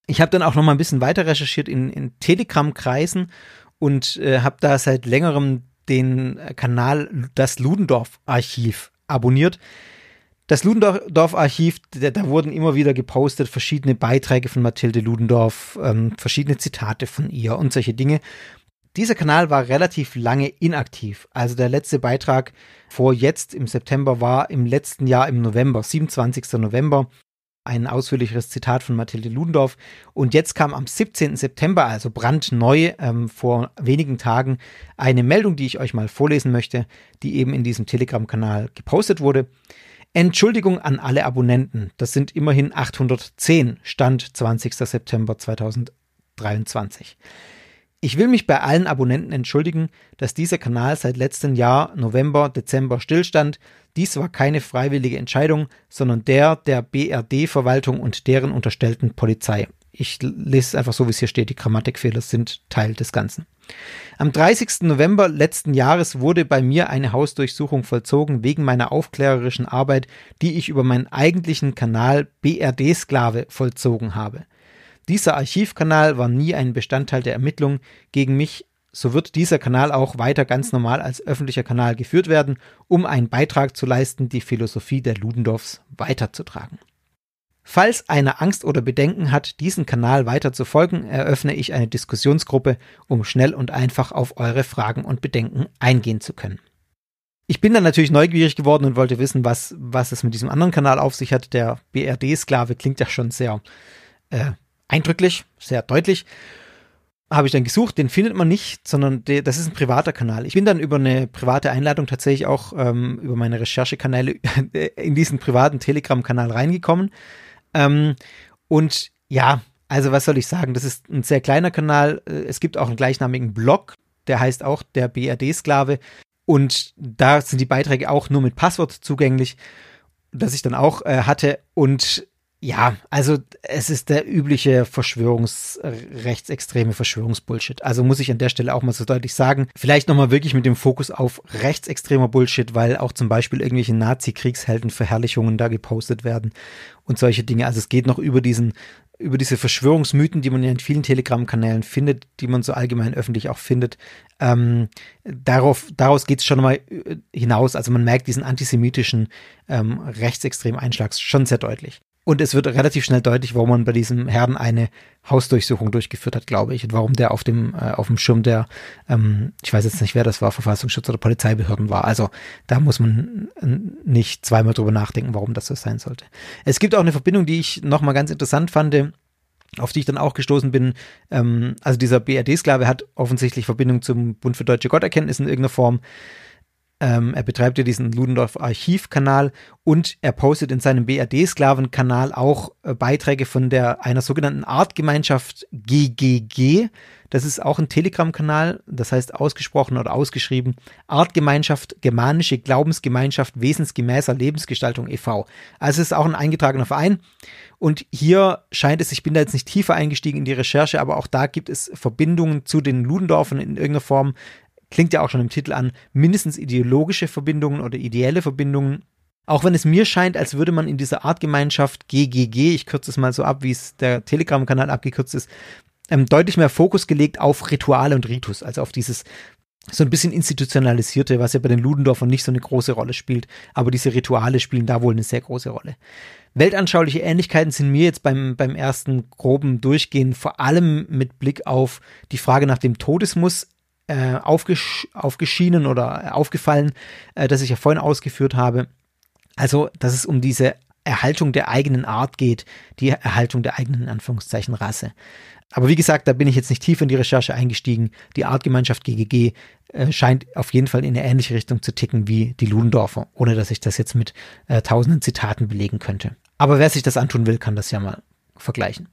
Ich habe dann auch nochmal ein bisschen weiter recherchiert in, in Telegram-Kreisen und äh, habe da seit längerem den Kanal Das Ludendorff-Archiv abonniert. Das Ludendorff-Archiv, da, da, wurden immer wieder gepostet verschiedene Beiträge von Mathilde Ludendorff, ähm, verschiedene Zitate von ihr und solche Dinge. Dieser Kanal war relativ lange inaktiv. Also der letzte Beitrag vor jetzt im September war im letzten Jahr im November, 27. November, ein ausführlicheres Zitat von Mathilde Ludendorff. Und jetzt kam am 17. September, also brandneu, ähm, vor wenigen Tagen, eine Meldung, die ich euch mal vorlesen möchte, die eben in diesem Telegram-Kanal gepostet wurde. Entschuldigung an alle Abonnenten. Das sind immerhin 810, Stand 20. September 2023. Ich will mich bei allen Abonnenten entschuldigen, dass dieser Kanal seit letztem Jahr November, Dezember stillstand. Dies war keine freiwillige Entscheidung, sondern der der BRD-Verwaltung und deren unterstellten Polizei. Ich lese es einfach so, wie es hier steht. Die Grammatikfehler sind Teil des Ganzen. Am 30. November letzten Jahres wurde bei mir eine Hausdurchsuchung vollzogen wegen meiner aufklärerischen Arbeit, die ich über meinen eigentlichen Kanal BRD Sklave vollzogen habe. Dieser Archivkanal war nie ein Bestandteil der Ermittlung gegen mich, so wird dieser Kanal auch weiter ganz normal als öffentlicher Kanal geführt werden, um einen Beitrag zu leisten, die Philosophie der Ludendorffs weiterzutragen. Falls einer Angst oder Bedenken hat, diesen Kanal weiter zu folgen, eröffne ich eine Diskussionsgruppe, um schnell und einfach auf eure Fragen und Bedenken eingehen zu können. Ich bin dann natürlich neugierig geworden und wollte wissen, was, was es mit diesem anderen Kanal auf sich hat. Der BRD-Sklave klingt ja schon sehr äh, eindrücklich, sehr deutlich. Habe ich dann gesucht, den findet man nicht, sondern de, das ist ein privater Kanal. Ich bin dann über eine private Einladung tatsächlich auch ähm, über meine Recherchekanäle *laughs* in diesen privaten Telegram-Kanal reingekommen. Ähm, und ja, also was soll ich sagen? Das ist ein sehr kleiner Kanal. Äh, es gibt auch einen gleichnamigen Blog, der heißt auch der BRD-Sklave. Und da sind die Beiträge auch nur mit Passwort zugänglich, das ich dann auch äh, hatte. Und ja, also es ist der übliche Verschwörungs-, rechtsextreme Verschwörungsbullshit. Also muss ich an der Stelle auch mal so deutlich sagen. Vielleicht nochmal wirklich mit dem Fokus auf rechtsextremer Bullshit, weil auch zum Beispiel irgendwelche Nazi-Kriegshelden-Verherrlichungen da gepostet werden und solche Dinge. Also es geht noch über diesen, über diese Verschwörungsmythen, die man in vielen Telegram-Kanälen findet, die man so allgemein öffentlich auch findet. Ähm, darauf, daraus geht es schon mal äh, hinaus. Also man merkt diesen antisemitischen ähm, rechtsextremen Einschlag schon sehr deutlich. Und es wird relativ schnell deutlich, warum man bei diesem Herrn eine Hausdurchsuchung durchgeführt hat, glaube ich, und warum der auf dem, äh, auf dem Schirm der, ähm, ich weiß jetzt nicht, wer das war, Verfassungsschutz oder Polizeibehörden war. Also da muss man nicht zweimal drüber nachdenken, warum das so sein sollte. Es gibt auch eine Verbindung, die ich nochmal ganz interessant fand, auf die ich dann auch gestoßen bin. Ähm, also dieser BRD-Sklave hat offensichtlich Verbindung zum Bund für deutsche Gotterkenntnis in irgendeiner Form. Ähm, er betreibt ja diesen Ludendorff Archivkanal und er postet in seinem BRD-Sklavenkanal auch äh, Beiträge von der einer sogenannten Artgemeinschaft GGG. Das ist auch ein Telegram-Kanal, das heißt ausgesprochen oder ausgeschrieben Artgemeinschaft Germanische Glaubensgemeinschaft Wesensgemäßer Lebensgestaltung e.V. Also es ist auch ein eingetragener Verein. Und hier scheint es, ich bin da jetzt nicht tiefer eingestiegen in die Recherche, aber auch da gibt es Verbindungen zu den Ludendorffen in irgendeiner Form klingt ja auch schon im Titel an, mindestens ideologische Verbindungen oder ideelle Verbindungen. Auch wenn es mir scheint, als würde man in dieser Artgemeinschaft GGG, ich kürze es mal so ab, wie es der Telegram-Kanal abgekürzt ist, ähm, deutlich mehr Fokus gelegt auf Rituale und Ritus, also auf dieses so ein bisschen institutionalisierte, was ja bei den Ludendorffern nicht so eine große Rolle spielt, aber diese Rituale spielen da wohl eine sehr große Rolle. Weltanschauliche Ähnlichkeiten sind mir jetzt beim, beim ersten groben Durchgehen vor allem mit Blick auf die Frage nach dem Todesmus äh, aufgesch aufgeschienen oder aufgefallen, äh, das ich ja vorhin ausgeführt habe. Also, dass es um diese Erhaltung der eigenen Art geht, die Erhaltung der eigenen, in Anführungszeichen, Rasse. Aber wie gesagt, da bin ich jetzt nicht tief in die Recherche eingestiegen. Die Artgemeinschaft GGG äh, scheint auf jeden Fall in eine ähnliche Richtung zu ticken wie die Ludendorfer, ohne dass ich das jetzt mit äh, tausenden Zitaten belegen könnte. Aber wer sich das antun will, kann das ja mal vergleichen.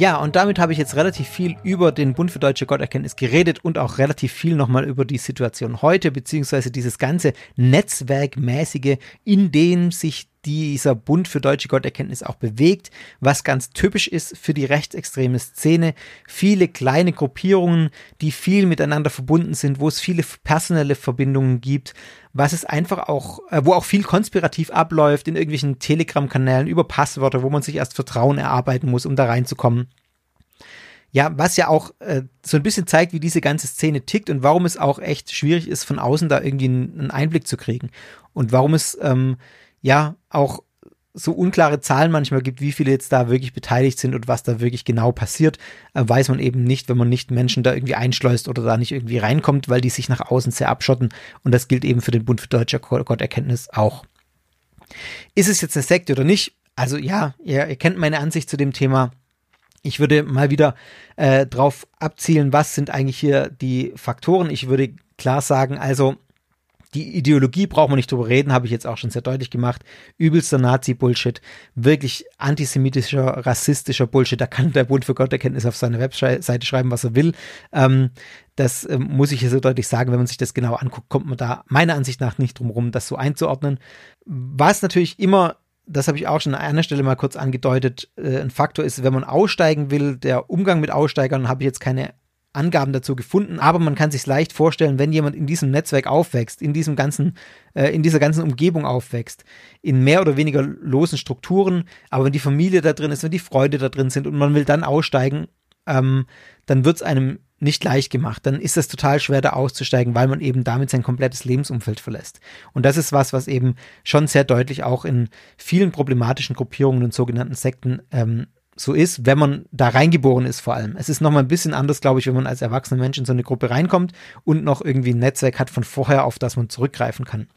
Ja, und damit habe ich jetzt relativ viel über den Bund für deutsche Gotterkenntnis geredet und auch relativ viel nochmal über die Situation heute, beziehungsweise dieses ganze Netzwerkmäßige, in dem sich dieser Bund für deutsche Gotterkenntnis auch bewegt, was ganz typisch ist für die rechtsextreme Szene. Viele kleine Gruppierungen, die viel miteinander verbunden sind, wo es viele personelle Verbindungen gibt, was es einfach auch, äh, wo auch viel konspirativ abläuft in irgendwelchen Telegram-Kanälen über Passwörter, wo man sich erst Vertrauen erarbeiten muss, um da reinzukommen. Ja, was ja auch äh, so ein bisschen zeigt, wie diese ganze Szene tickt und warum es auch echt schwierig ist, von außen da irgendwie einen Einblick zu kriegen. Und warum es ähm, ja auch so unklare Zahlen manchmal gibt, wie viele jetzt da wirklich beteiligt sind und was da wirklich genau passiert, äh, weiß man eben nicht, wenn man nicht Menschen da irgendwie einschleust oder da nicht irgendwie reinkommt, weil die sich nach außen sehr abschotten. Und das gilt eben für den Bund für deutsche Gotterkenntnis auch. Ist es jetzt eine Sekte oder nicht? Also ja, ihr, ihr kennt meine Ansicht zu dem Thema. Ich würde mal wieder äh, drauf abzielen, was sind eigentlich hier die Faktoren. Ich würde klar sagen, also die Ideologie braucht man nicht drüber reden, habe ich jetzt auch schon sehr deutlich gemacht. Übelster Nazi-Bullshit, wirklich antisemitischer, rassistischer Bullshit. Da kann der Bund für Gotterkenntnis auf seiner Webseite schreiben, was er will. Ähm, das ähm, muss ich hier so deutlich sagen. Wenn man sich das genau anguckt, kommt man da meiner Ansicht nach nicht drum rum, das so einzuordnen. Was natürlich immer das habe ich auch schon an einer Stelle mal kurz angedeutet, äh, ein Faktor ist, wenn man aussteigen will, der Umgang mit Aussteigern, habe ich jetzt keine Angaben dazu gefunden, aber man kann sich leicht vorstellen, wenn jemand in diesem Netzwerk aufwächst, in diesem ganzen, äh, in dieser ganzen Umgebung aufwächst, in mehr oder weniger losen Strukturen, aber wenn die Familie da drin ist, wenn die Freunde da drin sind und man will dann aussteigen, ähm, dann wird es einem nicht leicht gemacht. Dann ist es total schwer, da auszusteigen, weil man eben damit sein komplettes Lebensumfeld verlässt. Und das ist was, was eben schon sehr deutlich auch in vielen problematischen Gruppierungen und sogenannten Sekten ähm, so ist, wenn man da reingeboren ist vor allem. Es ist nochmal ein bisschen anders, glaube ich, wenn man als erwachsener Mensch in so eine Gruppe reinkommt und noch irgendwie ein Netzwerk hat von vorher, auf das man zurückgreifen kann.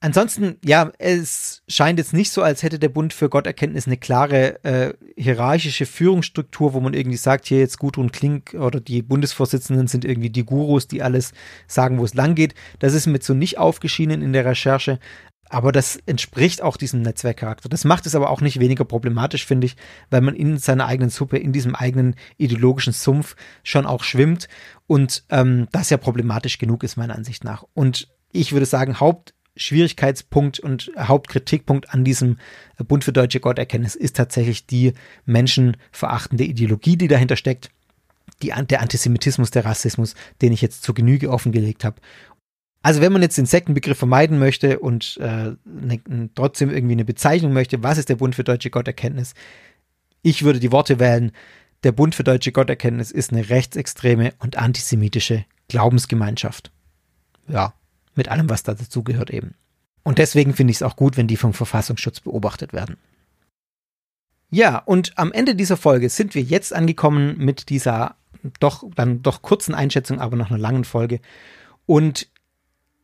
Ansonsten, ja, es scheint jetzt nicht so, als hätte der Bund für Gotterkenntnis eine klare äh, hierarchische Führungsstruktur, wo man irgendwie sagt, hier jetzt Gudrun Klink oder die Bundesvorsitzenden sind irgendwie die Gurus, die alles sagen, wo es lang geht. Das ist mit so nicht aufgeschienen in der Recherche. Aber das entspricht auch diesem Netzwerkcharakter. Das macht es aber auch nicht weniger problematisch, finde ich, weil man in seiner eigenen Suppe, in diesem eigenen ideologischen Sumpf schon auch schwimmt und ähm, das ja problematisch genug ist, meiner Ansicht nach. Und ich würde sagen, Hauptschwierigkeitspunkt und Hauptkritikpunkt an diesem Bund für deutsche Gotterkenntnis ist tatsächlich die menschenverachtende Ideologie, die dahinter steckt. Die, der Antisemitismus, der Rassismus, den ich jetzt zur Genüge offengelegt habe. Also wenn man jetzt den Sektenbegriff vermeiden möchte und äh, ne, trotzdem irgendwie eine Bezeichnung möchte, was ist der Bund für deutsche Gotterkenntnis? Ich würde die Worte wählen, der Bund für deutsche Gotterkenntnis ist eine rechtsextreme und antisemitische Glaubensgemeinschaft. Ja, mit allem, was da dazugehört eben. Und deswegen finde ich es auch gut, wenn die vom Verfassungsschutz beobachtet werden. Ja, und am Ende dieser Folge sind wir jetzt angekommen mit dieser doch dann doch kurzen Einschätzung, aber noch einer langen Folge. Und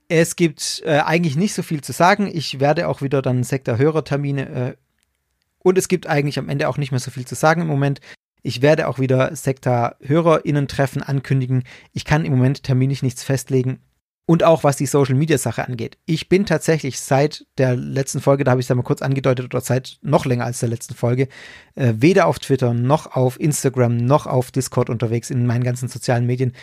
es gibt äh, eigentlich nicht so viel zu sagen. Ich werde auch wieder dann Sektor-Hörertermine äh, und es gibt eigentlich am Ende auch nicht mehr so viel zu sagen im Moment. Ich werde auch wieder Sektor-HörerInnen-Treffen ankündigen. Ich kann im Moment terminlich nichts festlegen. Und auch was die Social Media Sache angeht. Ich bin tatsächlich seit der letzten Folge, da habe ich es ja mal kurz angedeutet, oder seit noch länger als der letzten Folge, äh, weder auf Twitter noch auf Instagram noch auf Discord unterwegs in meinen ganzen sozialen Medien.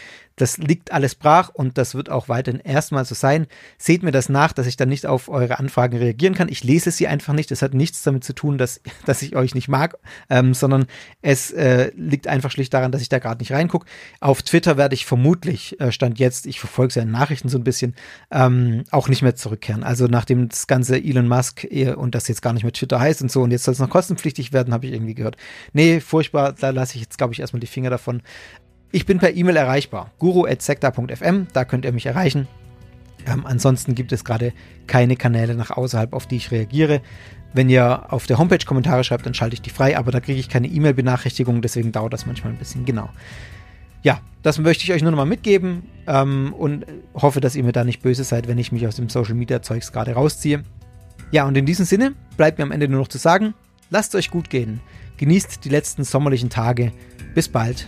Das liegt alles brach und das wird auch weiterhin erstmal so sein. Seht mir das nach, dass ich dann nicht auf eure Anfragen reagieren kann. Ich lese sie einfach nicht. Es hat nichts damit zu tun, dass, *laughs* dass ich euch nicht mag, ähm, sondern es äh, liegt einfach schlicht daran, dass ich da gerade nicht reingucke. Auf Twitter werde ich vermutlich, äh, Stand jetzt, ich verfolge in Nachrichten so ein bisschen, ähm, auch nicht mehr zurückkehren. Also nachdem das ganze Elon Musk und das jetzt gar nicht mehr Twitter heißt und so und jetzt soll es noch kostenpflichtig werden, habe ich irgendwie gehört. Nee, furchtbar, da lasse ich jetzt, glaube ich, erstmal die Finger davon. Ich bin per E-Mail erreichbar. guru.sekta.fm, da könnt ihr mich erreichen. Ähm, ansonsten gibt es gerade keine Kanäle nach außerhalb, auf die ich reagiere. Wenn ihr auf der Homepage Kommentare schreibt, dann schalte ich die frei, aber da kriege ich keine E-Mail-Benachrichtigung, deswegen dauert das manchmal ein bisschen. Genau. Ja, das möchte ich euch nur nochmal mitgeben ähm, und hoffe, dass ihr mir da nicht böse seid, wenn ich mich aus dem Social Media Zeugs gerade rausziehe. Ja, und in diesem Sinne bleibt mir am Ende nur noch zu sagen, lasst euch gut gehen, genießt die letzten sommerlichen Tage. Bis bald,